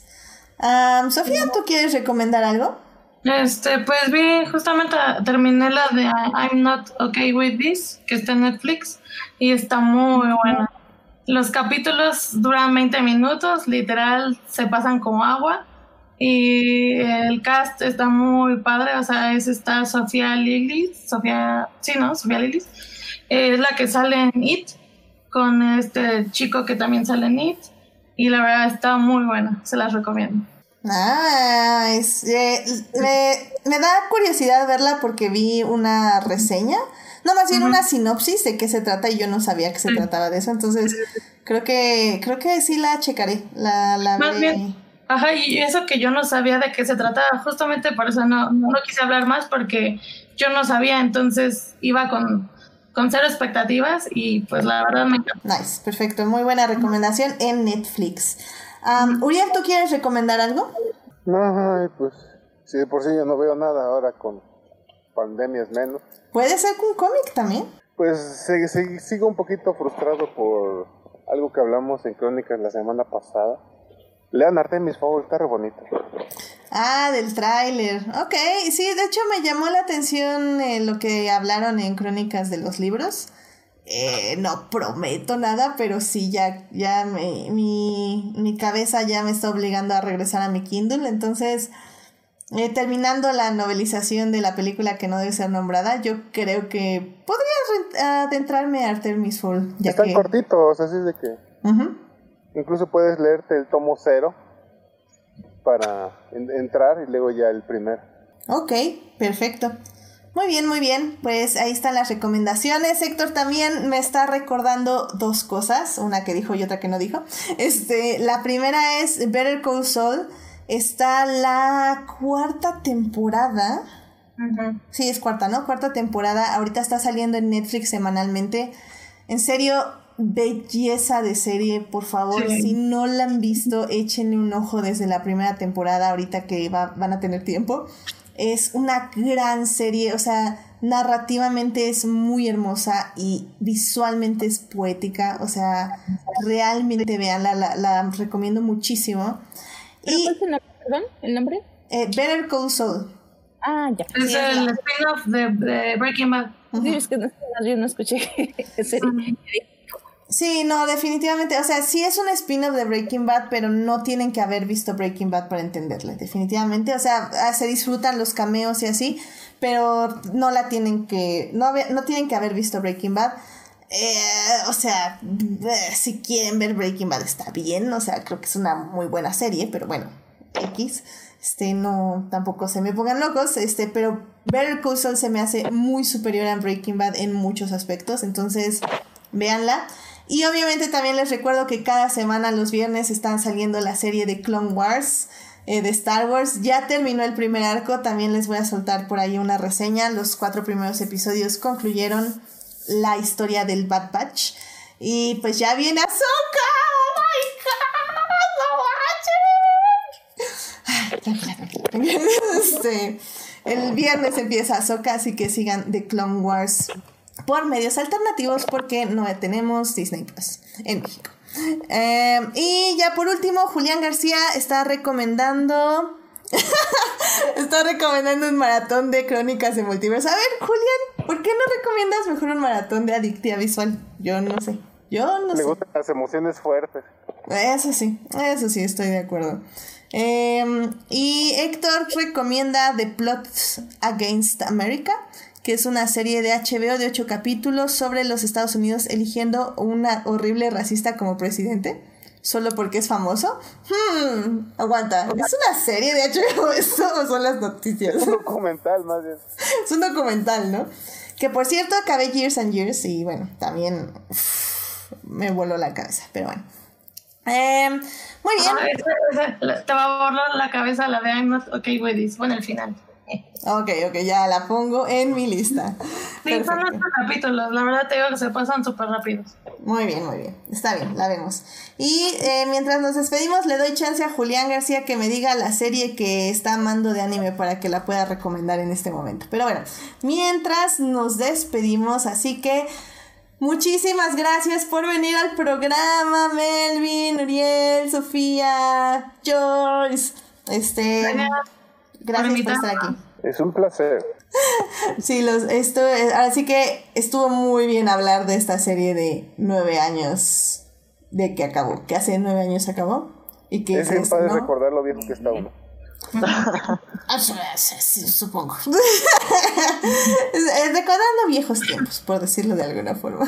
[SPEAKER 1] Am, Sofía, ¿tú quieres recomendar algo?
[SPEAKER 4] Este, pues vi, justamente terminé la de I'm Not Okay With This, que está en Netflix, y está muy buena. Los capítulos duran 20 minutos, literal, se pasan como agua, y el cast está muy padre, o sea, es esta Sofía Lilis, Sofía, sí, ¿no? Sofía Lilis, es la que sale en It, con este chico que también sale en It, y la verdad está muy buena, se las recomiendo.
[SPEAKER 1] Ah, eh, me, me da curiosidad verla porque vi una reseña, no más bien una sinopsis de qué se trata y yo no sabía que se trataba de eso, entonces creo que creo que sí la checaré, la, la
[SPEAKER 4] Más
[SPEAKER 1] veré.
[SPEAKER 4] bien, ajá, y eso que yo no sabía de qué se trataba, justamente por eso no, no quise hablar más porque yo no sabía, entonces iba con, con cero expectativas y pues la verdad me encantó.
[SPEAKER 1] Nice, perfecto, muy buena recomendación en Netflix. Am, Uriel, ¿tú quieres recomendar algo?
[SPEAKER 3] No, pues, si de por sí yo no veo nada ahora con pandemias menos.
[SPEAKER 1] Puede ser un cómic también.
[SPEAKER 3] Pues se- se- sigo un poquito frustrado por algo que hablamos en Crónicas la semana pasada. Lean Artemis Fowl, está re bonito.
[SPEAKER 1] Ah, del tráiler. Ok, sí, de hecho me llamó la atención eh, lo que hablaron en Crónicas de los libros. Eh, no prometo nada, pero sí, ya, ya me- mi, mi cabeza ya me está obligando a regresar a mi Kindle. Entonces, eh, terminando la novelización de la película que no debe ser nombrada, yo creo que podría adentrarme a Artemis Fowl. Ya
[SPEAKER 3] Están
[SPEAKER 1] que...
[SPEAKER 3] cortitos, así de que
[SPEAKER 1] Ujú.
[SPEAKER 3] Incluso puedes leerte el tomo cero para en- entrar y luego ya el primer.
[SPEAKER 1] Ok, perfecto. Muy bien, muy bien. Pues ahí están las recomendaciones. Héctor también me está recordando dos cosas, una que dijo y otra que no dijo. Este, la primera es Better Call Saul. Está la cuarta temporada. Sí, es cuarta, ¿no? Cuarta temporada. Ahorita está saliendo en Netflix semanalmente. En serio, belleza de serie, por favor.
[SPEAKER 4] Sí.
[SPEAKER 1] Si no la han visto, échenle un ojo desde la primera temporada, ahorita que va- van a tener tiempo. Es una gran serie, o sea, narrativamente es muy hermosa y visualmente es poética. O sea, realmente veanla, la, la recomiendo muchísimo.
[SPEAKER 2] ¿Pero
[SPEAKER 1] Y
[SPEAKER 2] cuál es el nombre? Perdón, ¿el nombre?
[SPEAKER 1] eh, Better Call Saul.
[SPEAKER 2] Ah, ya.
[SPEAKER 4] Es
[SPEAKER 1] Sí,
[SPEAKER 4] el spin-off de, de Breaking Bad.
[SPEAKER 2] Sí, es que no, yo no escuché ese.
[SPEAKER 1] Sí, no, definitivamente. O sea, sí es un spin-off de Breaking Bad, pero no tienen que haber visto Breaking Bad para entenderle, definitivamente. O sea, ah, se disfrutan los cameos y así, pero no la tienen que, no, no tienen que haber visto Breaking Bad. Eh, o sea, eh, si quieren ver Breaking Bad está bien, o sea, creo que es una muy buena serie, pero bueno, X. Este, no, tampoco se me pongan locos, este, pero Better Call Saul se me hace muy superior a Breaking Bad en muchos aspectos, entonces véanla. Y obviamente también les recuerdo que cada semana los viernes están saliendo la serie de Clone Wars eh, de Star Wars. Ya terminó el primer arco, también les voy a soltar por ahí una reseña. Los cuatro primeros episodios concluyeron la historia del Bad Batch. Y pues ya viene Ahsoka. ¡Oh my god! ¡No Este, el viernes empieza Ahsoka, así que sigan The Clone Wars por medios alternativos porque no tenemos Disney Plus en México. Eh, y ya por último, Julián García está recomendando. está recomendando un maratón de crónicas de multiverso. A ver, Julián, ¿por qué no recomiendas mejor un maratón de adictiva visual? Yo no sé. Yo no
[SPEAKER 3] Le
[SPEAKER 1] sé.
[SPEAKER 3] gustan las emociones fuertes.
[SPEAKER 1] Eso sí, eso sí, estoy de acuerdo. Eh, y Héctor recomienda The Plots Against America, que es una serie de HBO de ocho capítulos sobre los Estados Unidos eligiendo una horrible racista como presidente. Solo porque es famoso. Hmm, aguanta. ¿Es una serie de HBO esto o son las noticias?
[SPEAKER 3] Es un documental más bien.
[SPEAKER 1] es un documental, ¿no? Que por cierto acabé Years and Years y bueno, también me voló la cabeza, pero bueno. Eh, muy bien.
[SPEAKER 4] Ah, esa- esa- te va a borrar la cabeza la de I'm not okay with this. Bueno, el final.
[SPEAKER 1] Ok, ok, ya la pongo en mi lista.
[SPEAKER 4] Sí, son ocho capítulos. La verdad te digo que se pasan súper rápidos.
[SPEAKER 1] Muy bien, muy bien. Está bien, la vemos. Y eh, mientras nos despedimos, le doy chance a Julián García que me diga la serie que está amando de anime para que la pueda recomendar en este momento. Pero bueno, mientras nos despedimos, así que muchísimas gracias por venir al programa, Melvin, Uriel, Sofía, Joyce. Este,
[SPEAKER 4] Gracias
[SPEAKER 1] gracias por estar aquí.
[SPEAKER 3] Es un placer.
[SPEAKER 1] Sí, los, esto, así que estuvo muy bien hablar de esta serie de nueve años de que acabó, que hace nueve años acabó y que
[SPEAKER 3] Es
[SPEAKER 1] se
[SPEAKER 3] bien padre
[SPEAKER 1] estrenó.
[SPEAKER 3] recordar lo viejo que está uno.
[SPEAKER 1] Supongo. Es- es Recordando viejos tiempos, por decirlo de alguna forma.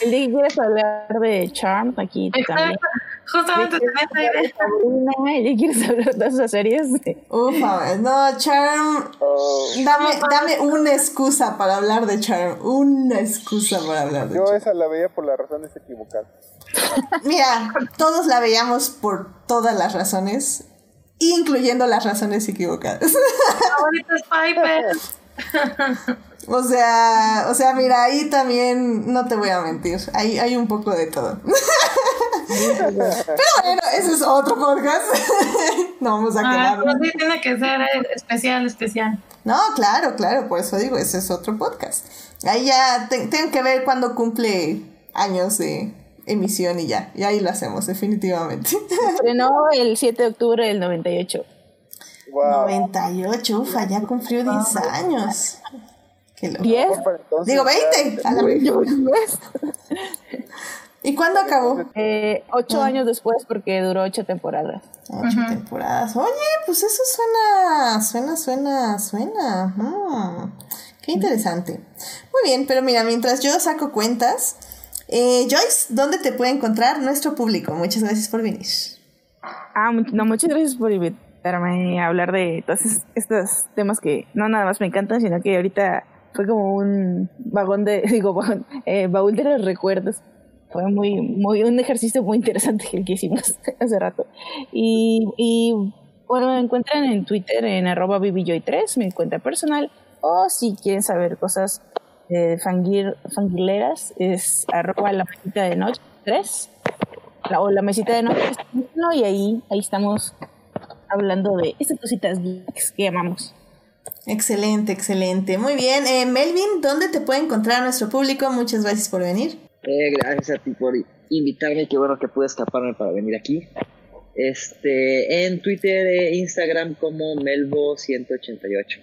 [SPEAKER 2] El día que quieres hablar de Charm, aquí también.
[SPEAKER 4] Justamente tenés esa idea.
[SPEAKER 2] ¿ya quieres hablar de esas series?
[SPEAKER 1] Ufa, no, Charm.
[SPEAKER 3] Oh,
[SPEAKER 1] Dame, dame una excusa para hablar de Charm. Una excusa para hablar de
[SPEAKER 3] yo
[SPEAKER 1] Charm.
[SPEAKER 3] esa la veía por las razones equivocadas.
[SPEAKER 1] Mira, todos la veíamos por todas las razones, incluyendo las razones equivocadas.
[SPEAKER 4] Favorito es Piper.
[SPEAKER 1] O sea, o sea, mira, ahí también no te voy a mentir. Hay, hay un poco de todo. Pero bueno, ese es otro podcast. No vamos a
[SPEAKER 4] Ah,
[SPEAKER 1] quedar.
[SPEAKER 4] pero sí tiene que ser especial, especial.
[SPEAKER 1] No, claro, claro, por eso digo, ese es otro podcast. Ahí ya te- tengo que ver cuándo cumple años de emisión y ya. Y ahí lo hacemos, definitivamente.
[SPEAKER 2] Estrenó el 7 de octubre del 98.
[SPEAKER 3] Wow.
[SPEAKER 1] 98, ufa, ya cumplió 10 años. Qué loco.
[SPEAKER 2] ¿10?
[SPEAKER 3] Para entonces
[SPEAKER 1] Digo,
[SPEAKER 3] ya-
[SPEAKER 1] 20. a la vez. ¿Y cuándo acabó?
[SPEAKER 2] Eh, ocho años después porque duró ocho temporadas.
[SPEAKER 1] Ocho temporadas. Oye, pues eso suena, suena, suena, suena. Mm, qué interesante. Muy bien, pero mira, mientras yo saco cuentas, eh, Joyce, ¿dónde te puede encontrar nuestro público? Muchas gracias por venir.
[SPEAKER 2] Ah, no, muchas gracias por invitarme a hablar de todos es- estos temas que no nada más me encantan, sino que ahorita fue como un vagón de, digo, eh, baúl de los recuerdos. Fue muy, muy, un ejercicio muy interesante que hicimos hace rato. Y, bueno, me encuentran en Twitter en arroba BBJoy3, mi cuenta personal. O si quieren saber cosas eh, fangir, fangileras, es arroba la mesita de noche 3 la, o la mesita de noche no, y ahí, ahí estamos hablando de esas cositas geeks que amamos.
[SPEAKER 1] Excelente, excelente. Muy bien. Eh, Melvin, ¿dónde te puede encontrar nuestro público? Muchas gracias por venir.
[SPEAKER 6] Eh, gracias a ti por invitarme, qué bueno que pude escaparme para venir aquí. Este, en Twitter e Instagram como Melvo188.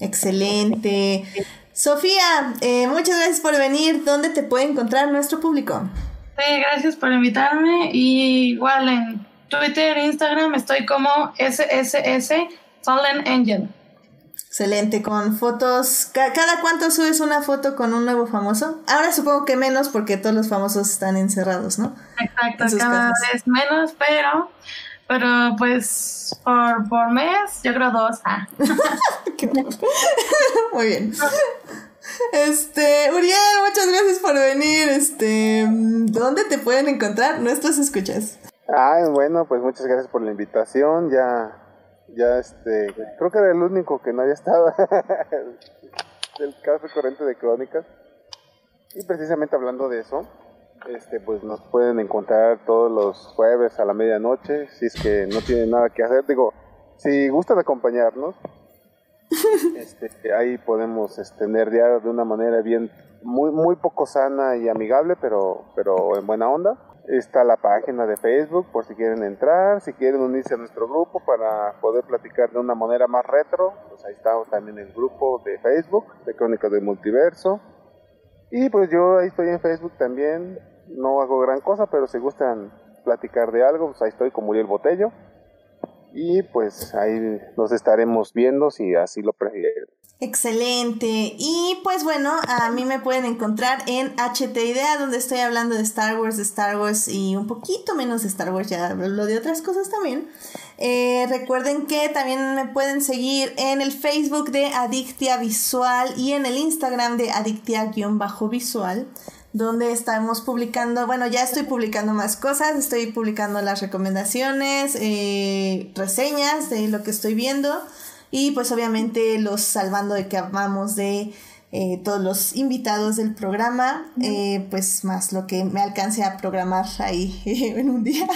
[SPEAKER 1] Excelente. Sofía, eh, muchas gracias por venir. ¿Dónde te puede encontrar nuestro público?
[SPEAKER 4] Sí, gracias por invitarme. Y igual en Twitter Instagram estoy como SSS Fallen Angel.
[SPEAKER 1] Excelente, con fotos. ca- ¿Cada cuánto subes una foto con un nuevo famoso? Ahora supongo que menos porque todos los famosos están encerrados, ¿no?
[SPEAKER 4] Exacto,
[SPEAKER 1] En
[SPEAKER 4] cada
[SPEAKER 1] casas.
[SPEAKER 4] vez menos, pero pero pues por, por mes, yo creo dos. Ah.
[SPEAKER 1] Muy bien. Este, Uriel, muchas gracias por venir. Este, ¿dónde te pueden encontrar nuestros escuchas?
[SPEAKER 3] Ah, bueno, pues muchas gracias por la invitación. Ya, ya, este, creo que era el único que no había estado del caso corriente de crónicas. Y precisamente hablando de eso, este, pues nos pueden encontrar todos los jueves a la medianoche, si es que no tienen nada que hacer. Digo, si gustan acompañarnos, este, ahí podemos este, nerdear de una manera bien, muy, muy poco sana y amigable, pero, pero en buena onda. Está la página de Facebook por si quieren entrar, si quieren unirse a nuestro grupo para poder platicar de una manera más retro, pues ahí está también el grupo de Facebook de Crónicas del Multiverso. Y pues yo ahí estoy en Facebook también, no hago gran cosa, pero si gustan platicar de algo, pues ahí estoy con Muriel Botello. Y pues ahí nos estaremos viendo si así lo prefieren.
[SPEAKER 1] Excelente. Y pues bueno, a mí me pueden encontrar en HT Idea, donde estoy hablando de Star Wars, de Star Wars y un poquito menos de Star Wars, ya hablo de otras cosas también. Eh, recuerden que también me pueden seguir en el Facebook de Adictia Visual y en el Instagram de Adictia-Visual donde estamos publicando, bueno, ya estoy publicando más cosas, estoy publicando las recomendaciones, eh, reseñas de lo que estoy viendo y pues obviamente los salvando de que hablamos de eh, todos los invitados del programa, eh, pues más lo que me alcance a programar ahí en un día,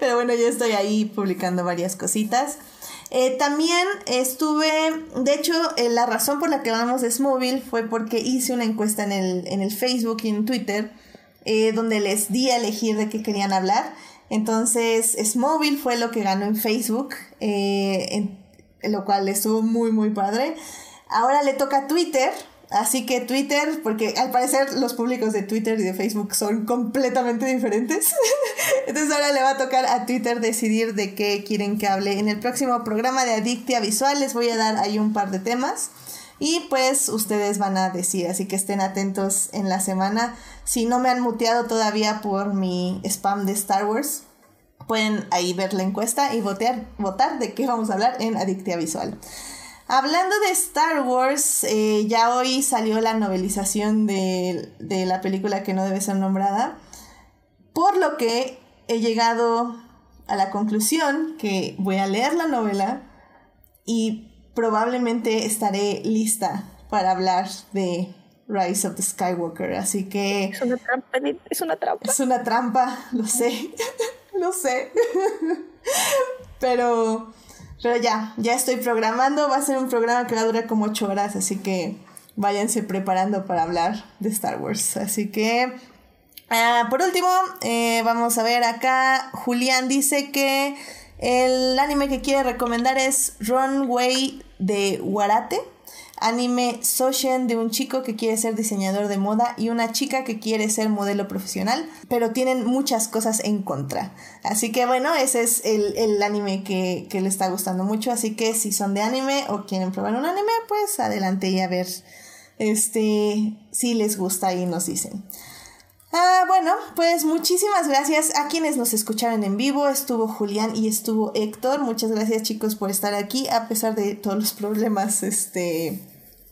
[SPEAKER 1] pero bueno, yo estoy ahí publicando varias cositas. Eh, también estuve, de hecho, eh, la razón por la que hablamos de Smóvil fue porque hice una encuesta en el, en el Facebook y en Twitter, eh, donde les di a elegir de qué querían hablar. Entonces, Smóvil fue lo que ganó en Facebook, en, lo cual estuvo muy, muy padre. Ahora le toca Twitter, Así que Twitter, porque al parecer los públicos de Twitter y de Facebook son completamente diferentes. Entonces ahora le va a tocar a Twitter decidir de qué quieren que hable. En el próximo programa de Adictia Visual les voy a dar ahí un par de temas. Y pues ustedes van a decir, así que estén atentos en la semana. Si no me han muteado todavía por mi spam de Star Wars, pueden ahí ver la encuesta y votar, votar de qué vamos a hablar en Adictia Visual. Hablando de Star Wars, eh, ya hoy salió la novelización de, la película que no debe ser nombrada, por lo que he llegado a la conclusión que voy a leer la novela y probablemente estaré lista para hablar de Rise of the Skywalker, así que...
[SPEAKER 2] Es una trampa, es una trampa.
[SPEAKER 1] Es una trampa, lo sé, lo sé. Pero pero ya, ya estoy programando. Va a ser un programa que va a durar como 8 horas, así que váyanse preparando para hablar de Star Wars. Así que, ah, por último, eh, vamos a ver acá. Julián dice que el anime que quiere recomendar es Runway de Warate anime Soshen de un chico que quiere ser diseñador de moda y una chica que quiere ser modelo profesional, pero tienen muchas cosas en contra. Así que bueno, ese es el, anime que, le está gustando mucho, así que si son de anime o quieren probar un anime, pues adelante y a ver este si les gusta y nos dicen. Ah, bueno, pues muchísimas gracias a quienes nos escucharon en vivo. Estuvo Julián y estuvo Héctor. Muchas gracias chicos por estar aquí a pesar de todos los problemas este,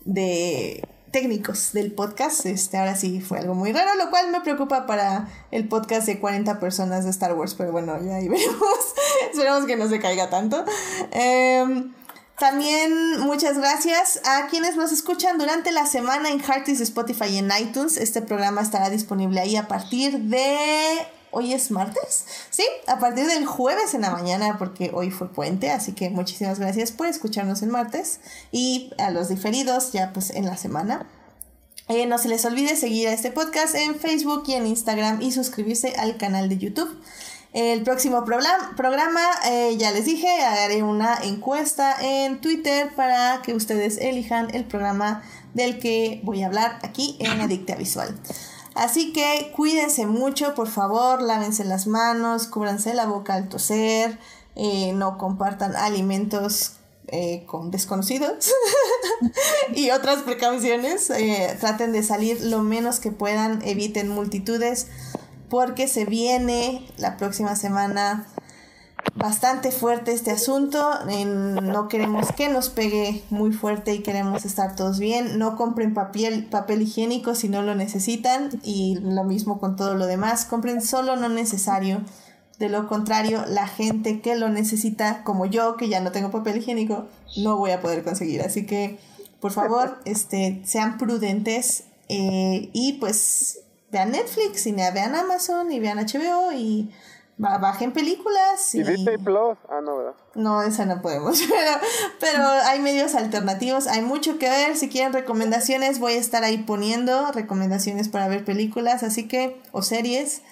[SPEAKER 1] de técnicos del podcast. Este, ahora sí fue algo muy raro, lo cual me preocupa para el podcast de 40 personas de Star Wars. Pero bueno, ya ahí veremos. Esperemos que no se caiga tanto. Eh, también muchas gracias a quienes nos escuchan durante la semana en Heartis, Spotify y en iTunes. Este programa estará disponible ahí a partir de... ¿Hoy es martes? Sí, a partir del jueves en la mañana porque hoy fue puente, así que muchísimas gracias por escucharnos el martes y a los diferidos ya pues en la semana. Eh, no se les olvide seguir a este podcast en Facebook y en Instagram y suscribirse al canal de YouTube. El próximo programa, eh, ya les dije, haré una encuesta en Twitter para que ustedes elijan el programa del que voy a hablar aquí en Adicta Visual. Así que cuídense mucho, por favor, lávense las manos, cúbranse la boca al toser, eh, no compartan alimentos eh, con desconocidos y otras precauciones. traten de salir lo menos que puedan, eviten multitudes porque se viene la próxima semana bastante fuerte este asunto. no queremos que nos pegue muy fuerte y queremos estar todos bien. No compren papel, papel higiénico si no lo necesitan. Y lo mismo con todo lo demás. Compren solo no necesario. De lo contrario, la gente que lo necesita, como yo, que ya no tengo papel higiénico, no voy a poder conseguir. Así que, por favor, este, sean prudentes eh, y pues vean Netflix y vean Amazon y vean HBO y bajen películas.
[SPEAKER 3] Y, Disney Plus. Ah, no, ¿verdad?
[SPEAKER 1] No, esa no podemos. Pero, pero hay medios alternativos. Hay mucho que ver. Si quieren recomendaciones, voy a estar ahí poniendo recomendaciones para ver películas. Así que, o series.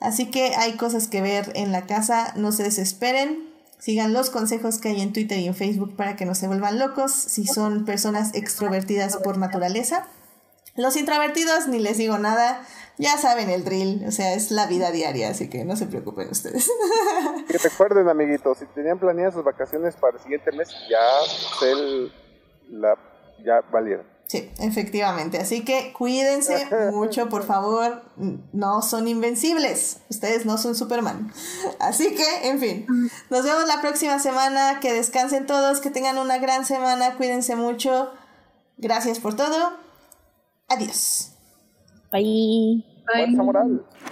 [SPEAKER 1] Así que hay cosas que ver en la casa. No se desesperen. Sigan los consejos que hay en Twitter y en Facebook para que no se vuelvan locos si son personas extrovertidas por naturaleza. Los introvertidos, ni les digo nada ya saben el drill, o sea, es la vida diaria, así que no se preocupen ustedes.
[SPEAKER 3] Que recuerden, amiguitos, si tenían planeadas sus vacaciones para el siguiente mes, ya el, la, ya valieron.
[SPEAKER 1] Sí, efectivamente. Así que cuídense mucho, por favor. No son invencibles. Ustedes no son Superman. Así que, en fin. Nos vemos la próxima semana. Que descansen todos. Que tengan una gran semana. Cuídense mucho. Gracias por todo. Adiós.
[SPEAKER 2] Bye.
[SPEAKER 3] Bye.